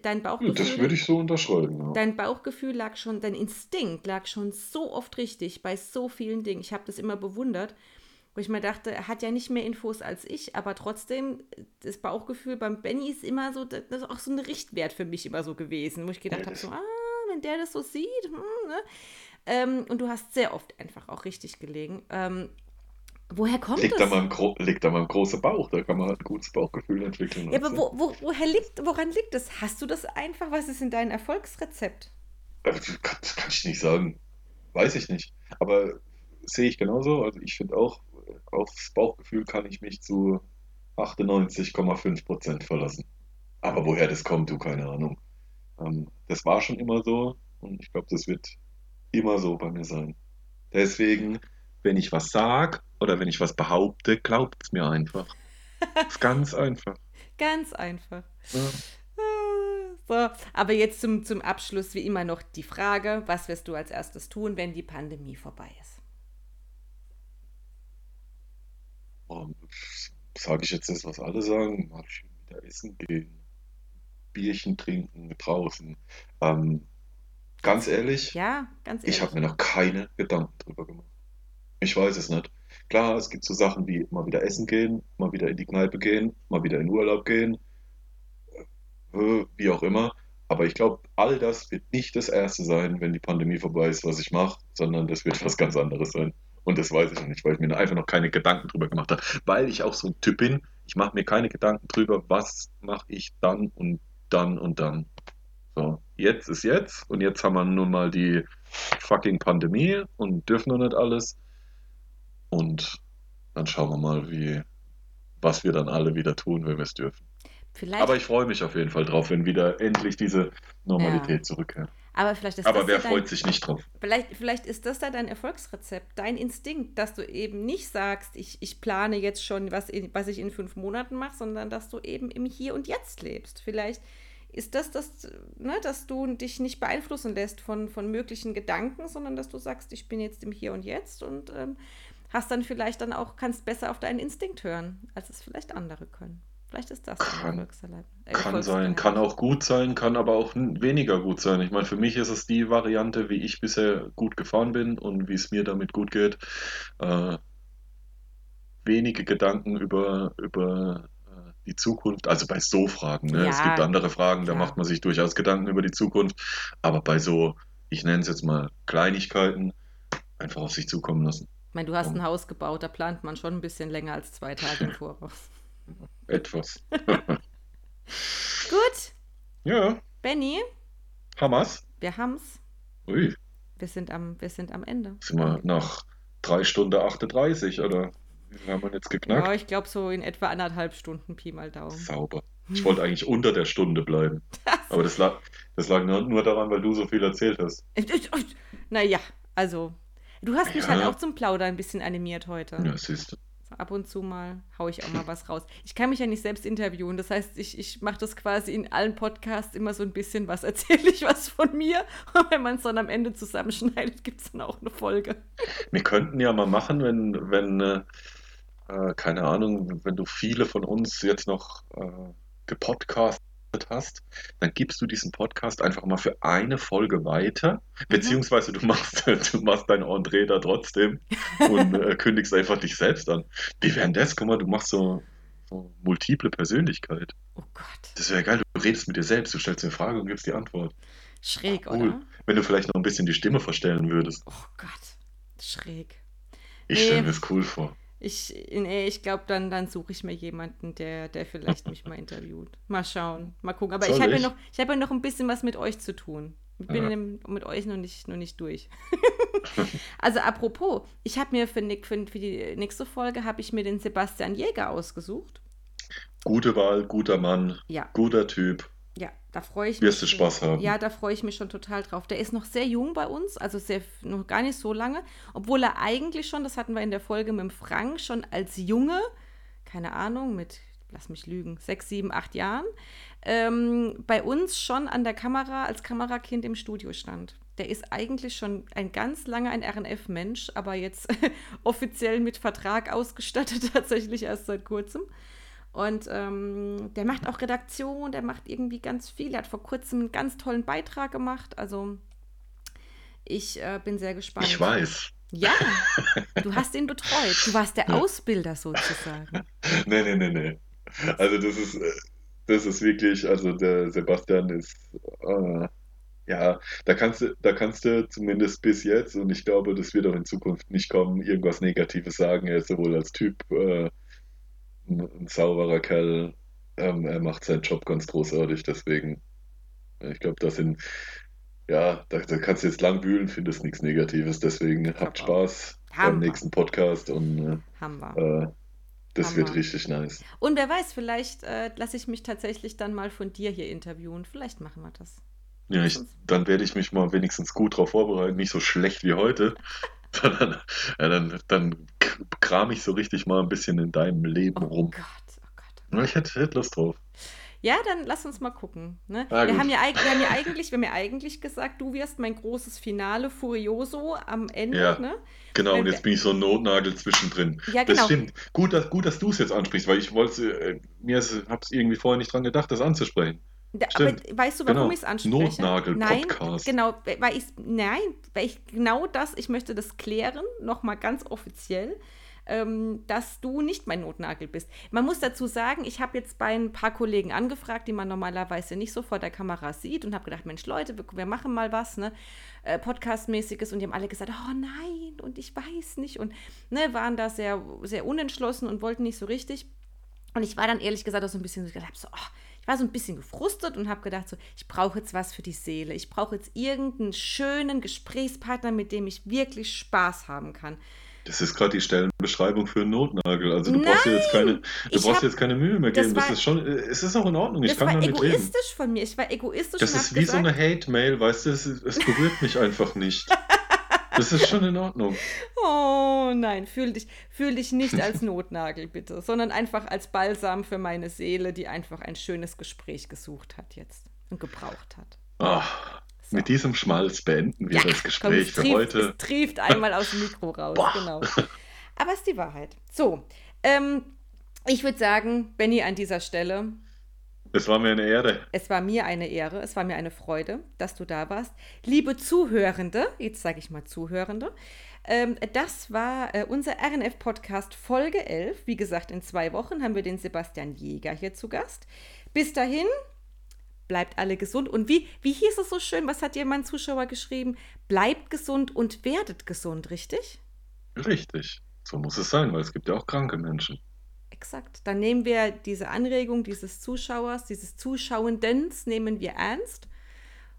dein Ja, das Bauchgefühl, würde ich so unterschreiben. Ja. dein Bauchgefühl lag schon, dein Instinkt lag schon so oft richtig bei so vielen Dingen. Ich habe das immer bewundert, wo ich mir dachte, er hat ja nicht mehr Infos als ich, aber trotzdem, das Bauchgefühl beim Benny ist immer so, das ist auch so ein Richtwert für mich immer so gewesen, wo ich gedacht Ja, habe, so, ah, wenn der das so sieht, hm, ne? ähm, und du hast sehr oft einfach auch richtig gelegen. Ähm, woher kommt Liegt das? meinem Gro liegt an meinem großen Bauch, da kann man halt ein gutes Bauchgefühl entwickeln. Ja, aber wo, wo, woher liegt, woran liegt das? Hast du das einfach? Was ist in deinem Erfolgsrezept? Das kann, das kann ich nicht sagen. Weiß ich nicht. Aber sehe ich genauso. Also ich finde auch, aufs Bauchgefühl kann ich mich zu 98,5% verlassen. Aber woher das kommt, du, keine Ahnung. Ähm, das war schon immer so und ich glaube, das wird immer so bei mir sein. Deswegen, wenn ich was sag oder wenn ich was behaupte, glaubt es mir einfach. ist ganz einfach. Ganz einfach. Ja. Ah, So, aber jetzt zum, zum Abschluss wie immer noch die Frage, was wirst du als erstes tun, wenn die Pandemie vorbei ist? Sage ich jetzt das, was alle sagen? Mal schön wieder essen gehen, Bierchen trinken draußen. Ähm, ganz ehrlich, Ja, ganz ich ehrlich. habe mir noch keine Gedanken drüber gemacht. Ich weiß es nicht. Klar, es gibt so Sachen wie mal wieder essen gehen, mal wieder in die Kneipe gehen, mal wieder in Urlaub gehen, äh, wie auch immer. Aber ich glaube, all das wird nicht das Erste sein, wenn die Pandemie vorbei ist, was ich mache, sondern das wird was ganz anderes sein. Und das weiß ich noch nicht, weil ich mir einfach noch keine Gedanken drüber gemacht habe. Weil ich auch so ein Typ bin, ich mache mir keine Gedanken drüber, was mache ich dann und dann und dann. So, jetzt ist jetzt und jetzt haben wir nun mal die fucking Pandemie und dürfen noch nicht alles. Und dann schauen wir mal, wie, was wir dann alle wieder tun, wenn wir es dürfen. Vielleicht, Aber ich freue mich auf jeden Fall drauf, wenn wieder endlich diese Normalität zurückkehrt. aber vielleicht ist Aber das wer ja dein, freut sich nicht drauf? Vielleicht, vielleicht ist das da dein Erfolgsrezept, dein Instinkt, dass du eben nicht sagst, ich, ich plane jetzt schon, was, in, was ich in fünf Monaten mache, sondern dass du eben im Hier und Jetzt lebst. Vielleicht ist das das, ne, dass du dich nicht beeinflussen lässt von, von möglichen Gedanken, sondern dass du sagst, ich bin jetzt im Hier und Jetzt und ähm, hast dann vielleicht dann auch, kannst besser auf deinen Instinkt hören, als es vielleicht andere können. Vielleicht ist das Kann- äh, Kann sein, kann auch gut sein, kann aber auch weniger gut sein. Ich meine, für mich ist es die Variante, wie ich bisher gut gefahren bin und wie es mir damit gut geht. Äh, wenige Gedanken über, über äh, die Zukunft, also bei so Fragen. Ne? Es Ja, gibt andere Fragen, da klar. macht man sich durchaus Gedanken über die Zukunft, aber bei so, ich nenne es jetzt mal Kleinigkeiten, einfach auf sich zukommen lassen. Ich meine, du hast ein Haus gebaut, da plant man schon ein bisschen länger als zwei Tage im Voraus. Etwas. Gut, Ja, Benny, Hamas. wir haben's. Ui, Wir sind am, wir sind am Ende. sind wir nach 3 Stunden 38 oder wie haben wir jetzt geknackt? Ja, ich glaube so in etwa anderthalb Stunden Pi mal Daumen. Sauber. Ich wollte eigentlich unter der Stunde bleiben. Aber das lag, das lag nur, nur daran, weil du so viel erzählt hast. Naja, also, du hast mich Ja. halt auch zum Plaudern ein bisschen animiert heute. Ja, siehst du. So, ab und zu mal haue ich auch mal was raus. Ich kann mich ja nicht selbst interviewen, das heißt, ich, ich mache das quasi in allen Podcasts immer so ein bisschen was, erzähle ich was von mir und wenn man es dann am Ende zusammenschneidet, gibt es dann auch eine Folge. Wir könnten ja mal machen, wenn, wenn äh, äh, keine Ahnung, wenn du viele von uns jetzt noch äh, gepodcastet hast, dann gibst du diesen Podcast einfach mal für eine Folge weiter, beziehungsweise du machst, du machst dein Entree da trotzdem und äh, kündigst einfach dich selbst an. Wie wäre denn das? Guck mal, du machst so, so multiple Persönlichkeit. Oh Gott, Das wäre geil, du redest mit dir selbst, du stellst eine Frage und gibst die Antwort. schräg, Cool. oder? Wenn du vielleicht noch ein bisschen die Stimme verstellen würdest. Oh Gott, schräg. Ich Nee. stelle mir das cool vor. Ich, nee, ich glaube, dann, dann suche ich mir jemanden, der, der vielleicht mich mal interviewt. Mal schauen, mal gucken. Aber Soll ich habe ja noch, ich habe ja noch ein bisschen was mit euch zu tun. Ich bin ja. mit euch noch nicht, noch nicht durch. also apropos, ich habe mir für, für, für, die nächste Folge habe ich mir den Sebastian Jäger ausgesucht. Gute Wahl, guter Mann, ja. guter Typ. Da freue ich Wirst mich. Du Spaß haben. Ja, da freue ich mich schon total drauf. Der ist noch sehr jung bei uns, also sehr, noch gar nicht so lange, obwohl er eigentlich schon, das hatten wir in der Folge mit dem Frank, schon als Junge, keine Ahnung, mit lass mich lügen, sechs, sieben, acht Jahren, ähm, bei uns schon an der Kamera als Kamerakind im Studio stand. Der ist eigentlich schon ein ganz langer ein RNF-Mensch, aber jetzt offiziell mit Vertrag ausgestattet, tatsächlich erst seit kurzem. Und ähm, der macht auch Redaktion, der macht irgendwie ganz viel. Er hat vor kurzem einen ganz tollen Beitrag gemacht. Also ich äh, bin sehr gespannt. Ich weiß. Ja, du hast ihn betreut. Du warst der Ausbilder sozusagen. Nee, nee, nee, nee. Also das ist, äh, das ist wirklich, also der Sebastian ist, äh, ja, da kannst du, da kannst du zumindest bis jetzt, und ich glaube, das wird auch in Zukunft nicht kommen, irgendwas Negatives sagen. Er ist sowohl als Typ äh, ein, sauberer Kerl, ähm, er macht seinen Job ganz großartig, deswegen, ich glaube, das sind, ja, da, da, kannst du jetzt lang wühlen, findest nichts Negatives, deswegen habt Spaß beim nächsten Podcast und äh. Äh, das Hammer. wird richtig nice. Und wer weiß, vielleicht äh, lasse ich mich tatsächlich dann mal von dir hier interviewen. Vielleicht machen wir das. Ja, ich, dann werde ich mich mal wenigstens gut darauf vorbereiten. Nicht so schlecht wie heute. Ja, dann, dann kram ich so richtig mal ein bisschen in deinem Leben oh rum. Gott, oh Gott, oh Gott. Ich hätte, hätte Lust drauf. Ja, dann lass uns mal gucken. Ne? Ah, wir, haben ja, wir, haben ja, eigentlich, wir haben ja eigentlich gesagt, du wirst mein großes Finale Furioso am Ende. Ja, ne? Genau, Wenn und jetzt bin ich so ein Notnagel zwischendrin. Ja, genau. Das stimmt. Gut, dass, gut, dass du es jetzt ansprichst, weil ich wollte, äh, mir habe es irgendwie vorher nicht dran gedacht, das anzusprechen. Da, aber weißt du, warum genau. ich es anspreche? Notnagel-Podcast. Nein, genau, weil ich, nein, weil ich genau das, ich möchte das klären, nochmal ganz offiziell ähm, dass du nicht mein Notnagel bist. Man muss dazu sagen, ich habe jetzt bei ein paar Kollegen angefragt, die man normalerweise nicht so vor der Kamera sieht und habe gedacht, Mensch Leute, wir, wir machen mal was, ne? Äh, Podcastmäßiges und die haben alle gesagt, oh nein und ich weiß nicht und ne, waren da sehr, sehr unentschlossen und wollten nicht so richtig. Und ich war dann ehrlich gesagt auch so ein bisschen so, so oh, ich war so ein bisschen gefrustet und habe gedacht, so, ich brauche jetzt was für die Seele. Ich brauche jetzt irgendeinen schönen Gesprächspartner, mit dem ich wirklich Spaß haben kann. Das ist gerade die Stellenbeschreibung für einen Notnagel. Also du Nein, brauchst dir jetzt keine, du brauchst hab, jetzt keine Mühe mehr geben. Das, war, das ist schon, es ist auch in Ordnung. Ich das kann war damit egoistisch leben. von mir. Ich war egoistisch. Das ist wie gesagt, so eine Hate-Mail, weißt du, es, es berührt mich einfach nicht. Das ist schon in Ordnung. Oh nein, fühl dich, fühl dich nicht als Notnagel, bitte, sondern einfach als Balsam für meine Seele, die einfach ein schönes Gespräch gesucht hat jetzt und gebraucht hat. Ach, so. Mit diesem Schmalz beenden wir ja, das Gespräch komm, für trieft, heute. Es trieft einmal aus dem Mikro raus, genau. Aber es ist die Wahrheit. So, ähm, ich würde sagen, Benny, an dieser Stelle. Es war mir eine Ehre. Es war mir eine Ehre, es war mir eine Freude, dass du da warst. Liebe Zuhörende, jetzt sage ich mal Zuhörende, ähm, das war äh, unser RNF-Podcast Folge 11. Wie gesagt, in zwei Wochen haben wir den Sebastian Jäger hier zu Gast. Bis dahin, bleibt alle gesund. Und wie, wie hieß es so schön, was hat dir mein Zuschauer geschrieben? Bleibt gesund und werdet gesund, richtig? Richtig. So muss es sein, weil es gibt ja auch kranke Menschen. Exakt. Dann nehmen wir diese Anregung dieses Zuschauers, dieses Zuschauendens, nehmen wir ernst.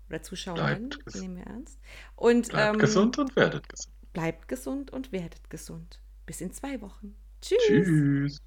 Oder Zuschauerinnen, nehmen wir ernst. Und, bleibt ähm, gesund und werdet gesund. Bleibt gesund und werdet gesund. Bis in zwei Wochen. Tschüss. Tschüss.